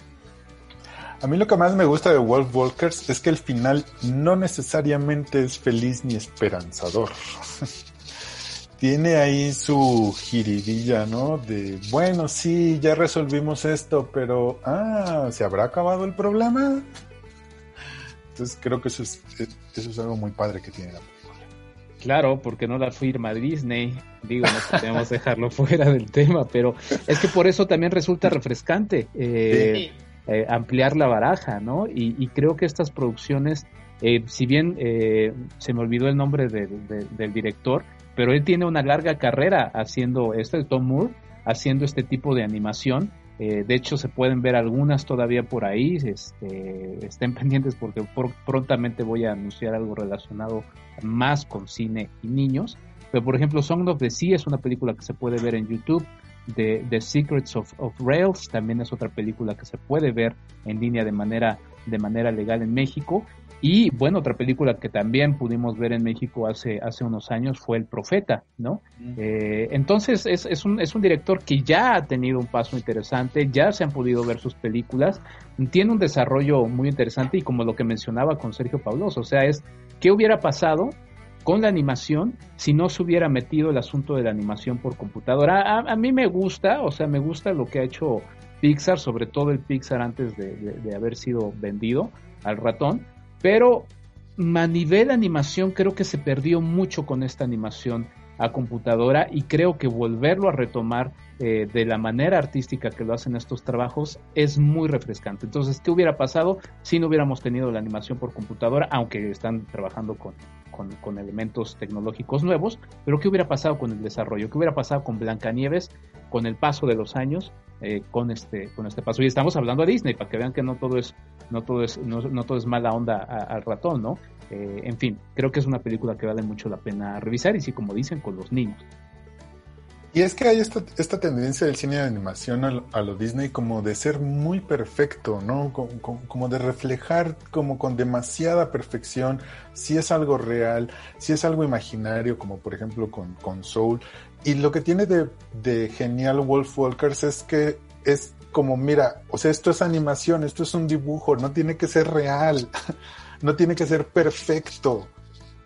A mí lo que más me gusta de Wolf Walkers es que el final no necesariamente es feliz ni esperanzador. Tiene ahí su giridilla, ¿no? De, bueno, sí, ya resolvimos esto, pero, ah, ¿se habrá acabado el problema? Entonces creo que eso es, eso es algo muy padre que tiene la Claro, porque no la firma Disney. Digo, no podemos dejarlo fuera del tema, pero es que por eso también resulta refrescante eh, eh, ampliar la baraja, ¿no? Y, creo que estas producciones, eh, si bien se me olvidó el nombre del director, pero él tiene una larga carrera haciendo esto, el Tom Moore, haciendo este tipo de animación. De hecho, se pueden ver algunas todavía por ahí. Este, estén pendientes porque prontamente voy a anunciar algo relacionado más con cine y niños. Pero por ejemplo, Song of the Sea es una película que se puede ver en YouTube. The, the Secrets of, of, Rails también es otra película que se puede ver en línea de manera, de manera legal en México. Y bueno, otra película que también pudimos ver en México hace, hace unos años fue El Profeta, ¿no? Eh, entonces es, es, un, es un director que ya ha tenido un paso interesante, ya se han podido ver sus películas, tiene un desarrollo muy interesante y como lo que mencionaba con Sergio Paulos, o sea, es qué hubiera pasado con la animación si no se hubiera metido el asunto de la animación por computadora. A, mí me gusta, o sea, me gusta lo que ha hecho Pixar, sobre todo el Pixar antes de haber sido vendido al ratón, pero a nivel animación creo que se perdió mucho con esta animación a computadora y creo que volverlo a retomar eh, de la manera artística que lo hacen estos trabajos es muy refrescante. Entonces, ¿qué hubiera pasado si no hubiéramos tenido la animación por computadora, aunque están trabajando con, con, elementos tecnológicos nuevos? Pero ¿qué hubiera pasado con el desarrollo? ¿Qué hubiera pasado con Blancanieves con el paso de los años? Eh, con este con este paso y estamos hablando de Disney para que vean que no todo es no todo es no, todo es mala onda al ratón no eh, en fin, creo que es una película que vale mucho la pena revisar y sí, como dicen, con los niños. Y es que hay esta, tendencia del cine de animación a lo, Disney como de ser muy perfecto, ¿no? Como, de reflejar como con demasiada perfección si es algo real, si es algo imaginario, como por ejemplo con, con Soul. Y lo que tiene de, de genial Wolf Walkers es que es como, mira, o sea, esto es animación, esto es un dibujo, no tiene que ser real. no tiene que ser perfecto.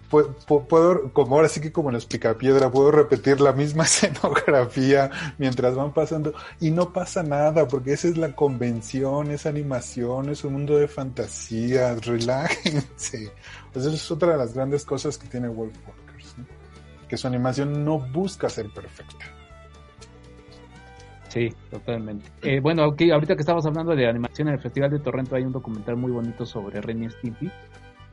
Puedo, como ahora sí que como en los picapiedra, puedo repetir la misma escenografía mientras van pasando y no pasa nada porque esa es la convención, es animación, es un mundo de fantasía, relájense. Pues esa es otra de las grandes cosas que tiene Wolf Walkers, que su animación no busca ser perfecta. Sí, totalmente. Eh, bueno, ahorita que estamos hablando de animación en el Festival de Torrento hay un documental muy bonito sobre Renny Stimpy,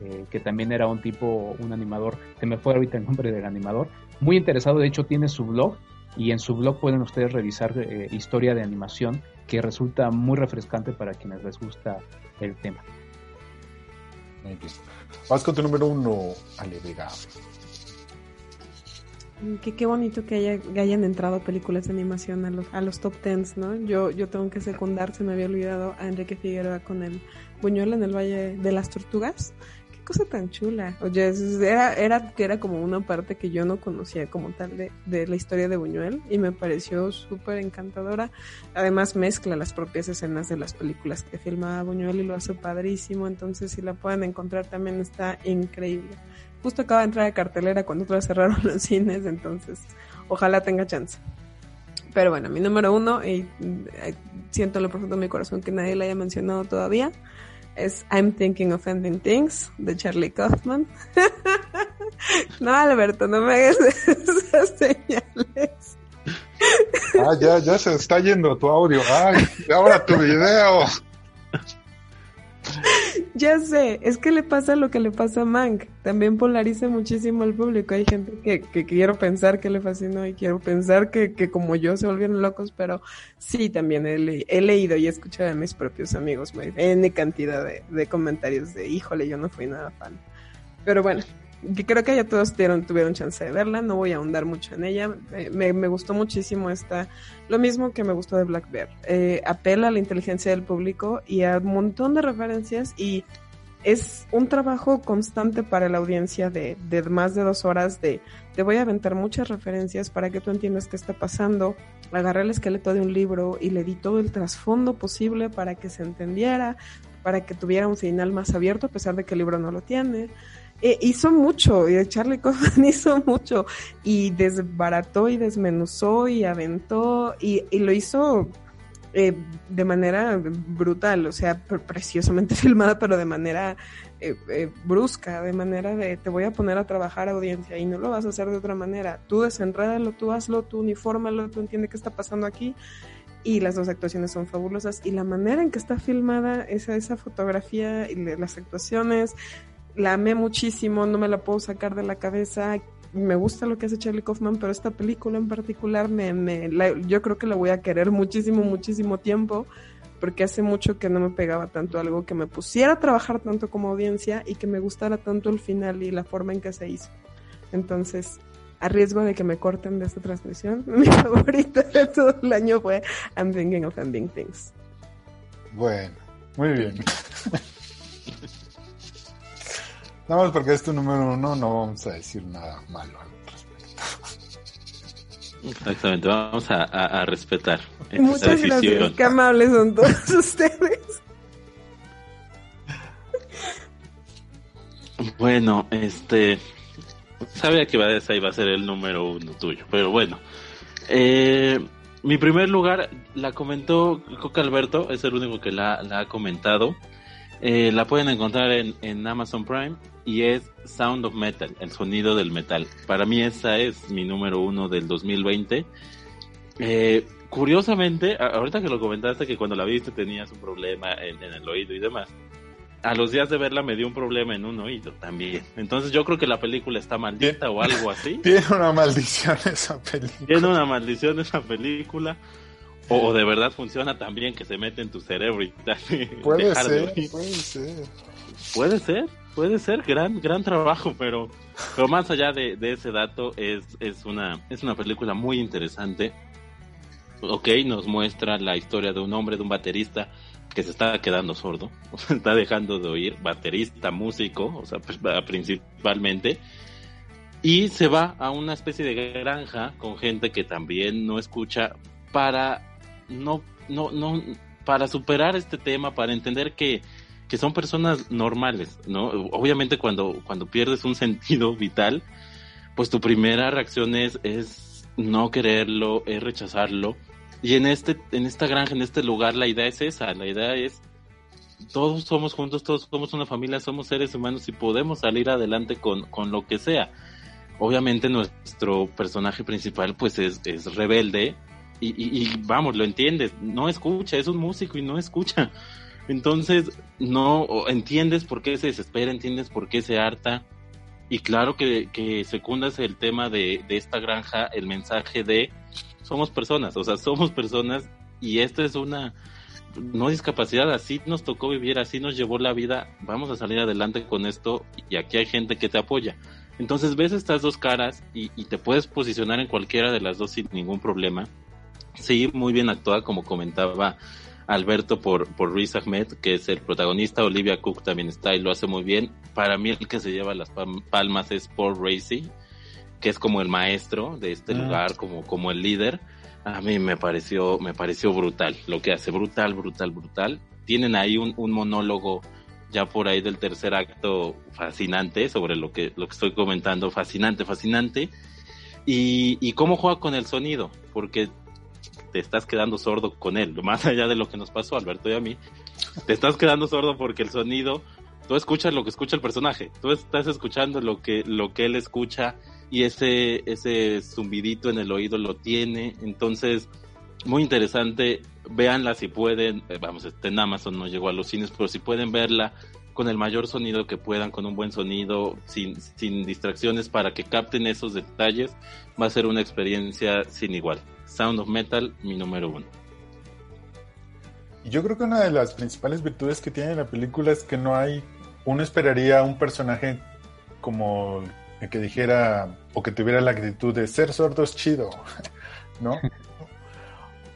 eh, que también era un tipo, un animador, se me fue ahorita el nombre del animador, muy interesado, de hecho tiene su blog y en su blog pueden ustedes revisar eh, historia de animación que resulta muy refrescante para quienes les gusta el tema. Vas con tu número uno, Ale Qué, bonito que, haya, hayan entrado películas de animación a los, a los top tens, ¿no? Yo, yo tengo que secundar, se me había olvidado a Enrique Figueroa con el Buñuel en el Valle de las Tortugas. Cosa tan chula. Oye, era, era, era como una parte que yo no conocía como tal de, de la historia de Buñuel y me pareció súper encantadora. Además mezcla las propias escenas de las películas que filma Buñuel y lo hace padrísimo, entonces si la pueden encontrar también está increíble justo acaba de entrar a cartelera cuando todos cerraron los cines, entonces ojalá tenga chance. Pero bueno, mi número uno, y eh, siento lo profundo de mi corazón que nadie la haya mencionado todavía, es I'm Thinking of Ending Things de Charlie Kaufman. no, Alberto, no me hagas esas señales. ah, ya, ya se está yendo tu audio. Ay, ahora tu video. Ya sé, es que le pasa lo que le pasa a Mank. También polariza muchísimo al público. Hay gente que, que quiero pensar que le fascinó y quiero pensar que, que como yo se volvieron locos, pero sí, también he, leído y he escuchado a mis propios amigos N cantidad de, de comentarios de, híjole, yo no fui nada fan. Pero bueno, que creo que ya todos tuvieron, tuvieron chance de verla, no voy a ahondar mucho en ella. Eh, me, me, gustó muchísimo esta, lo mismo que me gustó de Black Bear. Eh, apela a la inteligencia del público y a un montón de referencias y es un trabajo constante para la audiencia de, de más de dos horas de te voy a aventar muchas referencias para que tú entiendas qué está pasando. Agarré el esqueleto de un libro y le di todo el trasfondo posible para que se entendiera, para que tuviera un final más abierto a pesar de que el libro no lo tiene. Eh, hizo mucho, y Charlie Kaufman hizo mucho, y desbarató y desmenuzó y aventó, y, lo hizo eh, de manera brutal, o sea, preciosamente filmada, pero de manera eh, brusca, de manera de te voy a poner a trabajar audiencia y no lo vas a hacer de otra manera. Tú desenrédalo, tú hazlo, tú unifórmalo, tú entiendes qué está pasando aquí. Y las dos actuaciones son fabulosas. Y la manera en que está filmada esa, esa fotografía y las actuaciones, la amé muchísimo, no me la puedo sacar de la cabeza. Me gusta lo que hace Charlie Kaufman, pero esta película en particular me, me yo creo que la voy a querer muchísimo, muchísimo tiempo, porque hace mucho que no me pegaba tanto algo que me pusiera a trabajar tanto como audiencia y que me gustara tanto el final y la forma en que se hizo. Entonces, a riesgo de que me corten de esta transmisión, mi favorita de todo el año fue I'm Thinking of Ending Things. Bueno, muy bien. Nada más porque es tu número uno, no vamos a decir nada malo al respecto. Exactamente, vamos a, respetar. Muchas gracias, qué amables son todos ustedes. Bueno, este. Sabía que esa iba a ser el número uno tuyo, pero bueno. Eh, mi primer lugar la comentó Coca Alberto, es el único que la, la ha comentado. Eh, la pueden encontrar en, en, Amazon Prime y es Sound of Metal, el sonido del metal. Para mí esa es mi número uno del 2020. Eh, curiosamente, ahorita que lo comentaste que cuando la viste tenías un problema en, el oído y demás, a los días de verla me dio un problema en un oído también. Entonces yo creo que la película está maldita o algo así. Tiene una maldición esa película. Tiene una maldición esa película. O, de verdad funciona tan bien que se mete en tu cerebro y te puede ser, puede ser. Puede ser, puede ser, gran, gran trabajo, pero, pero más allá de, ese dato, es, es, una, es una película muy interesante. Ok, nos muestra la historia de un hombre, de un baterista que se está quedando sordo, está dejando de oír, baterista, músico, o sea, pues, principalmente, y se va a una especie de granja con gente que también no escucha para no, no, no, para superar este tema, para entender que, que son personas normales, ¿no? Obviamente cuando, cuando pierdes un sentido vital, pues tu primera reacción es, es no quererlo, es rechazarlo. Y en este, en esta granja, en este lugar, la idea es esa, la idea es todos somos juntos, todos somos una familia, somos seres humanos y podemos salir adelante con, con lo que sea. Obviamente nuestro personaje principal pues es, es rebelde, y, vamos, lo entiendes, no escucha, es un músico y no escucha. Entonces, no entiendes por qué se desespera, entiendes por qué se harta. Y claro que, que secundas el tema de, de esta granja, el mensaje de somos personas, o sea, somos personas y esto es una no discapacidad, así nos tocó vivir, así nos llevó la vida, vamos a salir adelante con esto y aquí hay gente que te apoya. Entonces ves estas dos caras y, y te puedes posicionar en cualquiera de las dos sin ningún problema Sí, muy bien actuada, como comentaba Alberto por, por Riz Ahmed, que es el protagonista. Olivia Cook también está y lo hace muy bien. Para mí el que se lleva las palmas es Paul Racy, que es como el maestro de este ah. lugar, como, como el líder. A mí me pareció, me pareció brutal lo que hace, brutal, brutal, brutal. Tienen ahí un, un monólogo ya por ahí del tercer acto fascinante sobre lo que, lo que estoy comentando, fascinante, fascinante. Y, y cómo juega con el sonido, porque te estás quedando sordo con él, más allá de lo que nos pasó Alberto y a mí, te estás quedando sordo porque el sonido, tú escuchas lo que escucha el personaje, tú estás escuchando lo que, lo que él escucha y ese, ese zumbidito en el oído lo tiene, entonces muy interesante, véanla si pueden, eh, vamos, este en Amazon no llegó a los cines, pero si pueden verla con el mayor sonido que puedan, con un buen sonido, sin, sin distracciones para que capten esos detalles, va a ser una experiencia sin igual. Sound of Metal, mi número uno. Yo creo que una de las principales virtudes que tiene la película es que no hay, uno esperaría un personaje como el que dijera o que tuviera la actitud de ser sordo es chido, ¿no?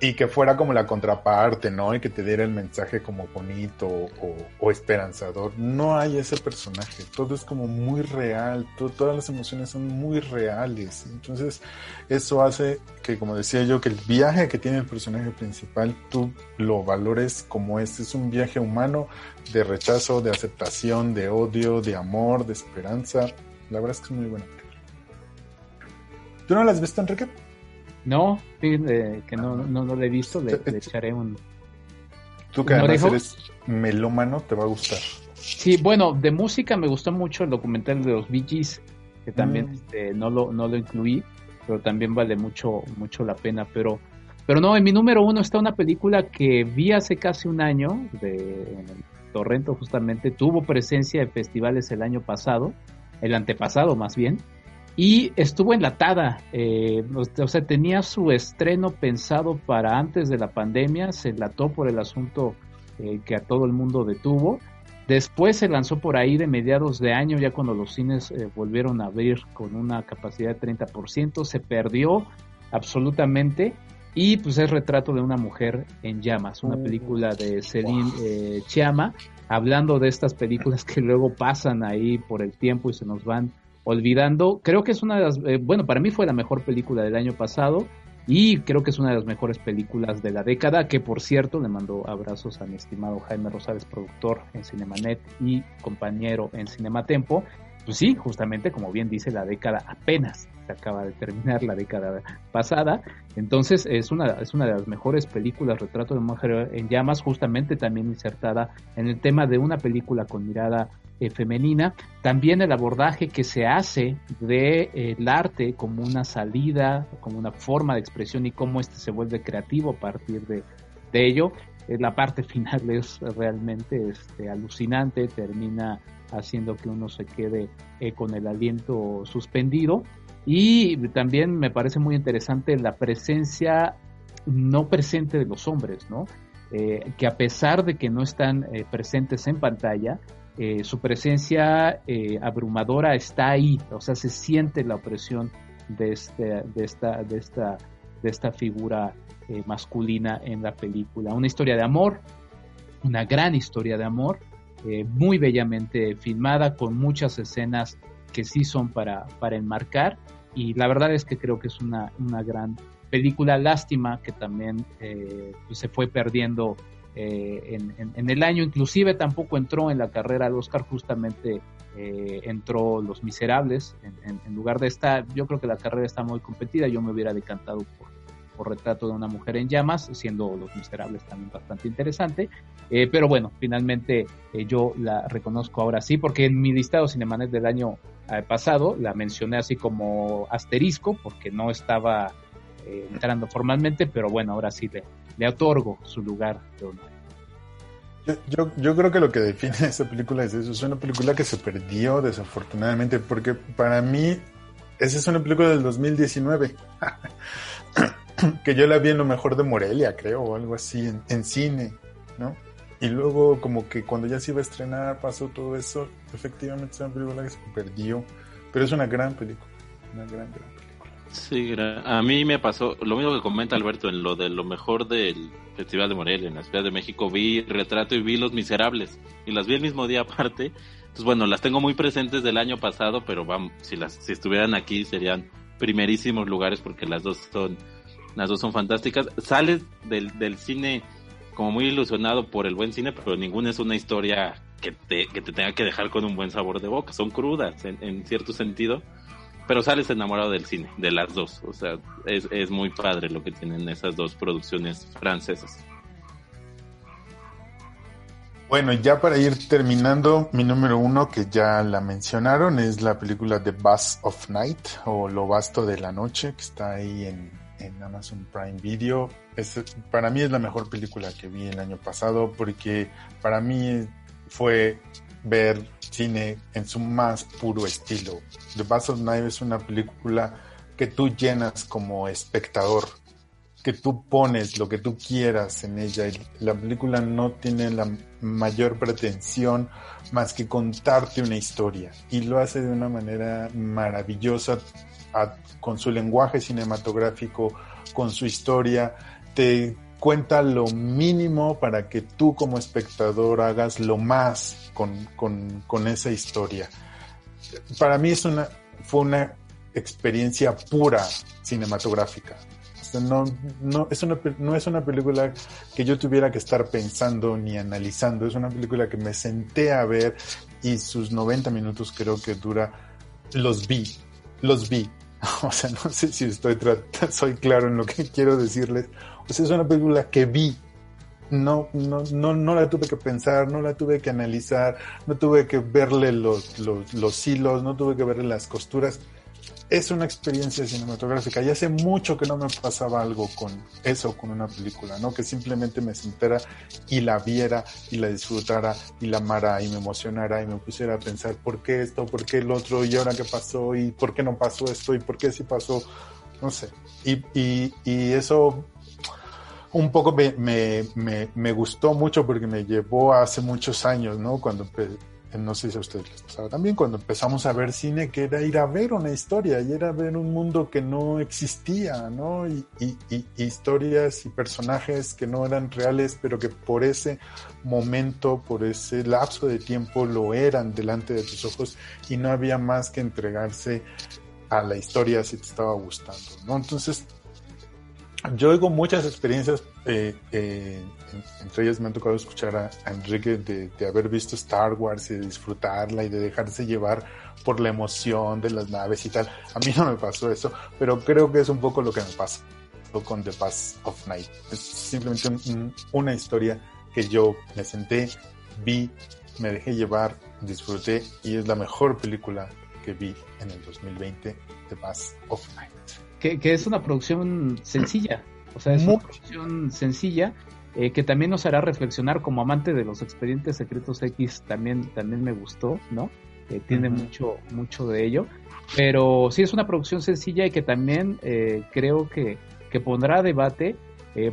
Y que fuera como la contraparte, ¿no? Y que te diera el mensaje como bonito o, esperanzador. No hay ese personaje, todo es como muy real, todas las emociones son muy reales. Entonces, eso hace que, como decía yo, que el viaje que tiene el personaje principal, tú lo valores como este, es un viaje humano de rechazo, de aceptación, de odio, de amor, de esperanza. La verdad es que es muy buena. ¿Tú no las has visto, Enrique? No, que no, no, lo he visto, le, echaré un... Tú que además eres melómano, te va a gustar. Sí, bueno, de música me gustó mucho el documental de los Bee Gees, que también mm. este, no, lo, no lo incluí, pero también vale mucho, mucho la pena. Pero, pero no, en mi número uno está una película que vi hace casi un año, de Torrento justamente, tuvo presencia en festivales el año pasado, el antepasado más bien, y estuvo enlatada, eh, o sea, tenía su estreno pensado para antes de la pandemia, se enlató por el asunto eh, que a todo el mundo detuvo. Después se lanzó por ahí de mediados de año, ya cuando los cines eh, volvieron a abrir con una capacidad de 30%, se perdió absolutamente y pues es retrato de una mujer en llamas, una película de Celine Chiama, hablando de estas películas que luego pasan ahí por el tiempo y se nos van olvidando, creo que es una de las, eh, bueno, para mí fue la mejor película del año pasado y creo que es una de las mejores películas de la década, que por cierto le mando abrazos a mi estimado Jaime Rosales, productor en Cinemanet y compañero en Cinematempo. Pues sí, justamente como bien dice la década apenas, acaba de terminar la década pasada. Entonces es una, es una de las mejores películas, Retrato de Mujer en Llamas, justamente también insertada en el tema de una película con mirada eh, femenina. También el abordaje que se hace del de, el arte como una salida, como una forma de expresión y cómo este se vuelve creativo a partir de, de ello. la parte final es realmente este, alucinante, termina haciendo que uno se quede eh, con el aliento suspendido. Y también me parece muy interesante la presencia no presente de los hombres, ¿no? Eh, que a pesar de que no están eh, presentes en pantalla, su presencia abrumadora está ahí, o sea, se siente la opresión de, este, de, esta, de, esta, de esta figura masculina en la película. Una historia de amor, una gran historia de amor, eh, muy bellamente filmada, con muchas escenas que sí son para, para enmarcar. Y la verdad es que creo que es una, una gran película. Lástima que también eh, pues se fue perdiendo eh, en, en, el año. Inclusive tampoco entró en la carrera al Oscar, justamente entró Los Miserables. En, en, lugar de esta, yo creo que la carrera está muy competida. Yo me hubiera decantado por, retrato de una mujer en llamas, siendo Los Miserables también bastante interesante. Eh, pero bueno, finalmente eh, yo la reconozco ahora sí, porque en mi listado Cinemanet del año eh, pasado la mencioné así como asterisco, porque no estaba entrando formalmente, pero bueno, ahora sí le, le otorgo su lugar Yo, yo, yo, creo que lo que define esa película es eso, es una película que se perdió desafortunadamente, porque para mí esa es una película del 2019. que yo la vi en lo mejor de Morelia, creo, o algo así, en, cine, ¿no? Y luego como que cuando ya se iba a estrenar pasó todo eso, efectivamente es una película que se perdió, pero es una gran película, una gran, gran película. Sí, a mí me pasó lo mismo que comenta Alberto en lo de lo mejor del Festival de Morelia, en la Ciudad de México, vi Retrato y vi Los Miserables, y las vi el mismo día aparte, entonces bueno, las tengo muy presentes del año pasado, pero vamos, si, las, si estuvieran aquí serían primerísimos lugares porque las dos son las dos son fantásticas. Sales del, cine como muy ilusionado por el buen cine, pero ninguna es una historia que te, que te tenga que dejar con un buen sabor de boca. Son crudas en, cierto sentido, pero sales enamorado del cine, de las dos. O sea, es, es muy padre lo que tienen esas dos producciones francesas. Bueno, ya para ir terminando, mi número uno, que ya la mencionaron, es la película The Bass of Night o Lo Basto de la Noche, que está ahí en en Amazon Prime Video. Es, para mí es la mejor película que vi el año pasado porque para mí fue ver cine en su más puro estilo. The Bass of Night es una película que tú llenas como espectador, que tú pones lo que tú quieras en ella. La película no tiene la mayor pretensión más que contarte una historia y lo hace de una manera maravillosa con su lenguaje cinematográfico, con su historia, te cuenta lo mínimo para que tú como espectador hagas lo más con, con, esa historia. Para mí es una, fue una experiencia pura cinematográfica. no, no, es una, no es una película que yo tuviera que estar pensando ni analizando, es una película que me senté a ver y sus 90 minutos creo que dura, los vi, los vi. O sea, no sé si estoy soy claro en lo que quiero decirles. O sea, es una película que vi. No, no, no, no la tuve que pensar, no la tuve que analizar, no tuve que verle los, los, los hilos, no tuve que verle las costuras es una experiencia cinematográfica. Y hace mucho que no me pasaba algo con eso, con una película, ¿no? Que simplemente me sentara y la viera y la disfrutara y la amara y me emocionara y me pusiera a pensar por qué esto, por qué el otro y ahora qué pasó y por qué no pasó esto y por qué sí pasó, no sé. Y, y, y eso un poco me, me, me, me, gustó mucho porque me llevó hace muchos años, ¿no? Cuando no sé si a ustedes les pasaba también, cuando empezamos a ver cine, que era ir a ver una historia y era ver un mundo que no existía, ¿no? Y, historias y personajes que no eran reales, pero que por ese momento, por ese lapso de tiempo lo eran delante de tus ojos y no había más que entregarse a la historia si te estaba gustando, ¿no? Entonces, yo oigo muchas experiencias, eh, eh, entre ellas me han tocado escuchar a, Enrique de, haber visto Star Wars y de disfrutarla y de dejarse llevar por la emoción de las naves y tal. A mí no me pasó eso, pero creo que es un poco lo que me pasa con The Pass of Night. Es simplemente una historia que yo me senté, vi, me dejé llevar, disfruté y es la mejor película que vi en el 2020, The Pass of Night que, es una producción sencilla. O sea, es una producción sencilla eh, que también nos hará reflexionar como amante de los expedientes secretos X también, también me gustó, ¿no? Eh, tiene mucho, mucho de ello. Pero sí es una producción sencilla y que también eh, creo que, que pondrá a debate,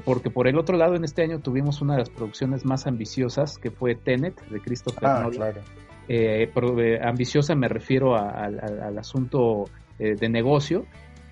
porque por el otro lado en este año tuvimos una de las producciones más ambiciosas que fue Tenet de Christopher ah, Nolan. Claro. ambiciosa me refiero al asunto de negocio,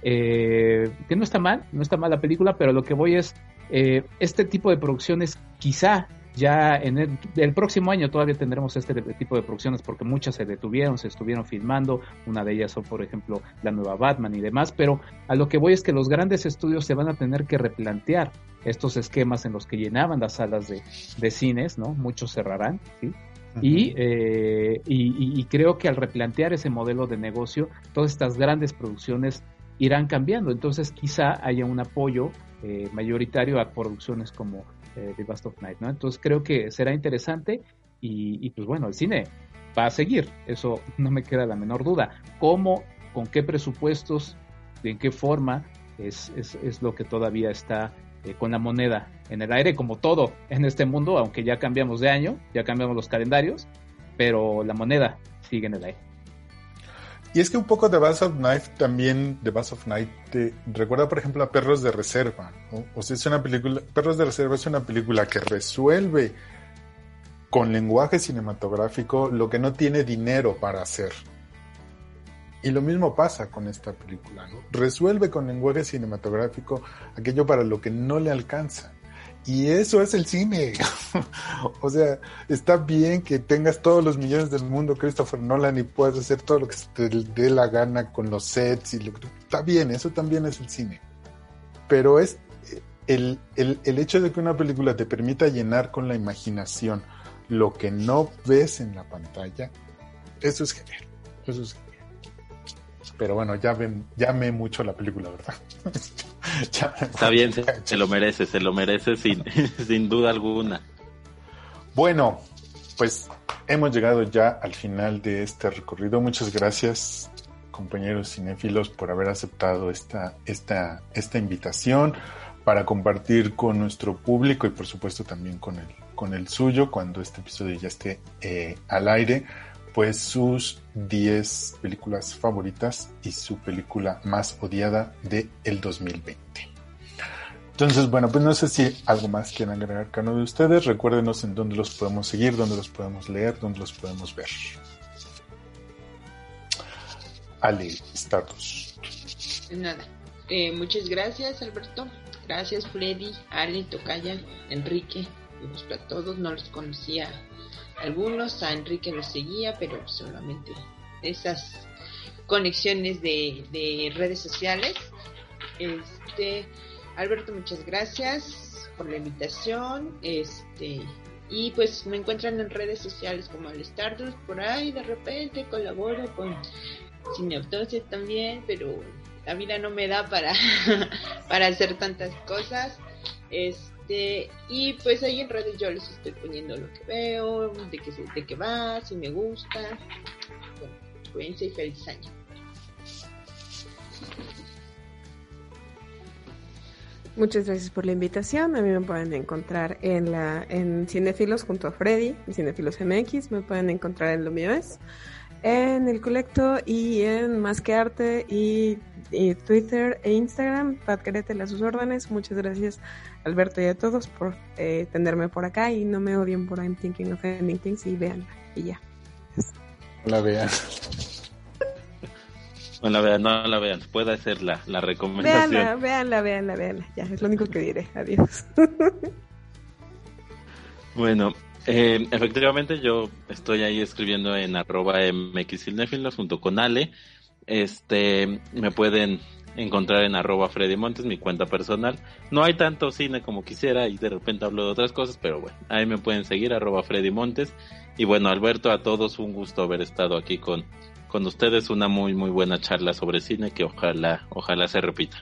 eh, que no está mal, no está mal la película, pero lo que voy es, eh, este tipo de producciones quizá ya en el, próximo año todavía tendremos este tipo de producciones porque muchas se detuvieron, se estuvieron filmando, una de ellas son por ejemplo la nueva Batman y demás, pero a lo que voy es que los grandes estudios se van a tener que replantear estos esquemas en los que llenaban las salas de, cines, ¿no? Muchos cerrarán, ¿sí? Eh, y, y, creo que al replantear ese modelo de negocio, todas estas grandes producciones irán cambiando. Entonces quizá haya un apoyo eh, mayoritario a producciones como eh, The Bast of Night, ¿no? Entonces creo que será interesante y, pues bueno, el cine va a seguir, eso no me queda la menor duda. ¿Cómo, con qué presupuestos, de en qué forma, es, es, lo que todavía está eh, con la moneda en el aire, como todo en este mundo, aunque ya cambiamos de año, ya cambiamos los calendarios, pero la moneda sigue en el aire. Y es que un poco The Bass of Night también, The Bass of Night, te recuerda por ejemplo a Perros de Reserva. O sea, es una película, Perros de Reserva es una película que resuelve con lenguaje cinematográfico lo que no tiene dinero para hacer. Y lo mismo pasa con esta película. Resuelve con lenguaje cinematográfico aquello para lo que no le alcanza. Y eso es el cine. o sea, está bien que tengas todos los millones del mundo, Christopher Nolan, y puedas hacer todo lo que te dé la gana con los sets. y lo, Está bien, eso también es el cine. Pero es el, el, el hecho de que una película te permita llenar con la imaginación lo que no ves en la pantalla, eso es genial. Eso es genial. Pero bueno, ya, ven, ya me mucho la película, ¿verdad? Está bien, se, lo merece, se lo merece sin, sin duda alguna. Bueno, pues hemos llegado ya al final de este recorrido. Muchas gracias, compañeros cinéfilos, por haber aceptado esta, esta, esta invitación para compartir con nuestro público y por supuesto también con el, con el suyo cuando este episodio ya esté eh, al aire pues sus 10 películas favoritas y su película más odiada de el 2020. Entonces, bueno, pues no sé si algo más quieren agregar cada uno de ustedes. Recuérdenos en dónde los podemos seguir, dónde los podemos leer, dónde los podemos ver. Ale, status. Nada. Eh, muchas gracias, Alberto. Gracias, Freddy, Ale, Tocaya, Enrique. Gusto a todos. No los conocía algunos, a Enrique lo seguía, pero solamente esas conexiones de, redes sociales. Este, Alberto, muchas gracias por la invitación. Este, y pues me encuentran en redes sociales como el Stardust, por ahí de repente colaboro con Cineautosis también, pero la vida no me da para, para hacer tantas cosas. Este, este, y pues ahí en redes yo les estoy poniendo lo que veo, de qué, de qué va, si me gusta. Bueno, cuídense y feliz año. Muchas gracias por la invitación. A mí me pueden encontrar en la en Cinefilos junto a Freddy, en Cinefilos MX. Me pueden encontrar en lo mío en el Colecto y en Más que Arte y, Twitter e Instagram. Pat a sus órdenes. Muchas gracias Alberto y a todos por eh, tenerme por acá y no me odien por I'm Thinking of Ending Things y veanla y ya. No la vean. No la vean, no la vean. Puede ser la, la recomendación. Veanla, veanla, veanla, veanla. Ya, es lo único que diré. Adiós. bueno, eh, efectivamente yo estoy ahí escribiendo en arroba mxilnefilos junto con Ale. Este, me pueden encontrar en arroba Freddy Montes, mi cuenta personal. No hay tanto cine como quisiera y de repente hablo de otras cosas, pero bueno, ahí me pueden seguir arroba Freddy Montes. Y bueno, Alberto, a todos un gusto haber estado aquí con, con ustedes, una muy muy buena charla sobre cine que ojalá, ojalá se repita.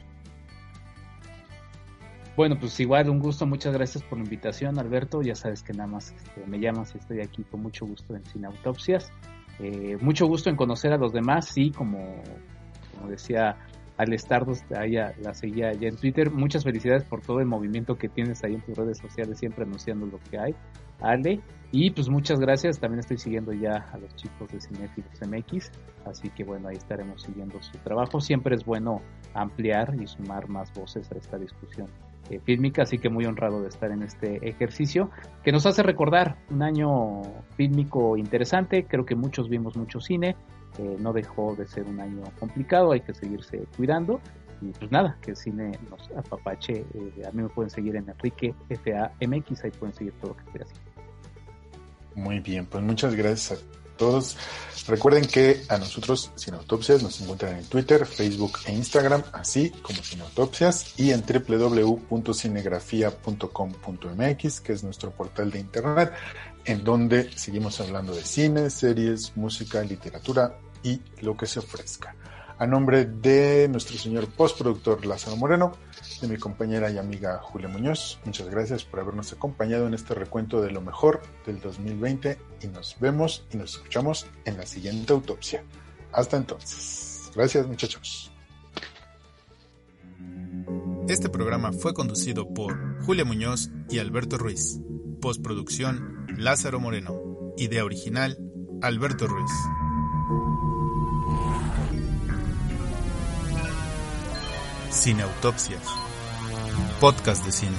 Bueno, pues igual un gusto, muchas gracias por la invitación, Alberto. Ya sabes que nada más este, me llamas y estoy aquí con mucho gusto en Cine Autopsias. Eh, mucho gusto en conocer a los demás, sí, como, como decía al Stardust, la seguía ya en Twitter. Muchas felicidades por todo el movimiento que tienes ahí en tus redes sociales, siempre anunciando lo que hay. Ale, y pues muchas gracias, también estoy siguiendo ya a los chicos de Cinefilos MX, así que bueno, ahí estaremos siguiendo su trabajo. Siempre es bueno ampliar y sumar más voces a esta discusión eh, así que muy honrado de estar en este ejercicio que nos hace recordar un año fílmico interesante, creo que muchos vimos mucho cine, eh, no dejó de ser un año complicado, hay que seguirse cuidando y pues nada, que el cine nos apapache, eh, a mí me pueden seguir en Enrique FAMX, ahí pueden seguir todo lo que estoy. Muy bien, pues muchas gracias a todos. Recuerden que a nosotros, Sin Autopsias, nos encuentran en Twitter, Facebook e Instagram, así como Sin Autopsias, y en www.cinegrafía.com.mx, que es nuestro portal de internet, en donde seguimos hablando de cine, series, música, literatura y lo que se ofrezca. A nombre de nuestro señor postproductor Lázaro Moreno, de mi compañera y amiga Julia Muñoz, muchas gracias por habernos acompañado en este recuento de lo mejor del 2020 y nos vemos y nos escuchamos en la siguiente autopsia. Hasta entonces. Gracias muchachos. Este programa fue conducido por Julia Muñoz y Alberto Ruiz. Postproducción Lázaro Moreno. Idea original Alberto Ruiz. Sin autopsias. Podcast de cine.